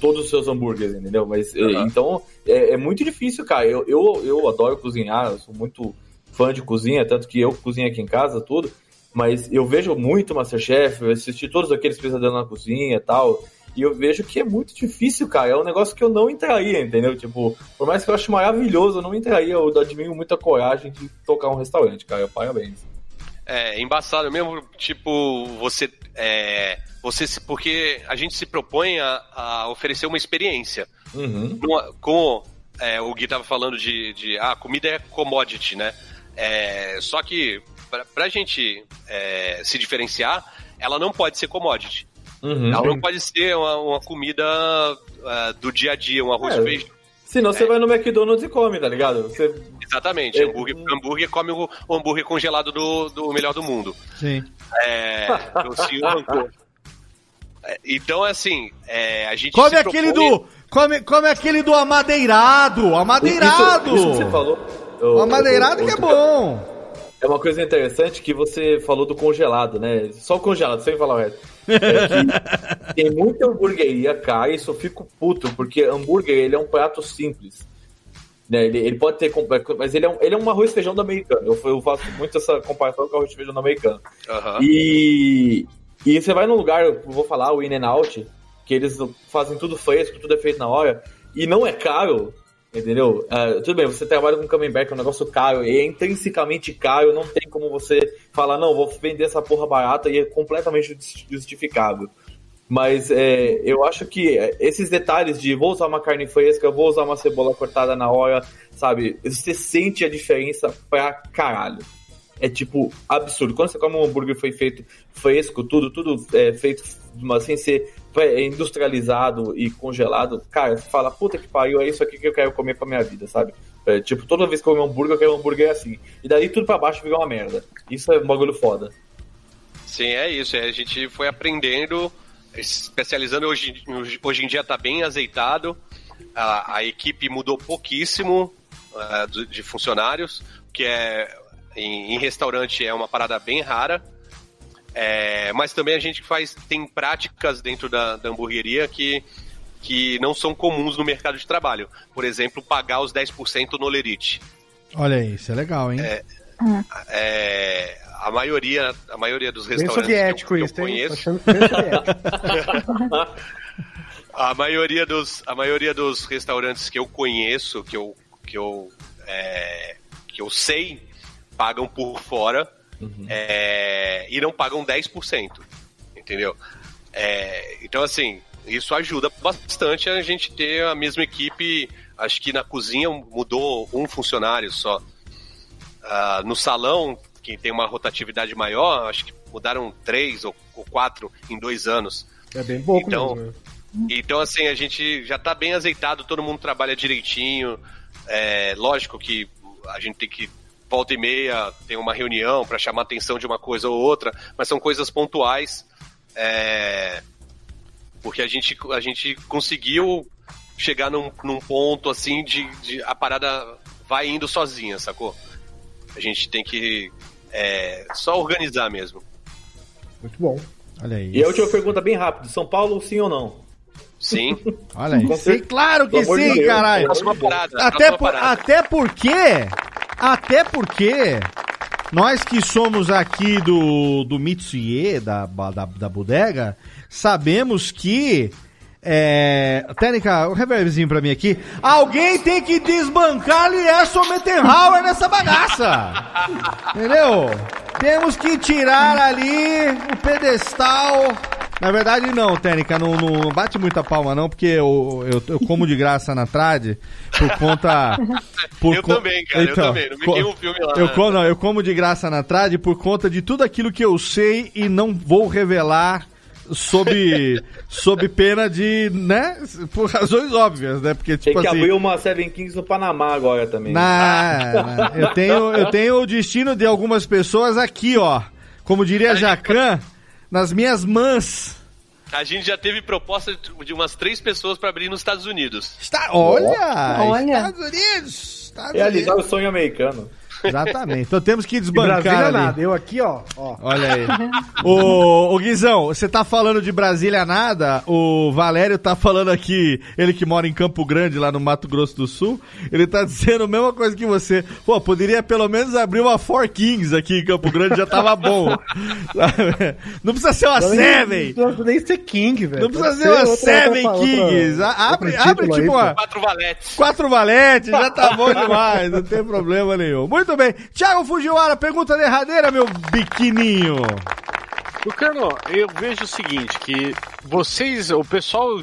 todos os seus hambúrgueres, entendeu? Mas eh, então é, é muito difícil, cara. Eu, eu, eu adoro cozinhar, eu sou muito fã de cozinha, tanto que eu cozinho aqui em casa, tudo. Mas eu vejo muito Masterchef, eu assisti todos aqueles pesadelos na cozinha e tal. E eu vejo que é muito difícil, cara. É um negócio que eu não entraria, entendeu? Tipo, por mais que eu ache maravilhoso, eu não entraria. Eu admiro muita coragem de tocar um restaurante, cara. Parabéns. É embaçado mesmo, tipo, você. É, você se- porque a gente se propõe a, a oferecer uma experiência. Uhum. Com é, o Gui tava falando de, de ah, comida é commodity, né? É, só que pra, pra gente é, se diferenciar, ela não pode ser commodity. Uhum. Ela não pode ser uma, uma comida ah, do dia a dia, um arroz É. e feijão. Senão você vai no McDonald's e come, tá ligado? Você... Exatamente, hambúrguer, hambúrguer come o, o hambúrguer congelado do, do melhor do mundo. Sim. É. É, Então, assim, é, a gente. Come se aquele propõe- do. Come, come aquele do amadeirado! Amadeirado! Isso, isso que você falou. O amadeirado que é bom! É uma coisa interessante que você falou do congelado, né? Só o congelado, sem falar o resto. É que tem muita hamburgueria, cara, e isso eu fico puto, porque hambúrguer ele é um prato simples. Né? Ele, ele pode ter. Mas ele é, um, ele é um arroz e feijão do americano. Eu, eu faço muito essa comparação com o arroz e feijão do americano. Aham. E, e você vai num lugar, eu vou falar, o In n Out, que eles fazem tudo fresco, tudo é feito na hora, e não é caro. Entendeu? Ah, tudo bem, você trabalha com camembert, é um negócio caro, e é intrinsecamente caro, não tem como você falar, não, vou vender essa porra barata e é completamente justificável. Mas é, eu acho que esses detalhes de vou usar uma carne fresca, vou usar uma cebola cortada na hora, sabe? Você sente a diferença pra caralho. É tipo absurdo. Quando você come um hambúrguer foi feito fresco, tudo, tudo é, feito sem ser industrializado e congelado, cara, você fala, puta que pariu, é isso aqui que eu quero comer pra minha vida, sabe? É, tipo, toda vez que eu comer hambúrguer, eu quero um hambúrguer assim. E daí tudo pra baixo vira uma merda. Isso é um bagulho foda. Sim, é isso. A gente foi aprendendo, especializando. Hoje, hoje em dia tá bem azeitado. A, a equipe mudou pouquíssimo uh, de funcionários, que é em, em restaurante é uma parada bem rara. É, mas também a gente faz tem práticas dentro da, da hamburgueria que, que não são comuns no mercado de trabalho. Por exemplo, pagar os 10% no lerite. Olha aí, isso é legal, hein? É, é, a maioria, a maioria dos restaurantes soviético que eu, isso, que eu conheço, Tô achando que bem soviético. a maioria dos, a maioria dos restaurantes que eu conheço, que eu, que eu, é, que eu sei, pagam por fora é, e não pagam 10%. Entendeu? É, então, assim, isso ajuda bastante a gente ter a mesma equipe. Acho que na cozinha mudou um funcionário só. Ah, no salão, que tem uma rotatividade maior, acho que mudaram três ou, ou quatro em dois anos. É bem pouco Então, mesmo. Então, assim, a gente já tá bem azeitado, todo mundo trabalha direitinho. É, lógico que a gente tem que, volta e meia, ter uma reunião para chamar a atenção de uma coisa ou outra, mas são coisas pontuais. É, porque a gente, a gente conseguiu chegar num, num ponto assim de, de a parada vai indo sozinha, sacou? A gente tem que é, só organizar mesmo. Muito bom. Olha aí. E a última pergunta bem rápido: São Paulo, sim ou não? Sim. Olha aí. Sim, claro que sim, caralho. Até, próxima por, parada. até porque. Até porque. Nós que somos aqui do, do Mitsuye, da, da, da bodega, sabemos que. É. Técnica, um reverbzinho pra mim aqui. Alguém tem que desbancar Lierson Mettenhauer nessa bagaça! Entendeu? Temos que tirar ali o pedestal. Na verdade, não, Técnica, não, não bate muita palma, não, porque eu, eu, eu como de graça na trade por conta. por Eu co- também, cara, eu também. Não me co- um filme lá. Eu, co- não, eu como de graça na trade por conta de tudo aquilo que eu sei e não vou revelar sob, sob pena de, né? Por razões óbvias, né? Porque, Tem tipo que assim. abrir uma Seven Kings no Panamá agora também. Na, na- eu, tenho, eu tenho o destino de algumas pessoas aqui, ó. Como diria Jacan, nas minhas mãos. A gente já teve proposta de- umas três pessoas pra abrir nos Estados Unidos. Está, olha! Olha. Estados Unidos! Estados Realizar Unidos. o sonho americano. Exatamente. Então temos que desbancar Brasília ali. nada. Eu aqui, ó. ó. Olha aí. ô, ô Guizão, você tá falando de Brasília nada? O Valério tá falando aqui, ele que mora em Campo Grande, lá no Mato Grosso do Sul, ele tá dizendo a mesma coisa que você. Pô, poderia pelo menos abrir uma Four Kings aqui em Campo Grande, já tava bom. Não precisa ser uma Seven. Não precisa nem ser King, velho. Não precisa Pode ser uma outra- Seven outra- Kings. outra- abre, abre tipo aí, uma. Quatro valetes. Quatro valetes, já tá bom demais, não tem problema nenhum. Muito bem. Thiago Fujiwara, pergunta derradeira, meu biquininho. Tucano, eu vejo o seguinte, que vocês, o pessoal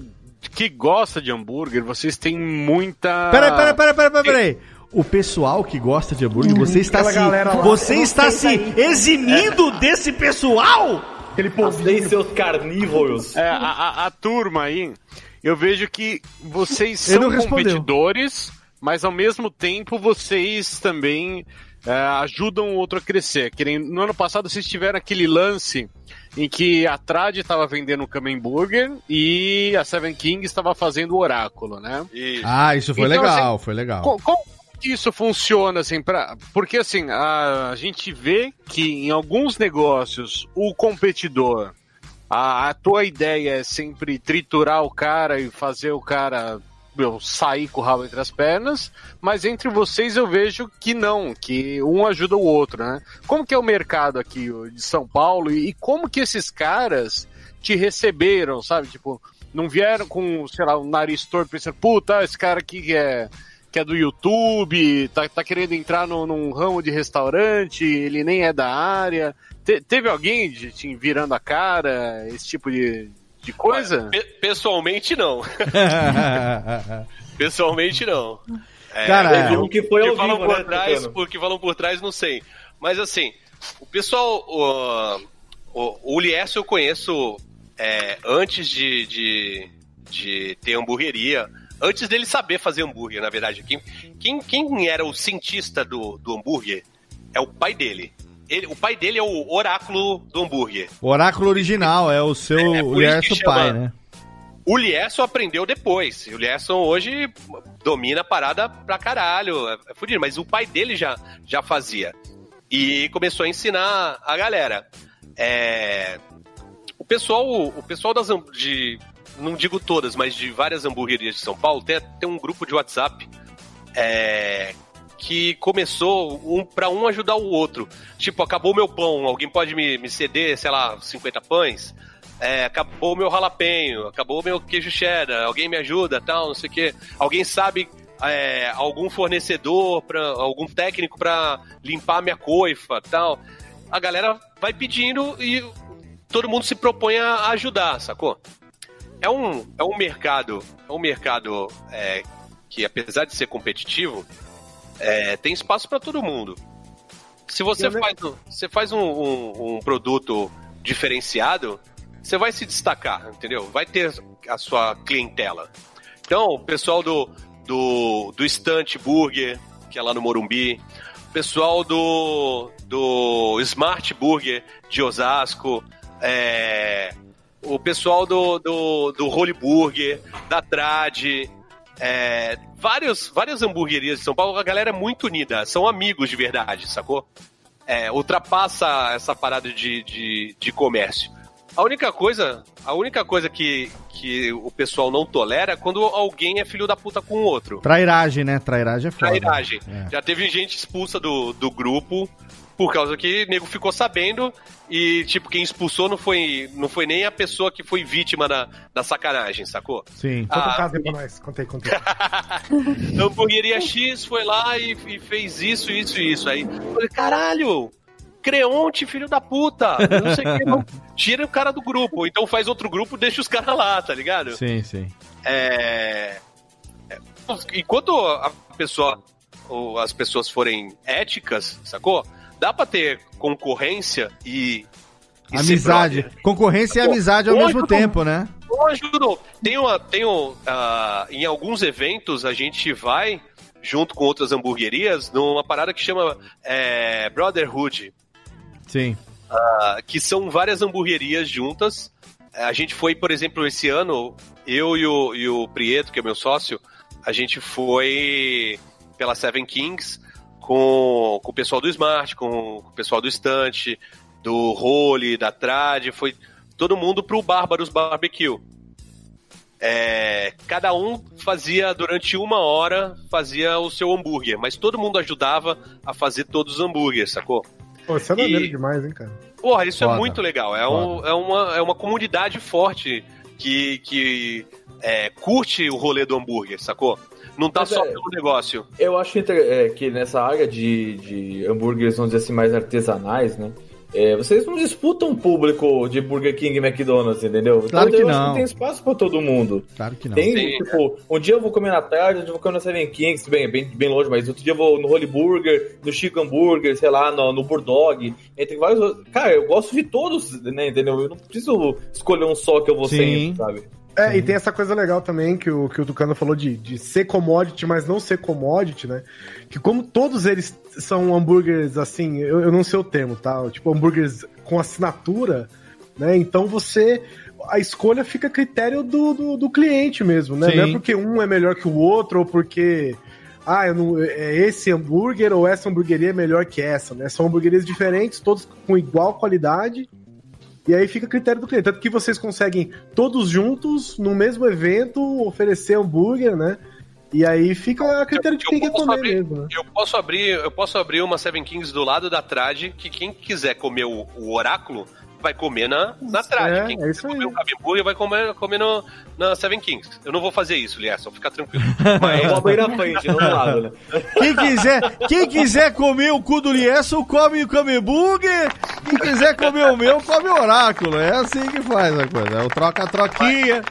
que gosta de hambúrguer, vocês têm muita... Peraí, peraí, peraí, peraí, peraí, peraí. O pessoal que gosta de hambúrguer, você está Aquela se, você eu está se eximindo desse pessoal? Aquele Passei povinho. seus carnívoros. É, a, a- a turma aí, eu vejo que vocês Ele são competidores, mas ao mesmo tempo vocês também é, ajudam o outro a crescer. Que nem no ano passado vocês tiveram aquele lance em que a Trad estava vendendo o Kamen Burger e a Seven King estava fazendo o Oráculo, né? Isso. Ah, isso foi Então, legal, foi legal. Co- Como que isso funciona, assim, pra... porque assim, a, a gente vê que em alguns negócios o competidor, a, a tua ideia é sempre triturar o cara e fazer o cara meu, sair com o rabo entre as pernas, mas entre vocês eu vejo que não, que um ajuda o outro, né? Como que é o mercado aqui o de São Paulo e, como que esses caras te receberam, sabe? Tipo, não vieram com, sei lá, um nariz torto pensando, puta, esse cara aqui é que é do YouTube, tá, tá querendo entrar no, num ramo de restaurante, ele nem é da área. Te- teve alguém de, te virando a cara, esse tipo de, de coisa? Pe- pessoalmente, não. Pessoalmente, não. É, Cara, é. um que foi ao falam vivo, por né, trás, Tucano? o que falam por trás, não sei. Mas assim, o pessoal, o, o, o Lies eu conheço é, antes de, de, de ter hamburgueria, antes dele saber fazer hambúrguer, na verdade. Quem, quem, quem era o cientista do, do hambúrguer é o pai dele. Ele, o pai dele é o oráculo do hambúrguer. O oráculo original é o seu É, chama- pai, né? O Lierson aprendeu depois. O Lierson hoje domina a parada pra caralho. É fudido. Mas o pai dele já, já fazia. E começou a ensinar a galera. É, O pessoal, o pessoal das de. Não digo todas, mas de várias hamburguerias de São Paulo, tem, tem um grupo de WhatsApp é, que começou um para um ajudar o outro. Tipo, acabou meu pão, alguém pode me, me ceder, sei lá, 50 pães? É, acabou meu ralapenho, acabou meu queijo cheddar, alguém me ajuda, tal, não sei o quê. Alguém sabe é, algum fornecedor, pra, algum técnico para limpar minha coifa, tal. A galera vai pedindo e todo mundo se propõe a ajudar, sacou? É um, é um mercado, é um mercado é, que apesar de ser competitivo, é, tem espaço para todo mundo. Se você Eu faz, um- você faz um, um- um produto diferenciado, você vai se destacar, entendeu? Vai ter a sua clientela. Então, o pessoal do, do, do Estante Burger, que é lá no Morumbi, o pessoal do, do Smart Burger de Osasco, é, o pessoal do, do, do Holy Burger, da Trad, é, vários, várias hamburguerias de São Paulo, a galera é muito unida, são amigos de verdade, sacou? É, ultrapassa essa parada de, de, de comércio. A única coisa, a única coisa que, que o pessoal não tolera é quando alguém é filho da puta com o outro. Trairagem, né? Trairagem é foda. Trairagem. É. Já teve gente expulsa do, do grupo por causa que o nego ficou sabendo e, tipo, quem expulsou não foi, não foi nem a pessoa que foi vítima da, da sacanagem, sacou? Sim. Conta um Ah, caso aí pra nós. Contei, contei. a hamburgueria X foi lá e, e fez isso, isso e isso. Aí eu falei, caralho, Creonte, filho da puta, não sei o que, não. Tira o cara do grupo, ou então faz outro grupo, deixa os caras lá, tá ligado? Sim, sim. É... é, Enquanto a pessoa, ou as pessoas forem éticas, sacou? Dá pra ter concorrência e. e Amizade. Concorrência e Pô, amizade ao mesmo tempo, né? Eu ajudo. Tem uma, tem um, ah, em alguns eventos a gente vai junto com outras hamburguerias numa parada que chama é, Brotherhood, Sim. ah, que são várias hamburguerias juntas. A gente foi, por exemplo, esse ano, eu e o, e o Prieto, que é meu sócio, a gente foi pela Seven Kings com, com o pessoal do Smart, com, com o pessoal do Estante, do Role, da Trad, foi todo mundo pro Bárbaros Barbecue. É, cada um fazia durante uma hora fazia o seu hambúrguer, mas todo mundo ajudava a fazer todos os hambúrgueres, sacou? Pô, isso é maneiro E- demais, hein, cara? Porra, isso Foda. é muito legal. É, um- é uma, é uma comunidade forte que, que é, curte o rolê do hambúrguer, sacou? Não tá Mas só é- pelo negócio. Eu acho é, que nessa área de, de hambúrgueres, vamos dizer assim, mais artesanais, né? é, vocês não disputam o público de Burger King e McDonald's, entendeu? Claro que eu não. acho tem espaço pra todo mundo. Claro que não. Tem, Sim. tipo, um dia eu vou comer na tarde, outro dia eu vou comer na Seven Kings, bem, é bem, bem longe, mas outro dia eu vou no Holy Burger, no Chicken Burger, sei lá, no, no Burdog, entre vários outros. Cara, eu gosto de todos, né, entendeu? Eu não preciso escolher um só que eu vou Sim. sempre, sabe? É, e tem essa coisa legal também que o, que o Tucano falou de, de ser commodity, mas não ser commodity, né? Que como todos eles são hambúrgueres, assim, eu, eu não sei o termo, tá? Tipo, hambúrgueres com assinatura, né? Então você. A escolha fica a critério do, do, do cliente mesmo, né? Sim. Não é porque um é melhor que o outro, ou porque. Ah, eu não, é esse hambúrguer ou essa hamburgueria é melhor que essa, né? São hamburguerias diferentes, todos com igual qualidade. E aí fica a critério do cliente. Tanto que vocês conseguem todos juntos, no mesmo evento, oferecer hambúrguer, né? E aí fica a critério de quem quer comer abrir- mesmo, né? Eu posso abrir, eu posso abrir uma Seven Kings do lado da Trad, que quem quiser comer o, o oráculo vai comer na, na trade. É, Quem é quiser isso comer aí. um Cabo Hambúrguer vai comer, comer no, na Seven Kings. Eu não vou fazer isso, Lierson, fica tranquilo. Eu vou abrir na frente, não do lado, né? Quem quiser, quem quiser comer o cu do Lieson, come o Camemburger. Quem quiser comer o meu, come o Oráculo. É assim que faz a coisa. É o troca-troquinha.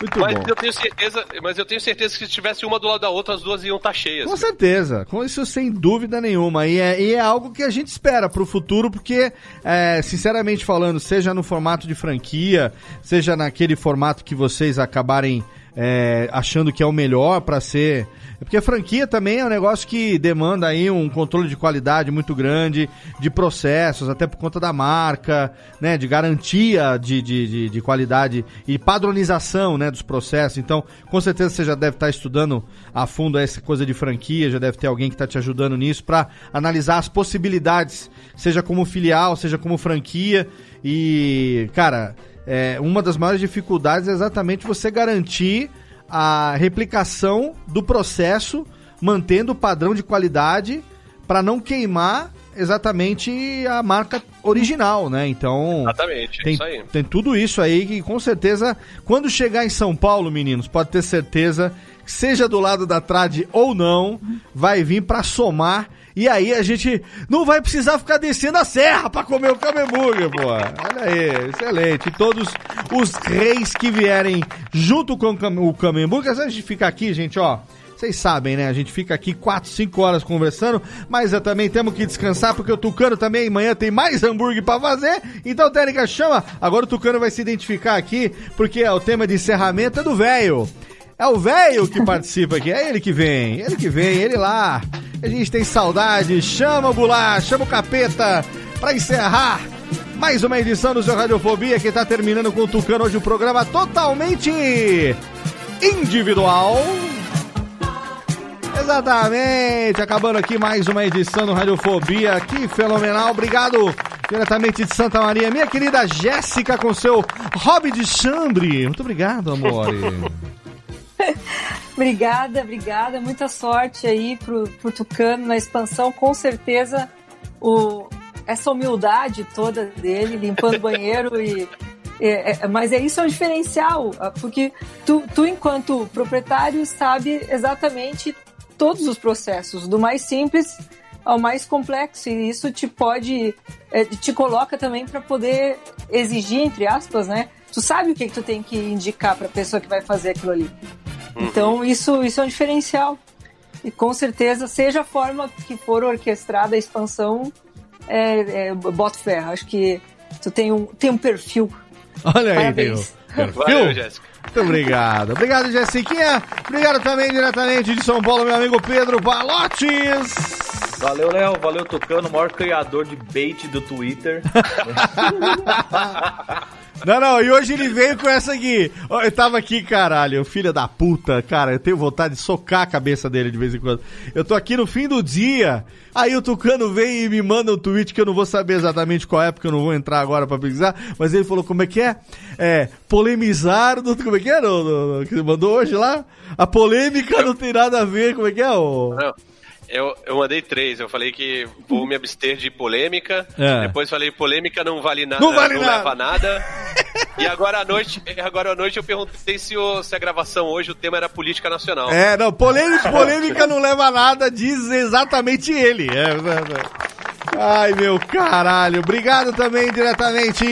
Muito Mas bom. eu tenho certeza, mas eu tenho certeza que se tivesse uma do lado da outra, as duas iam estar cheias. Com certeza, com isso sem dúvida nenhuma. E é, e é algo que a gente espera pro futuro, porque, é, sinceramente falando, seja no formato de franquia, seja naquele formato que vocês acabarem é, achando que é o melhor para ser. Porque a franquia também é um negócio que demanda aí um controle de qualidade muito grande, de processos, até por conta da marca, né? De garantia de, de, de, de qualidade e padronização né, dos processos. Então, com certeza você já deve estar estudando a fundo essa coisa de franquia, já deve ter alguém que está te ajudando nisso para analisar as possibilidades, seja como filial, seja como franquia. E, cara, é, uma das maiores dificuldades é exatamente você garantir a replicação do processo, mantendo o padrão de qualidade para não queimar exatamente a marca original, né? Então, Exatamente, tem, isso aí. tem tudo isso aí que com certeza, quando chegar em São Paulo, meninos, pode ter certeza que seja do lado da trad ou não, vai vir para somar e aí a gente não vai precisar ficar descendo a serra para comer o Camemburger, pô. Olha aí, excelente. Todos os reis que vierem junto com o Cam- o Camemburger, a gente fica aqui, gente, ó. Vocês sabem, né? A gente fica aqui 4, 5 horas conversando, mas eh, também temos que descansar porque o Tucano também amanhã tem mais hambúrguer pra fazer. Então, técnica, chama. Agora o Tucano vai se identificar aqui, porque é o tema de encerramento é do velho. É o velho que participa aqui, é ele que vem, ele que vem, ele lá. A gente tem saudade, chama o Goulart, chama o Capeta pra encerrar mais uma edição do seu Radiofobia que tá terminando com o Tucano hoje um programa totalmente individual. Exatamente, acabando aqui mais uma edição do Radiofobia, que fenomenal, obrigado diretamente de Santa Maria, minha querida Jéssica com seu hobby de chambre, muito obrigado, amor. Obrigada, obrigada. Muita sorte aí pro, pro Tucano na expansão. Com certeza, o, essa humildade toda dele, limpando o banheiro e. é- é- mas é isso é um diferencial, ah, porque tu, tu, enquanto proprietário, sabe exatamente todos os processos, do mais simples ao mais complexo, e isso te pode, é, te coloca também para poder exigir, entre aspas, né? Tu sabe o que, que tu tem que indicar para a pessoa que vai fazer aquilo ali. Então, isso, isso é um diferencial. E com certeza, seja a forma que for orquestrada a expansão, é, é, boto ferro. Acho que tu tem um, tem um perfil. Olha aí, Parabéns. meu. Valeu, Jéssica. Muito obrigado. Obrigado, Jessiquinha. Obrigado também diretamente de São Paulo, meu amigo Pedro Balotes. Valeu, Léo. Valeu, Tucano, o maior criador de bait do Twitter. Não, não, e hoje ele veio com essa aqui. Eu tava aqui, caralho, filha da puta, cara. Eu tenho vontade de socar a cabeça dele de vez em quando. Eu tô aqui no fim do dia. Aí o Tucano vem e me manda um tweet que eu não vou saber exatamente qual é, porque eu não vou entrar agora pra pesquisar. Mas ele falou: como é que é? É, polemizar. Do, como é que é? No, no- no- que mandou hoje lá? A polêmica não tem nada a ver. Como é que é? O... Não, eu, eu mandei três. Eu falei que vou me abster de polêmica. É. Depois falei polêmica não vale nada, Não vale nada. leva nada. e agora à noite, agora à noite eu perguntei se, o- se a gravação hoje o tema era política nacional. É, não, polêmica, polêmica não leva nada, diz exatamente ele. É, é, é. Ai, meu caralho. Obrigado também diretamente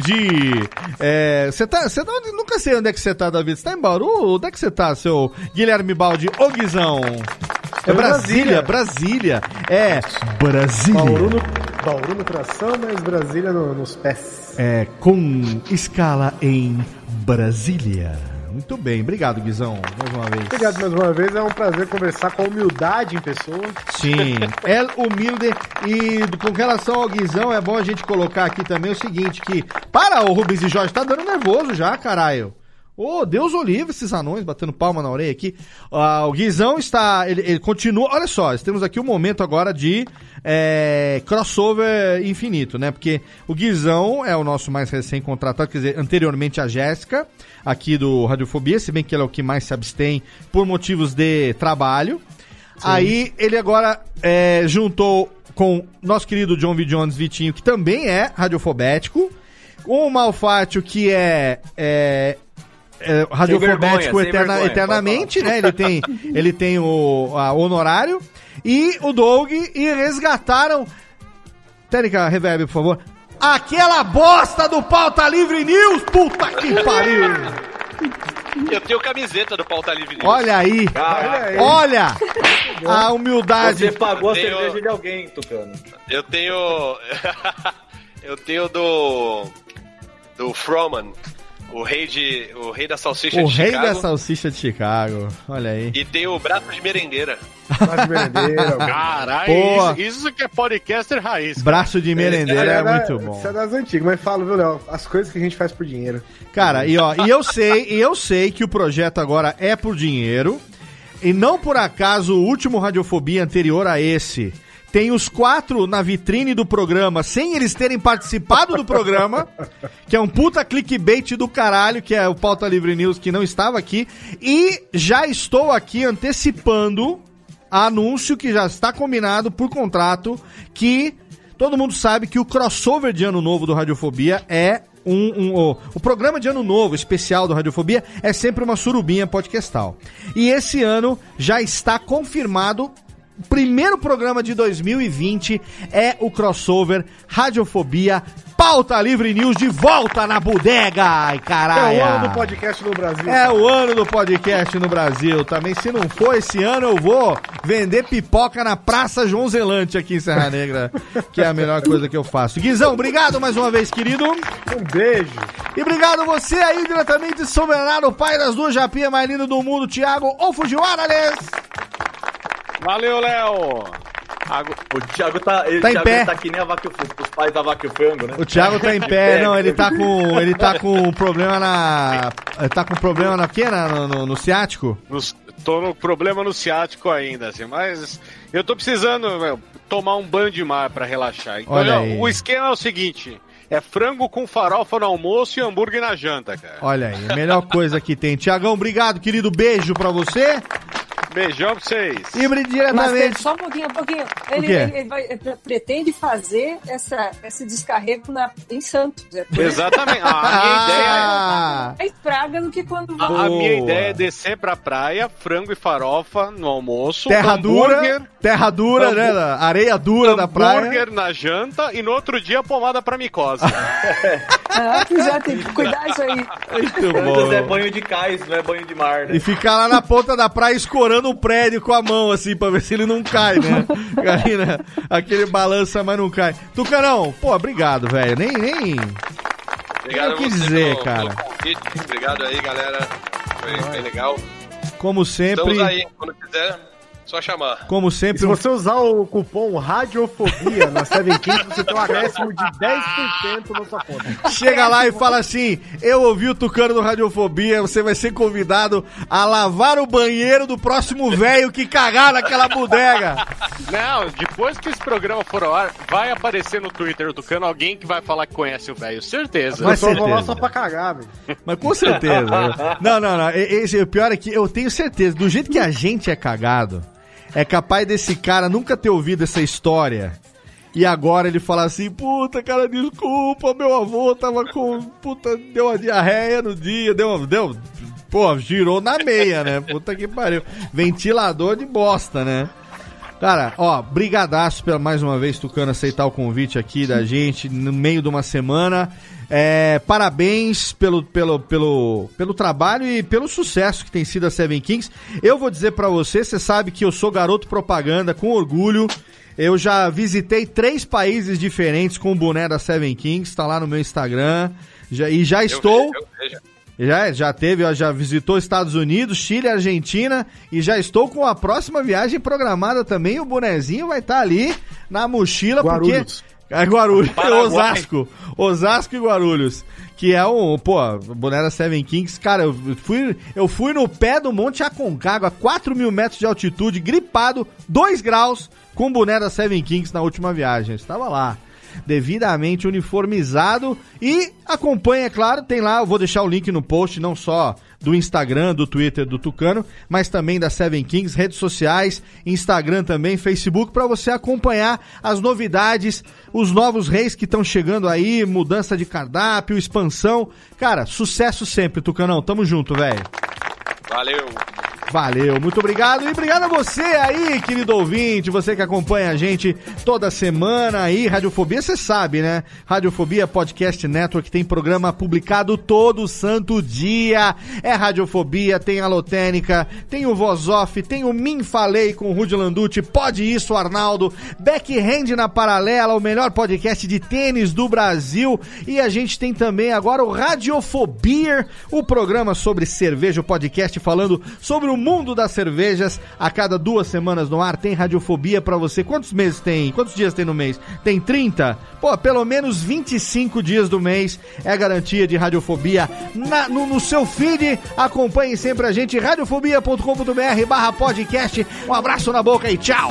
de. é, Você tá. Você tá onde- nunca sei onde é que você tá, David. Você tá em Bauru? Onde é que você tá, seu Guilherme Baldi? Ô, Guizão. É em Brasília, Brasília. É, Brasília. Bauru no, Bauru no coração, mas Brasília no- nos pés. É, com escala em Brasília. Muito bem, obrigado, Guizão, mais uma vez. Obrigado mais uma vez, é um prazer conversar com humildade em pessoa. Sim, El Humilde. E com relação ao Guizão, é bom a gente colocar aqui também o seguinte: que. Para, o Rubens e Jorge, tá dando nervoso já, caralho. Ô, Deus o livre esses anões batendo palma na orelha aqui. Ah, o Guizão está. Ele, ele continua. Olha só, temos aqui um momento agora de é, crossover infinito, né? Porque o Guizão é o nosso mais recém-contratado, quer dizer, anteriormente a Jéssica, aqui do Radiofobia, se bem que ele é o que mais se abstém por motivos de trabalho. Aí ele agora é, juntou com nosso querido John V. Jones Vitinho, que também é radiofobético. o Malfátio, que é, é, é radiofobético sem eterna- vergonha, eternamente, né? Ele tem, ele tem o a honorário. E o Doug, e resgataram. Técnica, reverb, por favor. Aquela bosta do Pauta Livre News! Puta que pariu! Eu tenho camiseta do Pauta Livre News. Olha aí! Caraca. Olha! A humildade. Você pagou a tenho- cerveja de alguém, Tucano. Eu tenho. eu tenho do. Do Froman. O rei de. O rei da salsicha O de rei Chicago. da salsicha de Chicago. Olha aí. E tem o braço de merendeira. Caralho, Boa. isso, isso que é podcaster raiz. cara. Braço de merendeira é, da- muito bom. Isso é das antigas, mas falo, viu, Léo? As coisas que a gente faz por dinheiro. Cara, e ó, e eu sei, e eu sei que o projeto agora é por dinheiro. E não por acaso o último Radiofobia anterior a esse tem os quatro na vitrine do programa, sem eles terem participado do programa, que é um puta clickbait do caralho, que é o Pauta Livre News, que não estava aqui. E já estou aqui antecipando anúncio que já está combinado por contrato, que todo mundo sabe que o crossover de ano novo do Radiofobia é um, um- o, o programa de ano novo especial do Radiofobia é sempre uma surubinha podcastal. E esse ano já está confirmado. O primeiro programa de 2020 é o crossover Radiofobia Pauta Livre News de volta na bodega. Ai, caralho. É o ano do podcast no Brasil. É o ano do podcast no Brasil. Também, se não for esse ano, eu vou vender pipoca na Praça João Zelante aqui em Serra Negra, que é a melhor coisa que eu faço. Guizão, obrigado mais uma vez, querido. Um beijo. E obrigado você aí, diretamente de São Bernardo, pai das duas japinhas mais lindas do mundo, Thiago ou Fujiwara. Valeu, Léo. O Thiago tá. Ele, Tá em Thiago, pé. ele tá que nem a vaca os pais da vaca e o frango, né? O Thiago tá em pé, não, ele tá com. Ele tá com problema na. Ele tá com problema na quê? Na- No, no, no ciático? Nos- tô no problema no ciático ainda, assim, mas eu tô precisando meu, tomar um banho de mar pra relaxar. Então, Olha aí. o esquema é o seguinte: é frango com farofa no almoço e hambúrguer na janta, cara. Olha aí, a melhor coisa que tem. Tiagão, obrigado, querido. Beijo pra você. Beijão pra vocês. E Mas diretamente. só um pouquinho, um pouquinho. Ele, quê? ele- ele vai- ele pretende fazer essa, esse descarrego na, em Santos. É Exatamente. A minha ideia Ah, mais praga do que quando A, vai. a minha ideia é descer pra praia, frango e farofa no almoço, terra dura, terra dura, né? Areia dura da praia. hambúrguer na janta e no outro dia pomada pra micose. Ah, é, tem que cuidar isso aí. Muito Santos é bom. banho de cais, não é banho de mar, né? E ficar lá na ponta da praia escorando o prédio com a mão, assim, pra ver se ele não cai, né? Aí, né? Aquele balança, mas não cai. Tucanão, pô, obrigado, velho. Nem, nem. Obrigado quis você dizer, pelo- cara. pelo. Obrigado aí, galera. Foi bem legal. Como sempre. Estamos aí. Quando quiser, só chamar. Como E sempre, se você usar o cupom Radiofobia na Seven Kings, você tem um acréscimo de 10% na sua conta. Chega lá e fala assim: Eu ouvi o Tucano do Radiofobia, você vai ser convidado a lavar o banheiro do próximo velho que cagar naquela bodega. Não, depois que esse programa for ao ar, vai aparecer no Twitter do Tucano alguém que vai falar que conhece o velho, certeza. Mas Eu só vou lá só pra cagar, velho. Mas com certeza. não, não, não. E- Esse, o pior é que eu tenho certeza, do jeito que a gente é cagado, é capaz desse cara nunca ter ouvido essa história. E agora ele fala assim, puta, cara, desculpa, meu avô tava com. Puta, deu uma diarreia no dia, deu. deu pô, girou na meia, né? Puta que pariu. Ventilador de bosta, né? Cara, ó, brigadaço pela mais uma vez, Tucano, aceitar o convite aqui da gente no meio de uma semana. É, parabéns pelo, pelo, pelo, pelo trabalho e pelo sucesso que tem sido a Seven Kings. Eu vou dizer pra você, você sabe que eu sou garoto propaganda com orgulho. Eu já visitei três países diferentes com o boné da Seven Kings, tá lá no meu Instagram. Já, e já estou. Eu vejo. Já, já teve, já visitou Estados Unidos, Chile, Argentina e já estou com a próxima viagem programada também. O bonezinho vai estar ali na mochila, Guarulhos. porque. É Guarulhos, Paraguai. Osasco. Osasco e Guarulhos. Que é um, pô, da Seven Kings. Cara, eu fui, eu fui no pé do Monte Aconcagua, a 4 mil metros de altitude, gripado, 2 graus, com da Seven Kings na última viagem. Eu estava lá. devidamente uniformizado. E acompanha, é claro, tem lá, eu vou deixar o link no post, não só do Instagram, do Twitter do Tucano, mas também da Seven Kings, redes sociais, Instagram também, Facebook, para você acompanhar as novidades, os novos reis que estão chegando aí, mudança de cardápio, expansão. Cara, sucesso sempre, Tucanão. Tamo junto, velho. Valeu. Valeu, muito obrigado. E obrigado a você aí, querido ouvinte, você que acompanha a gente toda semana aí. Radiofobia, você sabe, né? Radiofobia Podcast Network tem programa publicado todo santo dia. É Radiofobia, tem a Lotênica, tem o Voz Off, tem o Min Falei com o Rudy Landucci, Pode Isso, Arnaldo, Backhand na Paralela, o melhor podcast de tênis do Brasil. E a gente tem também agora o Radiofobia, o programa sobre cerveja, o podcast falando sobre o mundo das cervejas. A cada duas semanas no ar tem radiofobia pra você. Quantos meses tem? Quantos dias tem no mês? Tem 30? Pô, pelo menos 25 dias do mês é garantia de radiofobia na- no, no seu feed. Acompanhe sempre a gente, radiofobia.com.br barra podcast. Um abraço na boca e tchau!